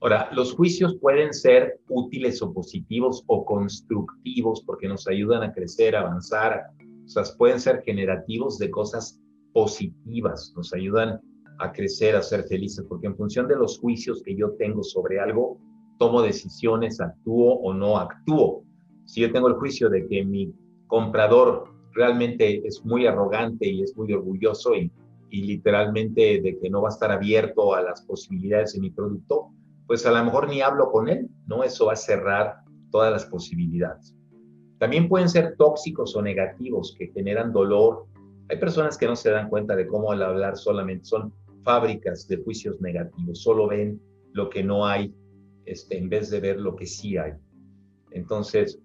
Ahora, los juicios pueden ser útiles o positivos o constructivos porque nos ayudan a crecer, avanzar, o sea, pueden ser generativos de cosas positivas, nos ayudan a crecer, a ser felices, porque en función de los juicios que yo tengo sobre algo, tomo decisiones, actúo o no actúo. Si yo tengo el juicio de que mi comprador realmente es muy arrogante y es muy orgulloso y, y literalmente de que no va a estar abierto a las posibilidades de mi producto, pues a lo mejor ni hablo con él, ¿no? Eso va a cerrar todas las posibilidades. También pueden ser tóxicos o negativos que generan dolor. Hay personas que no se dan cuenta de cómo al hablar solamente son fábricas de juicios negativos, solo ven lo que no hay este, en vez de ver lo que sí hay. Entonces,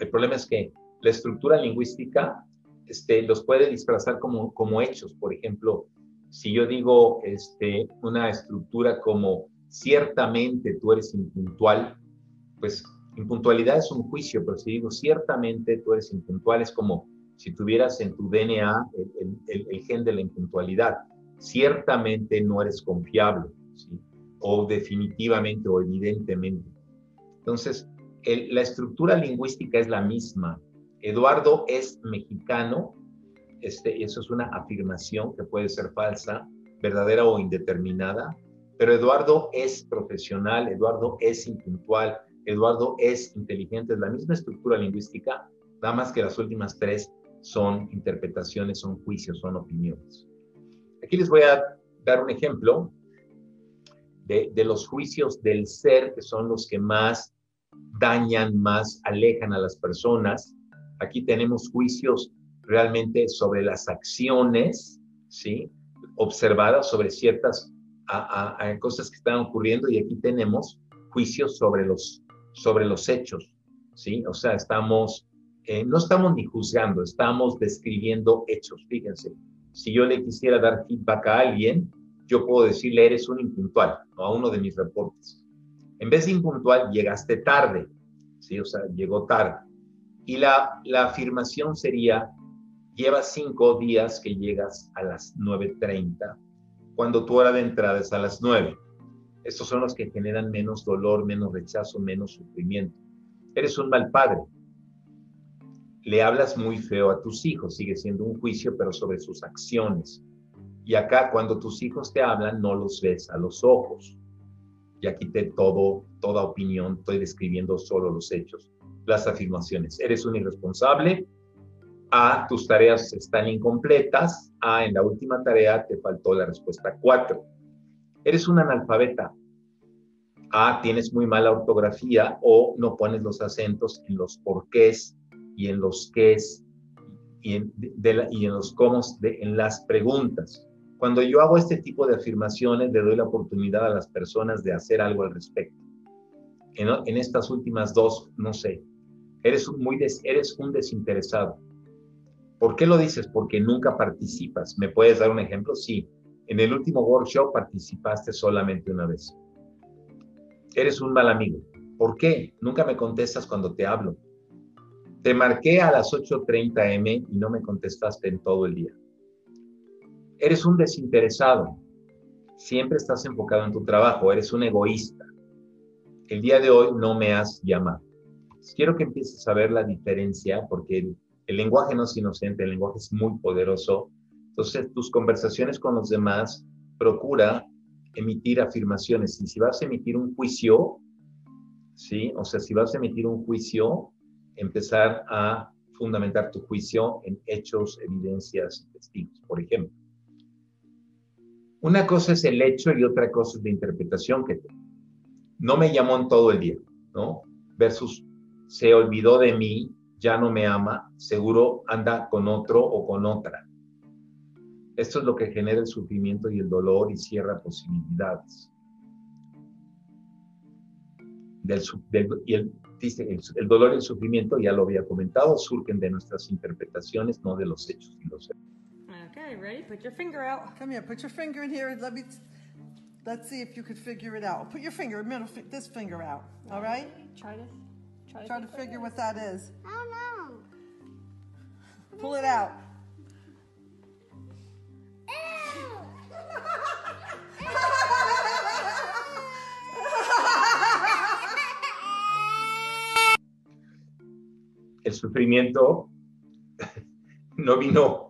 el problema es que la estructura lingüística este, los puede disfrazar como, hechos. Por ejemplo, si yo digo este, una estructura como ciertamente tú eres impuntual, pues impuntualidad es un juicio, pero si digo ciertamente tú eres impuntual, es como si tuvieras en tu DNA el, gen de la impuntualidad. Ciertamente no eres confiable, o definitivamente o evidentemente. Entonces, la estructura lingüística es la misma. Eduardo es mexicano, este, eso es una afirmación que puede ser falsa, verdadera o indeterminada, pero Eduardo es profesional, Eduardo es impuntual, Eduardo es inteligente, es la misma estructura lingüística, nada más que las últimas tres son interpretaciones, son juicios, son opiniones. Aquí les voy a dar un ejemplo de, los juicios del ser, que son los que más dañan, más alejan a las personas. Aquí tenemos juicios realmente sobre las acciones, ¿sí? Observadas sobre ciertas cosas que están ocurriendo y aquí tenemos juicios sobre los, sobre los hechos, ¿sí? O sea, estamos, eh, no estamos ni juzgando, estamos describiendo hechos. Fíjense, si yo le quisiera dar feedback a alguien, yo puedo decirle, eres un impuntual, ¿no? a uno de mis reportes. En vez de impuntual, llegaste tarde, ¿sí? O sea, llegó tarde. Y la, la afirmación sería, Lleva cinco días que llegas a las 9.30, cuando tu hora de entrada es a las 9. Estos son los que generan menos dolor, menos rechazo, menos sufrimiento. Eres un mal padre. Le hablas muy feo a tus hijos, sigue siendo un juicio, pero sobre sus acciones. Y acá, cuando tus hijos te hablan, no los ves a los ojos. Ya quité todo, toda opinión, estoy describiendo solo los hechos, las afirmaciones. Eres un irresponsable, a, tus tareas están incompletas. A, en la última tarea te faltó la respuesta 4. Eres un analfabeta. A, tienes muy mala ortografía o no pones los acentos en los porqués y en los qués y en, y en los cómo de, en las preguntas. Cuando yo hago este tipo de afirmaciones, le doy la oportunidad a las personas de hacer algo al respecto. En, estas últimas dos, no sé, eres, muy eres un desinteresado ¿Por qué lo dices? Porque nunca participas. ¿Me puedes dar un ejemplo? Sí. En el último workshop participaste solamente una vez. Eres un mal amigo. ¿Por qué? Nunca me contestas cuando te hablo. Te marqué a las 8.30 m y no me contestaste en todo el día. Eres un desinteresado. Siempre estás enfocado en tu trabajo. Eres un egoísta. El día de hoy no me has llamado. Quiero que empieces a ver la diferencia porque el lenguaje no es inocente, el lenguaje es muy poderoso. Entonces, tus conversaciones con los demás, procura emitir afirmaciones. Y si vas a emitir un juicio, ¿sí? O sea, si vas a emitir un juicio, empezar a fundamentar tu juicio en hechos, evidencias, testigos, por ejemplo. Una cosa es el hecho y otra cosa es la interpretación que no me llamó en todo el día, ¿no? Versus se olvidó de mí ya no me ama, seguro anda con otro o con otra. Esto es lo que genera el sufrimiento y el dolor y cierra posibilidades. Y el, el, dolor y el sufrimiento, ya lo había comentado, surgen de nuestras interpretaciones, no de los hechos y los hechos. Okay, ready? Put your finger out. Come here, put your finger in here. And let me, let's see if you could figure it out. Put your finger, middle, this finger out. All right? Try this. Try, Try to figure what that is. I don't know. Pull it out. El sufrimiento [laughs] no vino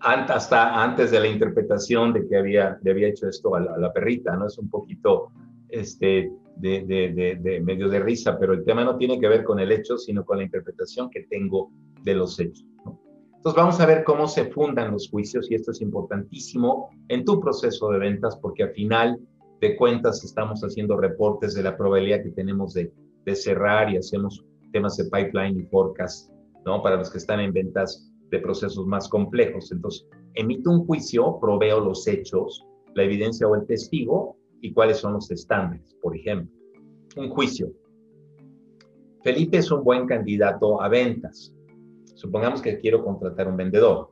hasta antes de la interpretación de que había, había hecho esto a la, a la perrita, ¿no? Es un poquito este, de, medio de risa, pero el tema no tiene que ver con el hecho, sino con la interpretación que tengo de los hechos. Entonces vamos a ver cómo se fundan los juicios y esto es importantísimo en tu proceso de ventas porque al final de cuentas estamos haciendo reportes de la probabilidad que tenemos de, de cerrar y hacemos temas de pipeline y forecast, ¿no? Para los que están en ventas de procesos más complejos. Entonces, emito un juicio, proveo los hechos, la evidencia o el testigo y cuáles son los estándares, por ejemplo. un juicio. Felipe es un buen candidato a ventas. Supongamos que quiero contratar un vendedor.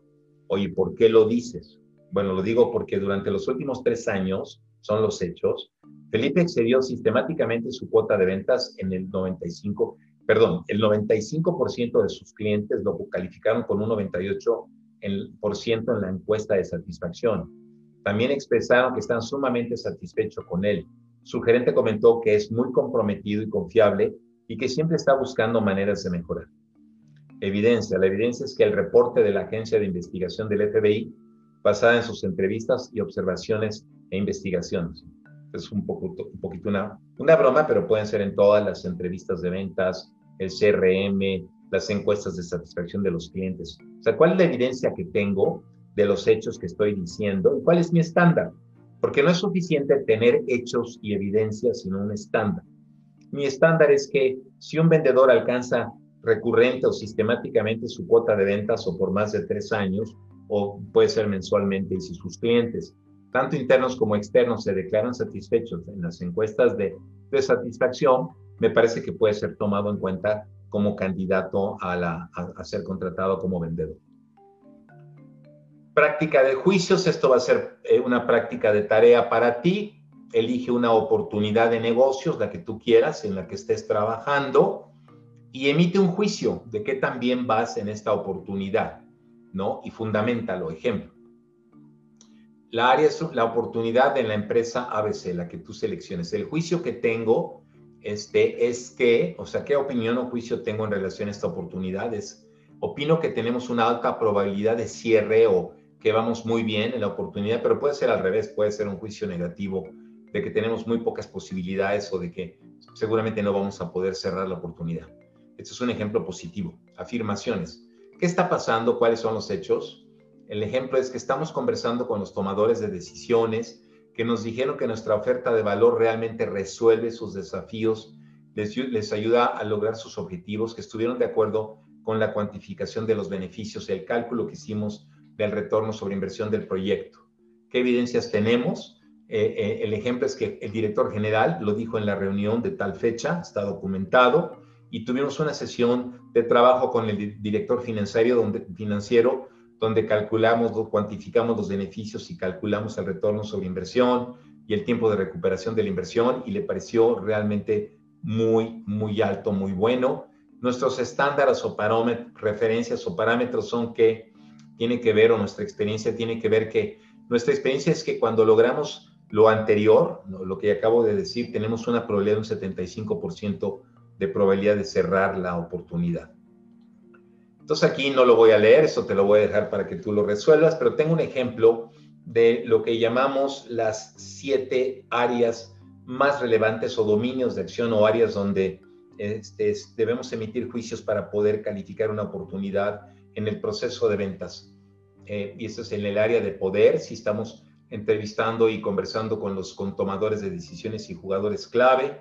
Oye, ¿por qué lo dices? Bueno, lo digo porque durante los últimos tres años, son los hechos, Felipe excedió sistemáticamente su cuota de ventas en el 95, perdón, el 95% de sus clientes lo calificaron con un 98% en la encuesta de satisfacción. También expresaron que están sumamente satisfechos con él. Su gerente comentó que es muy comprometido y confiable y que siempre está buscando maneras de mejorar. Evidencia. La evidencia es que el reporte de la agencia de investigación del FBI, basada en sus entrevistas y observaciones e investigaciones, es un, poco, un poquito una, una broma, pero pueden ser en todas las entrevistas de ventas, el CRM, las encuestas de satisfacción de los clientes. O sea, ¿cuál es la evidencia que tengo de los hechos que estoy diciendo y cuál es mi estándar? Porque no es suficiente tener hechos y evidencias, sino un estándar. Mi estándar es que si un vendedor alcanza recurrente o sistemáticamente su cuota de ventas o por más de tres años, o puede ser mensualmente, y si sus clientes tanto internos como externos, se declaran satisfechos en las encuestas de, satisfacción, me parece que puede ser tomado en cuenta como candidato a, ser contratado como vendedor. Práctica de juicios, esto va a ser eh, una práctica de tarea para ti. Elige una oportunidad de negocios, la que tú quieras, en la que estés trabajando, y emite un juicio de qué también vas en esta oportunidad, ¿no? Y fundamentalo. Ejemplo, la área es la oportunidad en la empresa ABC, la que tú selecciones. El juicio que tengo este, es que, o sea, ¿qué opinión o juicio tengo en relación a esta oportunidad? Es, opino que tenemos una alta probabilidad de cierre o que vamos muy bien en la oportunidad, pero puede ser al revés, puede ser un juicio negativo de que tenemos muy pocas posibilidades o de que seguramente no vamos a poder cerrar la oportunidad. Este es un ejemplo positivo. Afirmaciones. ¿Qué está pasando? ¿Cuáles son los hechos? El ejemplo es que estamos conversando con los tomadores de decisiones que nos dijeron que nuestra oferta de valor realmente resuelve sus desafíos, les, ayuda a lograr sus objetivos, que estuvieron de acuerdo con la cuantificación de los beneficios y el cálculo que hicimos del retorno sobre inversión del proyecto. ¿Qué evidencias tenemos? Eh, eh, el ejemplo es que el director general lo dijo en la reunión de tal fecha, está documentado, y tuvimos una sesión de trabajo con el director financiero donde calculamos, cuantificamos los beneficios y calculamos el retorno sobre inversión y el tiempo de recuperación de la inversión y le pareció realmente muy, muy alto, muy bueno. Nuestros estándares o referencias o parámetros son que tiene que ver, o nuestra experiencia tiene que ver que nuestra experiencia es que cuando logramos lo anterior, lo que acabo de decir, tenemos una probabilidad de un 75% de probabilidad de cerrar la oportunidad. Entonces aquí no lo voy a leer, eso te lo voy a dejar para que tú lo resuelvas, pero tengo un ejemplo de lo que llamamos las siete áreas más relevantes o dominios de acción o áreas donde este, debemos emitir juicios para poder calificar una oportunidad en el proceso de ventas. Eh, y eso es en el área de poder, si estamos entrevistando y conversando con los con tomadores de decisiones y jugadores clave,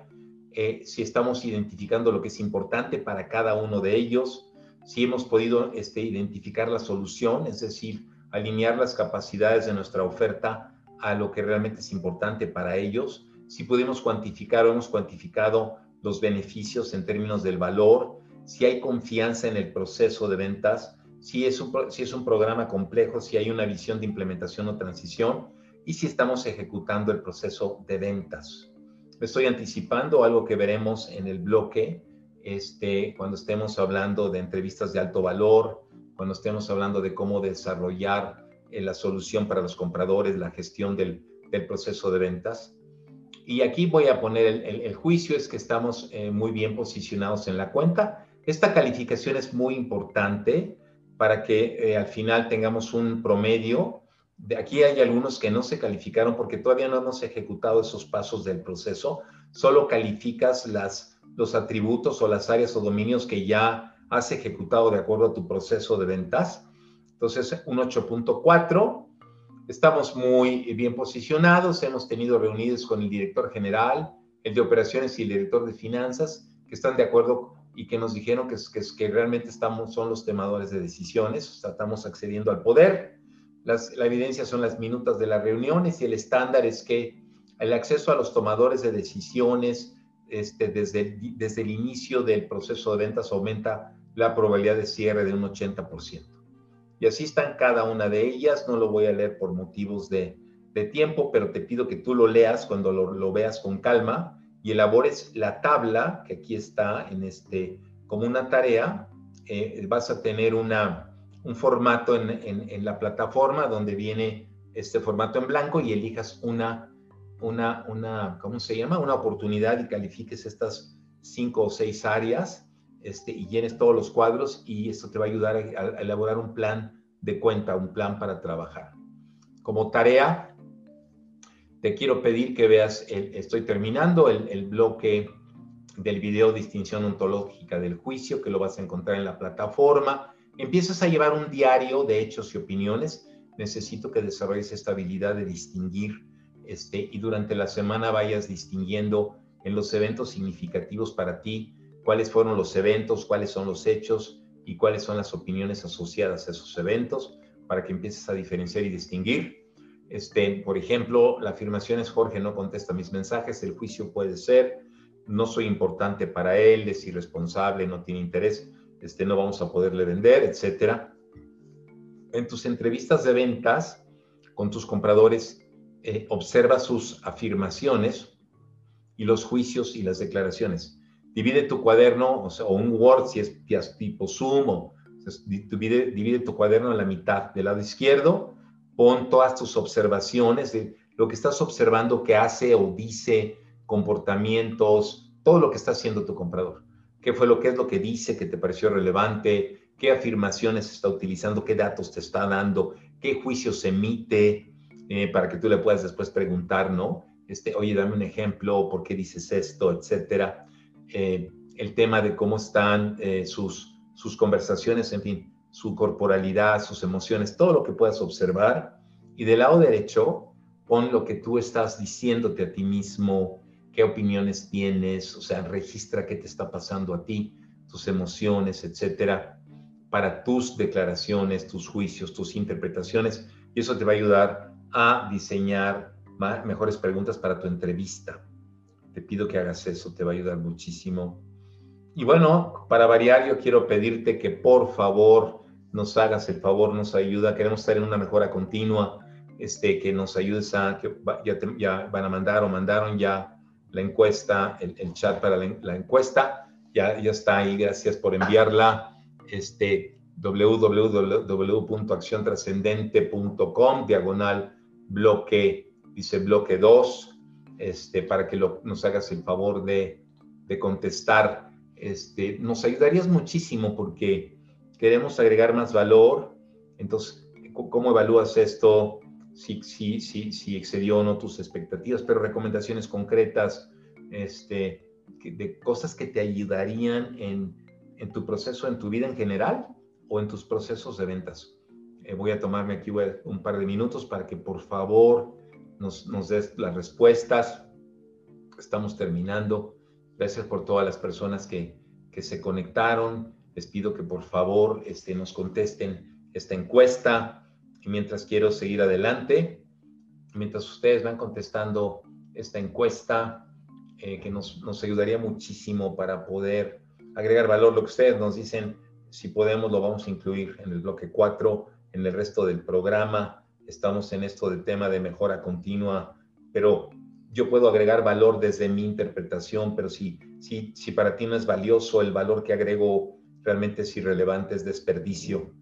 eh, si estamos identificando lo que es importante para cada uno de ellos, si hemos podido este, identificar la solución, es decir, alinear las capacidades de nuestra oferta a lo que realmente es importante para ellos, si pudimos cuantificar o hemos cuantificado los beneficios en términos del valor, si hay confianza en el proceso de ventas, si es un, si es un programa complejo, si hay una visión de implementación o transición y si estamos ejecutando el proceso de ventas. Estoy anticipando algo que veremos en el bloque este, cuando estemos hablando de entrevistas de alto valor, cuando estemos hablando de cómo desarrollar eh, la solución para los compradores, la gestión del, proceso de ventas. Y aquí voy a poner el, juicio, es que estamos eh, muy bien posicionados en la cuenta. Esta calificación es muy importante para que eh, al final tengamos un promedio. De aquí hay algunos que no se calificaron porque todavía no hemos ejecutado esos pasos del proceso. Solo calificas las los atributos o las áreas o dominios que ya has ejecutado de acuerdo a tu proceso de ventas. Entonces, un 8.4. Estamos muy bien posicionados. Hemos tenido reuniones con el director general, el de operaciones y el director de finanzas, que están de acuerdo y que nos dijeron que, que, que realmente estamos, son los temadores de decisiones, o sea, estamos accediendo al poder. Las, la evidencia son las minutas de las reuniones y el estándar es que el acceso a los tomadores de decisiones, este, desde, desde el inicio del proceso de ventas aumenta la probabilidad de cierre de un 80%. Y así están cada una de ellas. No lo voy a leer por motivos de, de tiempo, pero te pido que tú lo leas cuando lo, lo, veas con calma y elabores la tabla que aquí está en este, como una tarea. Eh, vas a tener una, un formato en, en, en, la plataforma donde viene este formato en blanco y elijas una, una, una, ¿cómo se llama? Una oportunidad y califiques estas cinco o seis áreas este, y llenes todos los cuadros y esto te va a ayudar a, elaborar un plan de cuenta, un plan para trabajar. Como tarea, te quiero pedir que veas, el, estoy terminando el, bloque del video Distinción Ontológica del Juicio, que lo vas a encontrar en la plataforma. Empiezas a llevar un diario de hechos y opiniones. Necesito que desarrolles esta habilidad de distinguir este, y durante la semana vayas distinguiendo en los eventos significativos para ti cuáles fueron los eventos, cuáles son los hechos y cuáles son las opiniones asociadas a esos eventos para que empieces a diferenciar y distinguir. Este, por ejemplo, la afirmación es Jorge no contesta mis mensajes, el juicio puede ser, no soy importante para él, es irresponsable, no tiene interés, este, no vamos a poderle vender, etcétera. En tus entrevistas de ventas con tus compradores, eh, observa sus afirmaciones y los juicios y las declaraciones. Divide tu cuaderno, o, sea, o un Word si es tipo Zoom, o, divide tu cuaderno en la mitad, del lado izquierdo, pon todas tus observaciones de lo que estás observando que hace o dice, comportamientos, todo lo que está haciendo tu comprador. ¿Qué fue lo que es lo que dice que te pareció relevante? ¿Qué afirmaciones está utilizando? ¿Qué datos te está dando? ¿Qué juicios emite? Eh, para que tú le puedas después preguntar, ¿no? Este, oye, dame un ejemplo, ¿por qué dices esto? Etcétera. Eh, el tema de cómo están eh, sus, sus conversaciones, en fin, su corporalidad, sus emociones, todo lo que puedas observar. Y del lado derecho, pon lo que tú estás diciéndote a ti mismo, qué opiniones tienes, o sea, registra qué te está pasando a ti, tus emociones, etcétera, para tus declaraciones, tus juicios, tus interpretaciones. Y eso te va a ayudar a diseñar mejores preguntas para tu entrevista. Te pido que hagas eso, te va a ayudar muchísimo. Y bueno, para variar, yo quiero pedirte que por favor nos hagas el favor, nos ayuda. Queremos estar en una mejora continua, este, que nos ayudes a, que ya, ya van a mandar o mandaron ya la encuesta, el, el chat para la, la, encuesta. Ya, ya está ahí, gracias por enviarla. Este, www.acciontrascendente.com, diagonal bloque, dice bloque 2, este, para que lo, nos hagas el favor de, de contestar. Este, nos ayudarías muchísimo porque queremos agregar más valor. Entonces, ¿cómo evalúas esto? Si, si, si, si excedió o no tus expectativas, pero recomendaciones concretas este, de cosas que te ayudarían en, en tu proceso, en tu vida en general o en tus procesos de ventas. Eh, voy a tomarme aquí un par de minutos para que por favor nos, nos des las respuestas. Estamos terminando. Gracias por todas las personas que, que se conectaron. Les pido que por favor este, nos contesten esta encuesta. Y mientras quiero seguir adelante, mientras ustedes van contestando esta encuesta, eh, que nos, nos ayudaría muchísimo para poder agregar valor, lo que ustedes nos dicen, si podemos, lo vamos a incluir en el bloque 4 en el resto del programa. Estamos en esto del tema de mejora continua, pero yo puedo agregar valor desde mi interpretación, pero si, si, si para ti no es valioso, el valor que agrego realmente es irrelevante, es desperdicio.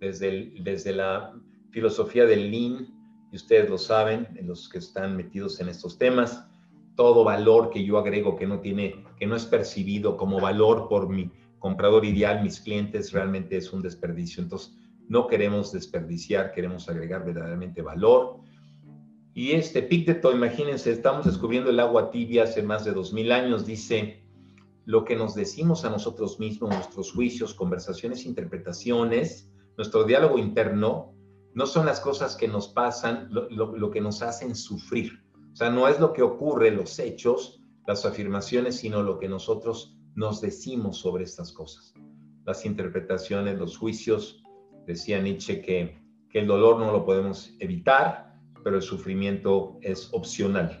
Desde, desde la filosofía del Lean, y ustedes lo saben, los que están metidos en estos temas, todo valor que yo agrego que no tiene, que no es percibido como valor por mi comprador ideal, mis clientes, realmente es un desperdicio. Entonces, no queremos desperdiciar, queremos agregar verdaderamente valor. Y este Picteto, imagínense, estamos descubriendo el agua tibia hace más de dos mil años, dice, lo que nos decimos a nosotros mismos, nuestros juicios, conversaciones, interpretaciones, nuestro diálogo interno, no son las cosas que nos pasan, lo, lo, lo que nos hacen sufrir. O sea, no es lo que ocurre, los hechos, las afirmaciones, sino lo que nosotros nos decimos sobre estas cosas. Las interpretaciones, los juicios, Decía Nietzsche que, que el dolor no lo podemos evitar, pero el sufrimiento es opcional.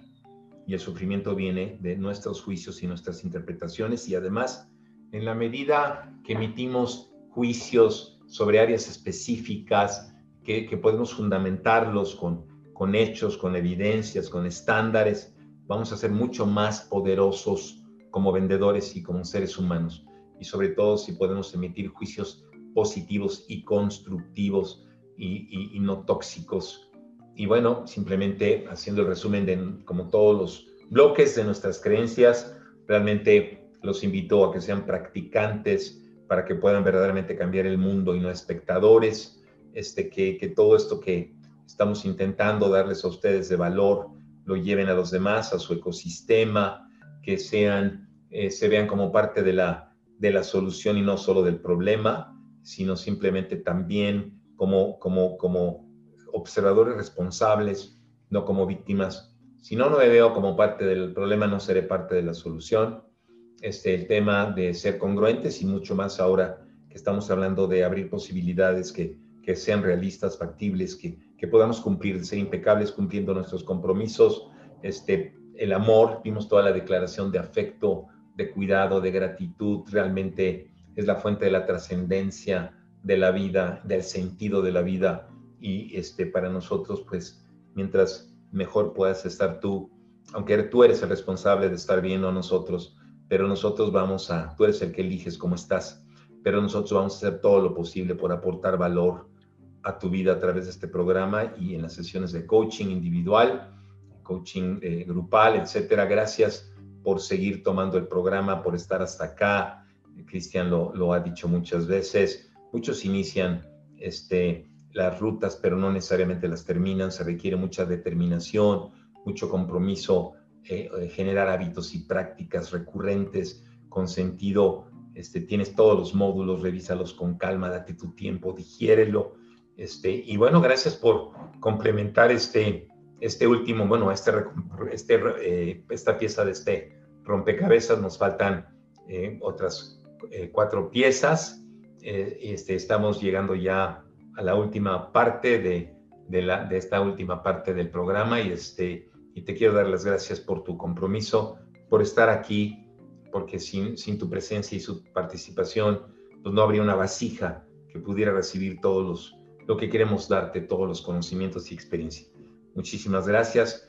y el sufrimiento viene de nuestros juicios y nuestras interpretaciones y además en la medida que emitimos juicios sobre áreas específicas, que, podemos fundamentarlos con, con hechos, con evidencias, con estándares, vamos a ser mucho más poderosos como vendedores y como seres humanos. Y sobre todo si podemos emitir juicios positivos y constructivos y, no tóxicos. Y bueno, simplemente haciendo el resumen de como todos los bloques de nuestras creencias, realmente los invito a que sean practicantes para que puedan verdaderamente cambiar el mundo y no espectadores, este, que, que todo esto que estamos intentando darles a ustedes de valor lo lleven a los demás, a su ecosistema, que sean, eh, se vean como parte de la, de la solución y no solo del problema, sino simplemente también como, como, como observadores responsables, no como víctimas. Si no, no me veo como parte del problema, no seré parte de la solución. Este, el tema de ser congruentes y mucho más ahora que estamos hablando de abrir posibilidades que, que sean realistas, factibles, que, que podamos cumplir, ser impecables cumpliendo nuestros compromisos. Este, el amor, vimos toda la declaración de afecto, de cuidado, de gratitud, realmente es la fuente de la trascendencia de la vida, del sentido de la vida. Y este, para nosotros, pues, mientras mejor puedas estar tú, aunque tú eres el responsable de estar bien, no nosotros, pero nosotros vamos a, tú eres el que eliges cómo estás, pero nosotros vamos a hacer todo lo posible por aportar valor a tu vida a través de este programa y en las sesiones de coaching individual, coaching eh, grupal, etcétera. Gracias por seguir tomando el programa, por estar hasta acá. Cristian lo, ha dicho muchas veces. Muchos inician este, las rutas, pero no necesariamente las terminan. Se requiere mucha determinación, mucho compromiso, eh, eh, generar hábitos y prácticas recurrentes con sentido. Este, tienes todos los módulos, revísalos con calma, date tu tiempo, digiérelo. Este, y bueno, gracias por complementar este, este último, bueno, eh, esta pieza de este rompecabezas. Nos faltan otras cuatro piezas eh, este, estamos llegando ya a la última parte de, de, la, de esta última parte del programa y, este, y te quiero dar las gracias por tu compromiso, por estar aquí, porque sin, sin tu presencia y su participación, pues no habría una vasija que pudiera recibir todos los, lo que queremos darte, todos los conocimientos y experiencia. Muchísimas gracias.